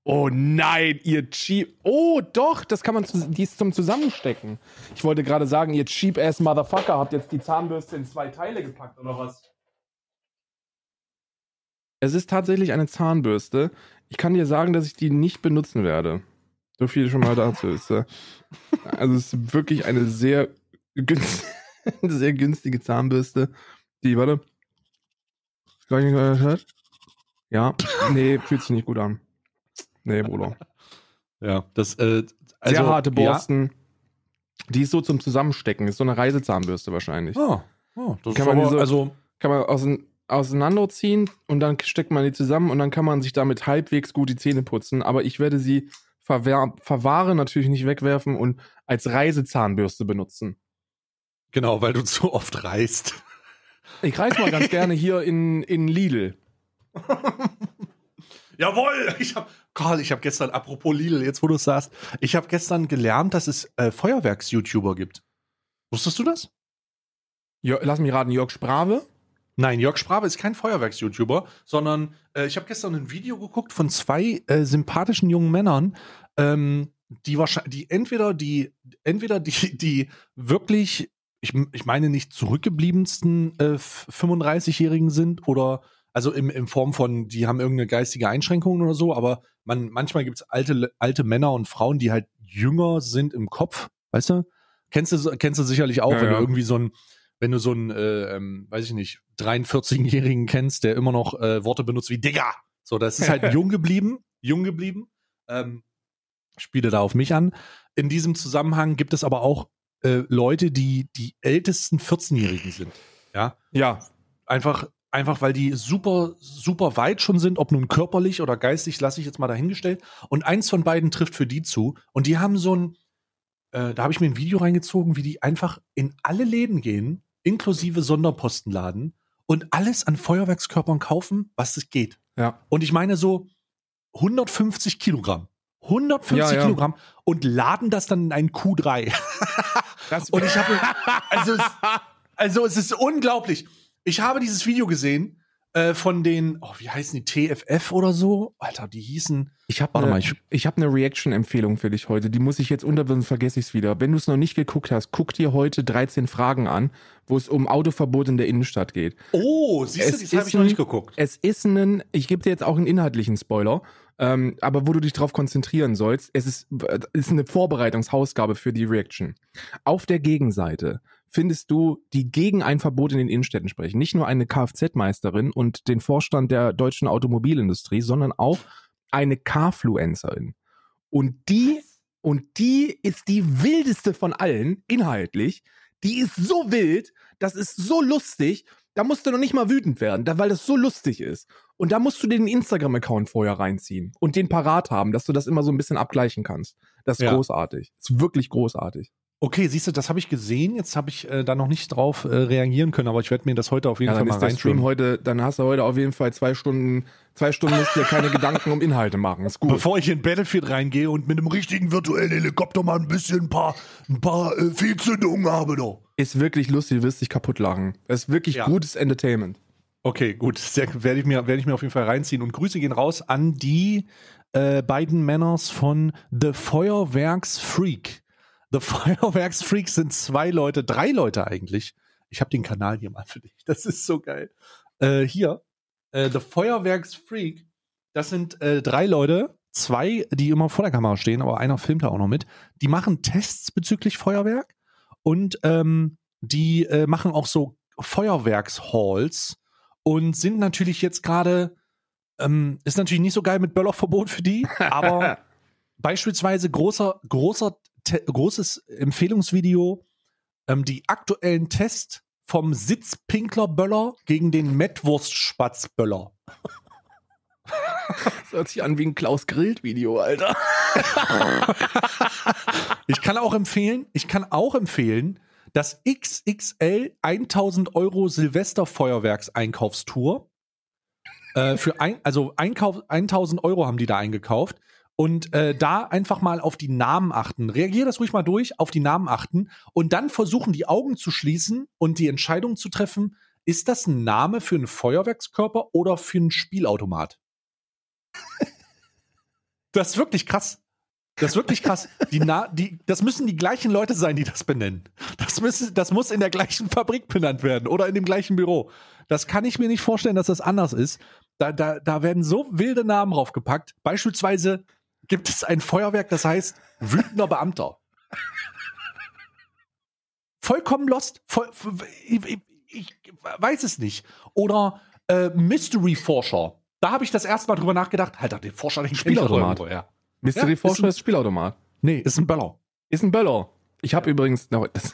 Oh nein, ihr cheap. Oh, doch, das kann man. zu- Die ist zum Zusammenstecken. Ich wollte gerade sagen, ihr cheap ass Motherfucker habt jetzt die Zahnbürste in zwei Teile gepackt, oder was? Es ist tatsächlich eine Zahnbürste. Ich kann dir sagen, dass ich die nicht benutzen werde. So viel schon mal dazu ist. äh, Also es ist wirklich eine sehr, günst eine sehr günstige Zahnbürste. Die, warte. Gar nicht gehört? Ja, nee, fühlt sich nicht gut an. Nee, Bruder. Ja, das, äh, also, Sehr harte Borsten. Die ist so zum Zusammenstecken. Ist so eine Reisezahnbürste wahrscheinlich. Ja. Oh, oh, das Kann ist man aber, diese- also, Kann man ausein- auseinanderziehen und dann steckt man die zusammen und dann kann man sich damit halbwegs gut die Zähne putzen. Aber ich werde sie verwehr- verwahren, natürlich nicht wegwerfen und als Reisezahnbürste benutzen. genau, weil du zu oft reist. Ich reiß mal ganz gerne hier in, in Lidl. Jawohl! Ich hab, Karl, ich habe gestern, apropos Lidl, jetzt wo du es sagst, ich habe gestern gelernt, dass es äh, Feuerwerks-YouTuber gibt. Wusstest du das? Jo, lass mich raten, Jörg Sprave. Nein, Jörg Sprave ist kein Feuerwerks-YouTuber, sondern äh, ich habe gestern ein Video geguckt von zwei äh, sympathischen jungen Männern, ähm, die wahrscheinlich, die entweder die, entweder die, die wirklich, ich, ich meine nicht zurückgebliebensten äh, 35-Jährigen sind oder also im, in Form von, die haben irgendeine geistige Einschränkung oder so, aber man, manchmal gibt es alte, alte Männer und Frauen, die halt jünger sind im Kopf, weißt du? Kennst du, kennst du sicherlich auch, Ja, wenn ja. du irgendwie so ein, wenn du so einen, äh, ähm, weiß ich nicht, 43-Jährigen kennst, der immer noch äh, Worte benutzt wie Digga. So, das ist halt jung geblieben, jung geblieben. Ähm, spiele da auf mich an. In diesem Zusammenhang gibt es aber auch äh, Leute, die die ältesten 14-Jährigen sind. Ja, Ja. einfach, einfach weil die super, super weit schon sind, ob nun körperlich oder geistig, lasse ich jetzt mal dahingestellt. Und eins von beiden trifft für die zu. Und die haben so ein, äh, da habe ich mir ein Video reingezogen, wie die einfach in alle Läden gehen, inklusive Sonderpostenladen, und alles an Feuerwerkskörpern kaufen, was es geht. Ja. Und ich meine so 150 Kilogramm. 150 Ja, ja. Kilogramm und laden das dann in einen Q3. Das, Und ich habe, also, es, also es ist unglaublich. Ich habe dieses Video gesehen äh, von den, oh, wie heißen die, TFF oder so? Alter, die hießen, Ich habe Warte eine, mal, ich- ich hab eine Reaction-Empfehlung für dich heute. Die muss ich jetzt unter, sonst vergesse ich es wieder. Wenn du es noch nicht geguckt hast, guck dir heute 13 Fragen an, wo es um Autoverbot in der Innenstadt geht. oh, siehst du, das habe ich noch nicht geguckt. Es ist ein, ich gebe dir jetzt auch einen inhaltlichen Spoiler, ähm, aber wo du dich drauf konzentrieren sollst, es ist, ist eine Vorbereitungshausgabe für die Reaction. Auf der Gegenseite findest du, die gegen ein Verbot in den Innenstädten sprechen. Nicht nur eine Kfz-Meisterin und den Vorstand der deutschen Automobilindustrie, sondern auch eine Carfluencerin. Und die, und die ist die wildeste von allen, inhaltlich. Die ist so wild, das ist so lustig, da musst du noch nicht mal wütend werden, weil das so lustig ist. Und da musst du den Instagram-Account vorher reinziehen und den parat haben, dass du das immer so ein bisschen abgleichen kannst. Das ist Ja. großartig. Das ist wirklich großartig. Okay, siehst du, das habe ich gesehen. Jetzt habe ich äh, da noch nicht drauf äh, reagieren können, aber ich werde mir das heute auf jeden Ja, Fall dann mal ist der Stream reinschauen. heute, dann hast du heute auf jeden Fall zwei Stunden, zwei Stunden musst du dir keine Gedanken um Inhalte machen. Ist gut. Bevor ich in Battlefield reingehe und mit einem richtigen virtuellen Helikopter mal ein bisschen ein paar, ein paar äh, Fehlzündungen habe doch. Ist wirklich lustig, du wirst dich kaputt lachen. Das ist wirklich Ja. gutes Entertainment. Okay, gut. Werde ich mir, werde ich mir auf jeden Fall reinziehen. Und Grüße gehen raus an die äh, beiden Männers von The Feuerwerksfreak. The Feuerwerksfreaks sind zwei Leute, drei Leute eigentlich. Ich habe den Kanal hier mal für dich. Das ist so geil. Äh, hier, äh, The Feuerwerksfreak. Das sind äh, drei Leute, zwei, die immer vor der Kamera stehen, aber einer filmt da auch noch mit. Die machen Tests bezüglich Feuerwerk und ähm, die äh, machen auch so Feuerwerkshalls und sind natürlich jetzt gerade, ähm, ist natürlich nicht so geil mit Böllerverbot für die, aber beispielsweise großer, großer, großes Empfehlungsvideo, ähm, die aktuellen Tests vom Sitzpinklerböller gegen den Mettwurstspatzböller. Das hört sich an wie ein Klaus Grillt-Video, Alter. ich kann auch empfehlen, ich kann auch empfehlen, das XXL 1000 Euro Silvesterfeuerwerkseinkaufstour. Äh, für ein, also Einkauf, 1000 Euro haben die da eingekauft. Und äh, da einfach mal auf die Namen achten. Reagier das ruhig mal durch, auf die Namen achten und dann versuchen, die Augen zu schließen und die Entscheidung zu treffen, ist das ein Name für einen Feuerwerkskörper oder für einen Spielautomat? das ist wirklich krass. Das ist wirklich krass. Die Na die, das müssen die gleichen Leute sein, die das benennen. Das, müssen, das muss in der gleichen Fabrik benannt werden oder in dem gleichen Büro. Das kann ich mir nicht vorstellen, dass das anders ist. Da, da, da werden so wilde Namen draufgepackt. Beispielsweise gibt es ein Feuerwerk, das heißt wütender Beamter. Vollkommen lost. Voll, ich, ich, ich, weiß es nicht. Oder äh, Mystery Forscher. Da habe ich das erste Mal drüber nachgedacht. Alter, der Forscher, den Spielautomat. Ja. Mystery Ja, Forscher ist ist Spielautomat. Nee, ist ein Böller. Ist ein Böller. Ich habe übrigens, no, das,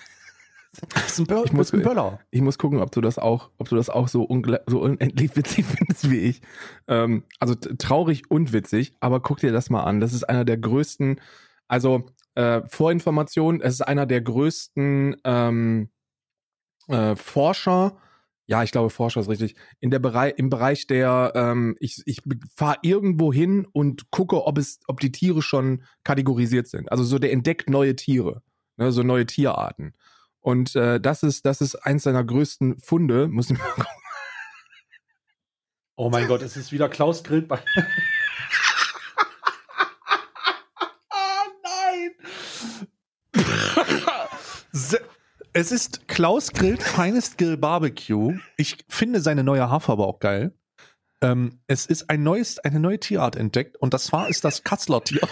Ist ein, Böller. Ich muss- ein Böller. ich muss gucken, ob du das auch, ob du das auch so, so unendlich witzig findest wie ich. Ähm, also traurig und witzig, aber guck dir das mal an. Das ist einer der größten, also äh, Vorinformation, es ist einer der größten ähm, äh, Forscher, ja, ich glaube, Forscher ist richtig, in der Bereich, im Bereich der, ähm, ich, ich fahre irgendwo hin und gucke, ob es, ob die Tiere schon kategorisiert sind. Also so, der entdeckt neue Tiere, ne, so neue Tierarten. Und äh, das ist, das ist eins seiner größten Funde. Muss ich mal gucken. Oh mein Gott, es ist wieder Klaus Grill bei. oh nein! Es ist Klaus Grillt Finest Grill Barbecue. Ich finde seine neue Haarfarbe auch geil. Ähm, es ist ein neues, eine neue Tierart entdeckt und das war ist das Kassler Tier.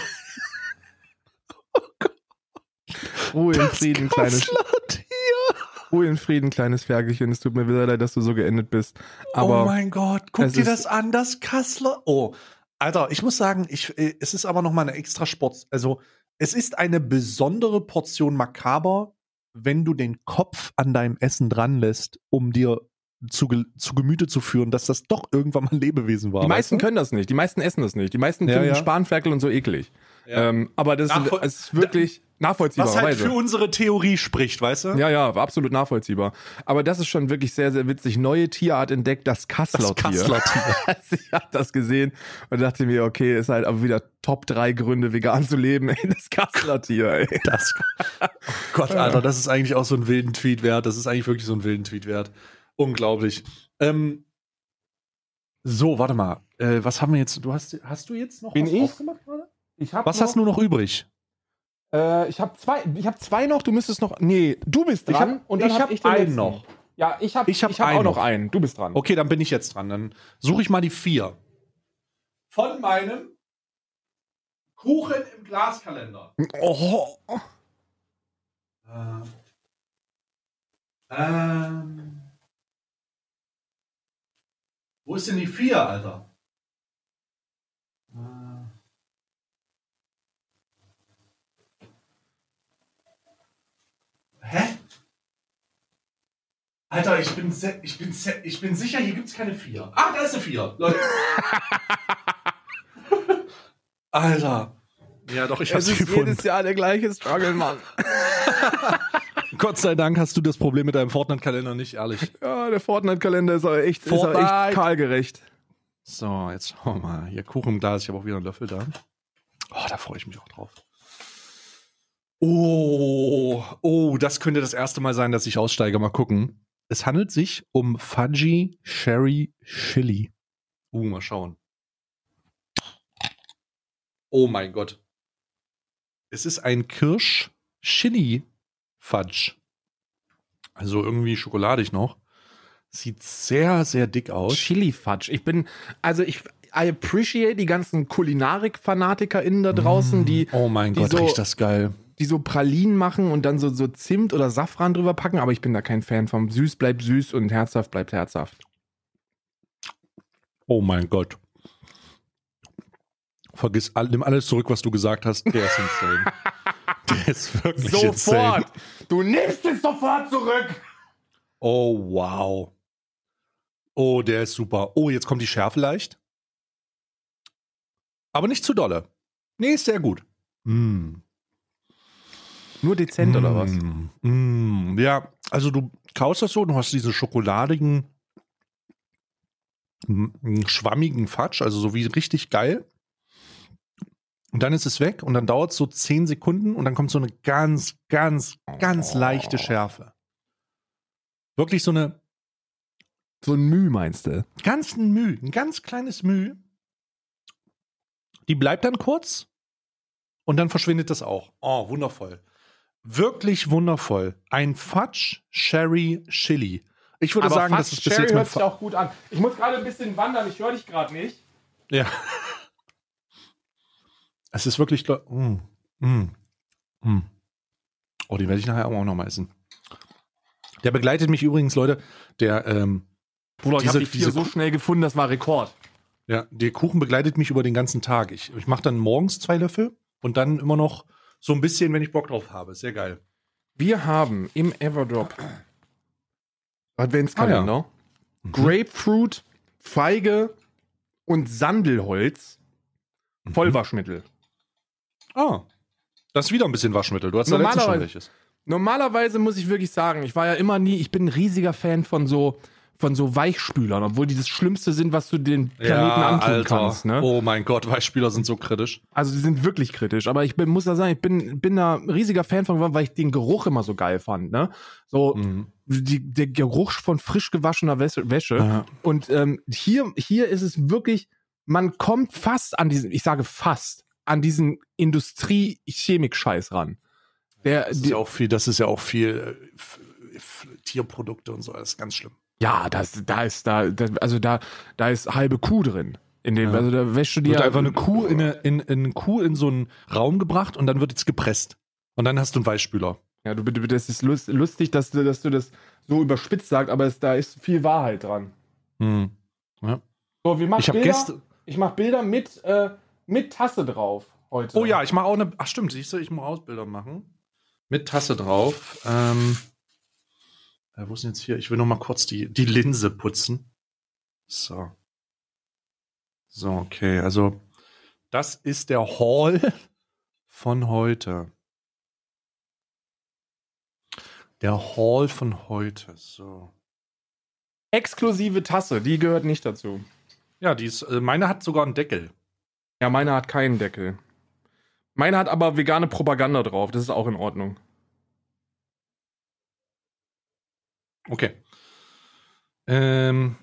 Ruhe in Frieden, kleines, Tier. Ruhe in Frieden, kleines Ferkelchen. Es tut mir wieder leid, dass du so geendet bist. Aber oh mein Gott, guck dir das an, das Kassler. Oh, Alter, ich muss sagen, ich, äh, es ist aber noch mal eine extra Sport. Also, es ist eine besondere Portion makaber, wenn du den Kopf an deinem Essen dran lässt, um dir zu, zu Gemüte zu führen, dass das doch irgendwann mal ein Lebewesen war. die meisten weißt können das nicht. Die meisten essen das nicht. Die meisten Ja, finden ja. Spanferkel und so eklig. Ja. Ähm, aber das ist, Nachvoll- ist wirklich Was halt für unsere Theorie spricht, weißt du? ja, ja, war absolut nachvollziehbar. Aber das ist schon wirklich sehr, sehr witzig. Neue Tierart entdeckt, das Kassler-Tier. Kassler-Tier. ich habe das gesehen und dachte mir, okay, ist halt aber wieder Top 3 Gründe, vegan zu leben. Das Kassler-Tier, ey. Das, oh Gott, Alter, das ist eigentlich auch so einen wilden Tweet wert. Das ist eigentlich wirklich so einen wilden Tweet wert. Unglaublich. Ähm, so, warte mal. Äh, was haben wir jetzt? Du hast, hast du jetzt noch Bin was ich? aufgemacht gerade? Ich hab Was hast du noch übrig? Äh, ich habe zwei, ich habe zwei noch. Du müsstest noch. Nee, du bist Ich dran. hab- ich hab den einen letzten. noch. Ja, ich habe Ich hab ich hab einen auch noch noch. einen. Du bist dran. Okay, dann bin ich jetzt dran. Dann suche ich mal die vier. Von meinem Kuchen im Glaskalender. Oh. Äh, ähm, wo ist denn die vier, Alter? Hä? Alter, ich bin, ich bin, ich bin sicher, hier gibt es keine vier. Ah, da ist eine vier. Leute. Alter. Ja, doch, ich Es hab's ist gefunden. jedes Jahr der gleiche Struggle, Mann. Gott sei Dank hast du das Problem mit deinem Fortnite-Kalender nicht, ehrlich. Ja, der Fortnite-Kalender ist aber echt, ist aber Fortnite. echt kahlgerecht. So, jetzt schauen wir mal. Hier Kuchen im Glas, ich habe auch wieder einen Löffel da. Oh, da freue ich mich auch drauf. Oh, oh, das könnte das erste Mal sein, dass ich aussteige. Mal gucken. Es handelt sich um Fudgy Sherry Chili. Uh, mal schauen. Oh mein Gott. Es ist ein Kirsch-Chili-Fudge. Also irgendwie schokoladig noch. Sieht sehr, sehr dick aus. Chili Fudge. Ich bin, also ich, I appreciate die ganzen Kulinarik-FanatikerInnen da draußen, die, Oh mein die Gott, so- riecht das geil. Die so Pralinen machen und dann so, so Zimt oder Safran drüber packen, aber ich bin da kein Fan vom süß bleibt süß und herzhaft bleibt herzhaft. Oh mein Gott. vergiss, all- nimm alles zurück, was du gesagt hast. Der ist insane. Der ist wirklich Sofort! insane. Du nimmst es sofort zurück! Oh, wow. Oh, der ist super. Oh, jetzt kommt die Schärfe leicht. Aber nicht zu dolle. Nee, ist sehr gut. Mm. Nur dezent oder was? Mm, mm. Ja, also du kaust das so, du hast diesen schokoladigen, mm, schwammigen Fatsch, also so wie richtig geil. Und dann ist es weg und dann dauert es so 10 Sekunden und dann kommt so eine ganz, ganz, ganz leichte Schärfe. Wirklich so eine So ein Müh meinst du? ganz ein Müh, ein ganz kleines Müh. Die bleibt dann kurz und dann verschwindet das auch. Oh, wundervoll. Wirklich wundervoll. Ein Fudge Sherry Chili. Ich würde sagen, das ist bis jetzt mein Fa auch gut an. Ich muss gerade ein bisschen wandern, ich höre dich gerade nicht. Ja. Es ist wirklich. Mm, mm, mm. Oh, den werde ich nachher auch noch mal essen. Der begleitet mich übrigens, Leute. Der, ähm, Bruder, ich Diese- habe die vier so schnell gefunden, das war Rekord. Ja, der Kuchen begleitet mich über den ganzen Tag. Ich, ich mache dann morgens zwei Löffel und dann immer noch so ein bisschen, wenn ich Bock drauf habe. Sehr geil. Wir haben im Everdrop Adventskalender Mhm. Grapefruit, Feige und Sandelholz Vollwaschmittel. Ah, das ist wieder ein bisschen Waschmittel. Du hast da letztens schon welches. Normalerweise muss ich wirklich sagen, ich war ja immer nie, ich bin ein riesiger Fan von so von so Weichspülern, obwohl die das Schlimmste sind, was du den Planeten antun kannst. Ne? Oh mein Gott, Weichspüler sind so kritisch. Also die sind wirklich kritisch, aber ich bin, muss da sagen, ich bin, bin da ein riesiger Fan von, geworden, weil ich den Geruch immer so geil fand. Ne? So Mhm. die, der Geruch von frisch gewaschener Wäsche. Wäsche. Ja. Und ähm, hier, hier ist es wirklich, man kommt fast an diesen, ich sage fast, an diesen Industrie-Chemik-Scheiß ran. Der, Das ist die, ja auch viel, das ist ja auch viel äh, Tierprodukte und so, das ist ganz schlimm. Ja, das, da ist da, da, also da, da ist halbe Kuh drin. In dem, Ja. also da wäschst du dir Wird einfach eine Kuh in, eine, in, in eine Kuh in so einen Raum gebracht und dann wird jetzt gepresst. Und dann hast du einen Weichspüler. Ja, du bitte, das ist lust- lustig, dass du, dass du das so überspitzt sagst, aber es, da ist viel Wahrheit dran. Mhm. Ja. So, wir machen Ich Bilder. Ich mache Bilder mit, äh, mit Tasse drauf heute. Oh ja, ich mache auch eine. Ach stimmt, siehst du, ich muss Ausbilder machen. Mit Tasse drauf. Ähm, äh, wo ist denn jetzt hier? Ich will noch mal kurz die, die Linse putzen. So. So, okay. Also, das ist der Haul von heute. Der Haul von heute. So. Exklusive Tasse, die gehört nicht dazu. Ja, die ist, äh, meine hat sogar einen Deckel. Ja, meine hat keinen Deckel. Meine hat aber vegane Propaganda drauf, das ist auch in Ordnung. Okay. Ähm,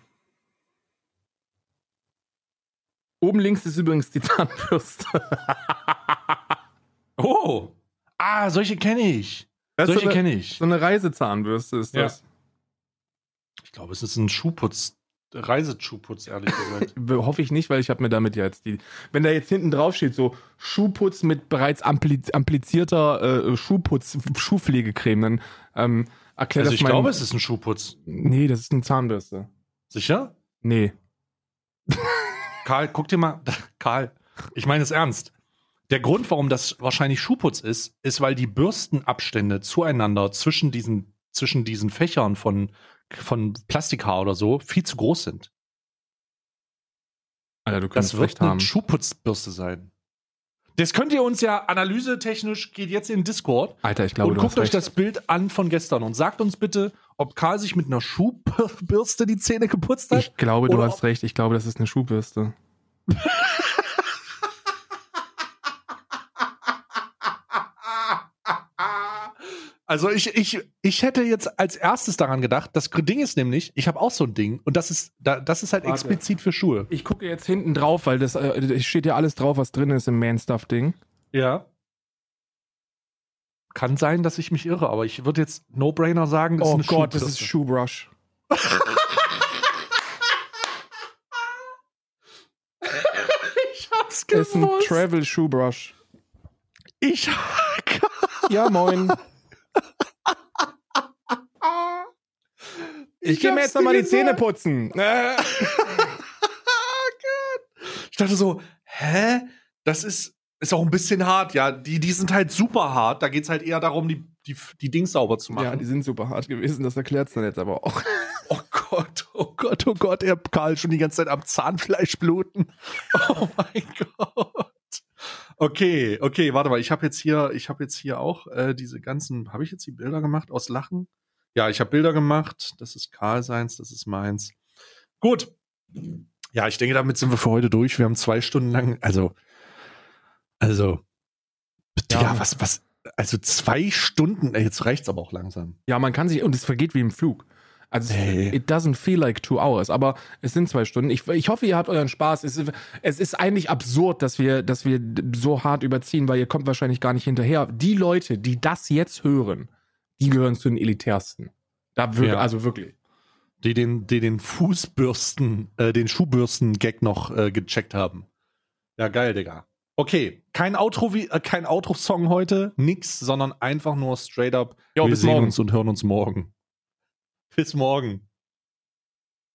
Oben links ist übrigens die Zahnbürste. oh. Ah, solche kenne ich. Das Solche so kenne ich. so eine Reisezahnbürste ist Ja. das. Ich glaube, es ist ein Schuhputz, Reiseschuhputz, ehrlich gesagt. Hoffe ich nicht, weil ich habe mir damit ja jetzt die. Wenn da jetzt hinten drauf steht, so Schuhputz mit bereits ampli amplizierter äh, Schuhputz, Schuhpflegecreme, dann ähm, erklärt also das ich mein- glaube, es ist ein Schuhputz. Nee, das ist eine Zahnbürste. Sicher? Nee. Karl, guck dir mal. Karl, ich meine es ernst. Der Grund, warum das wahrscheinlich Schuhputz ist, ist, weil die Bürstenabstände zueinander zwischen diesen, zwischen diesen Fächern von, von Plastikhaar oder so viel zu groß sind. Alter, du kannst Das wird recht eine haben. Schuhputzbürste sein. Das könnt ihr uns ja analysetechnisch, geht jetzt in Discord Alter, ich glaube, und guckt euch recht. das Bild an von gestern und sagt uns bitte, ob Karl sich mit einer Schuhbürste die Zähne geputzt hat. Ich glaube, du hast recht. Ich glaube, das ist eine Schuhbürste. Also ich, ich, ich hätte jetzt als erstes daran gedacht, das Ding ist nämlich, ich habe auch so ein Ding und das ist, da- das ist halt Warte. explizit für Schuhe. Ich gucke jetzt hinten drauf, weil das äh, es steht ja alles drauf, was drin ist im Man-Stuff-Ding. Ja. Kann sein, dass ich mich irre, aber ich würde jetzt No-Brainer sagen, das Oh ist eine Gott, das ist. Shoebrush. Ich hab's Das ist ein gewusst. Travel Shoebrush. Ich Ja, moin. Ich, gehe mir jetzt nochmal die Zähne putzen. Äh. Ich dachte so, hä? das ist, ist auch ein bisschen hart, ja. Die, die sind halt super hart. Da geht's halt eher darum, die, die, die Dings sauber zu machen. Ja, die sind super hart gewesen, das erklärt es dann jetzt aber auch. Oh Gott, oh Gott, oh Gott, er Karl schon die ganze Zeit am Zahnfleisch bluten. Oh mein Gott. Okay, okay, warte mal, ich habe jetzt hier, ich habe jetzt hier auch äh, diese ganzen, habe ich jetzt die Bilder gemacht aus Lachen? Ja, ich habe Bilder gemacht. Das ist Karl seins, das ist meins. Gut. Ja, ich denke, damit sind wir für heute durch. Wir haben zwei Stunden lang, also, also, ja, Ja. was, was, also zwei Stunden, ey, jetzt reicht's aber auch langsam. Ja, man kann sich, und es vergeht wie im Flug. Also, Hey. it doesn't feel like two hours, aber es sind zwei Stunden. Ich, ich hoffe, ihr habt euren Spaß. Es ist, es ist eigentlich absurd, dass wir, dass wir so hart überziehen, weil ihr kommt wahrscheinlich gar nicht hinterher. Die Leute, die das jetzt hören, die gehören zu den elitärsten. Da wirklich, Ja. also wirklich. die den, die den Fußbürsten, äh, den Schuhbürsten-Gag noch äh, gecheckt haben. Ja, geil, Digga. Okay, kein Outro, wie, äh, kein Outro-Song heute, nix, sondern einfach nur straight up. Jo, wir bis sehen morgen. uns und hören uns morgen. Bis morgen.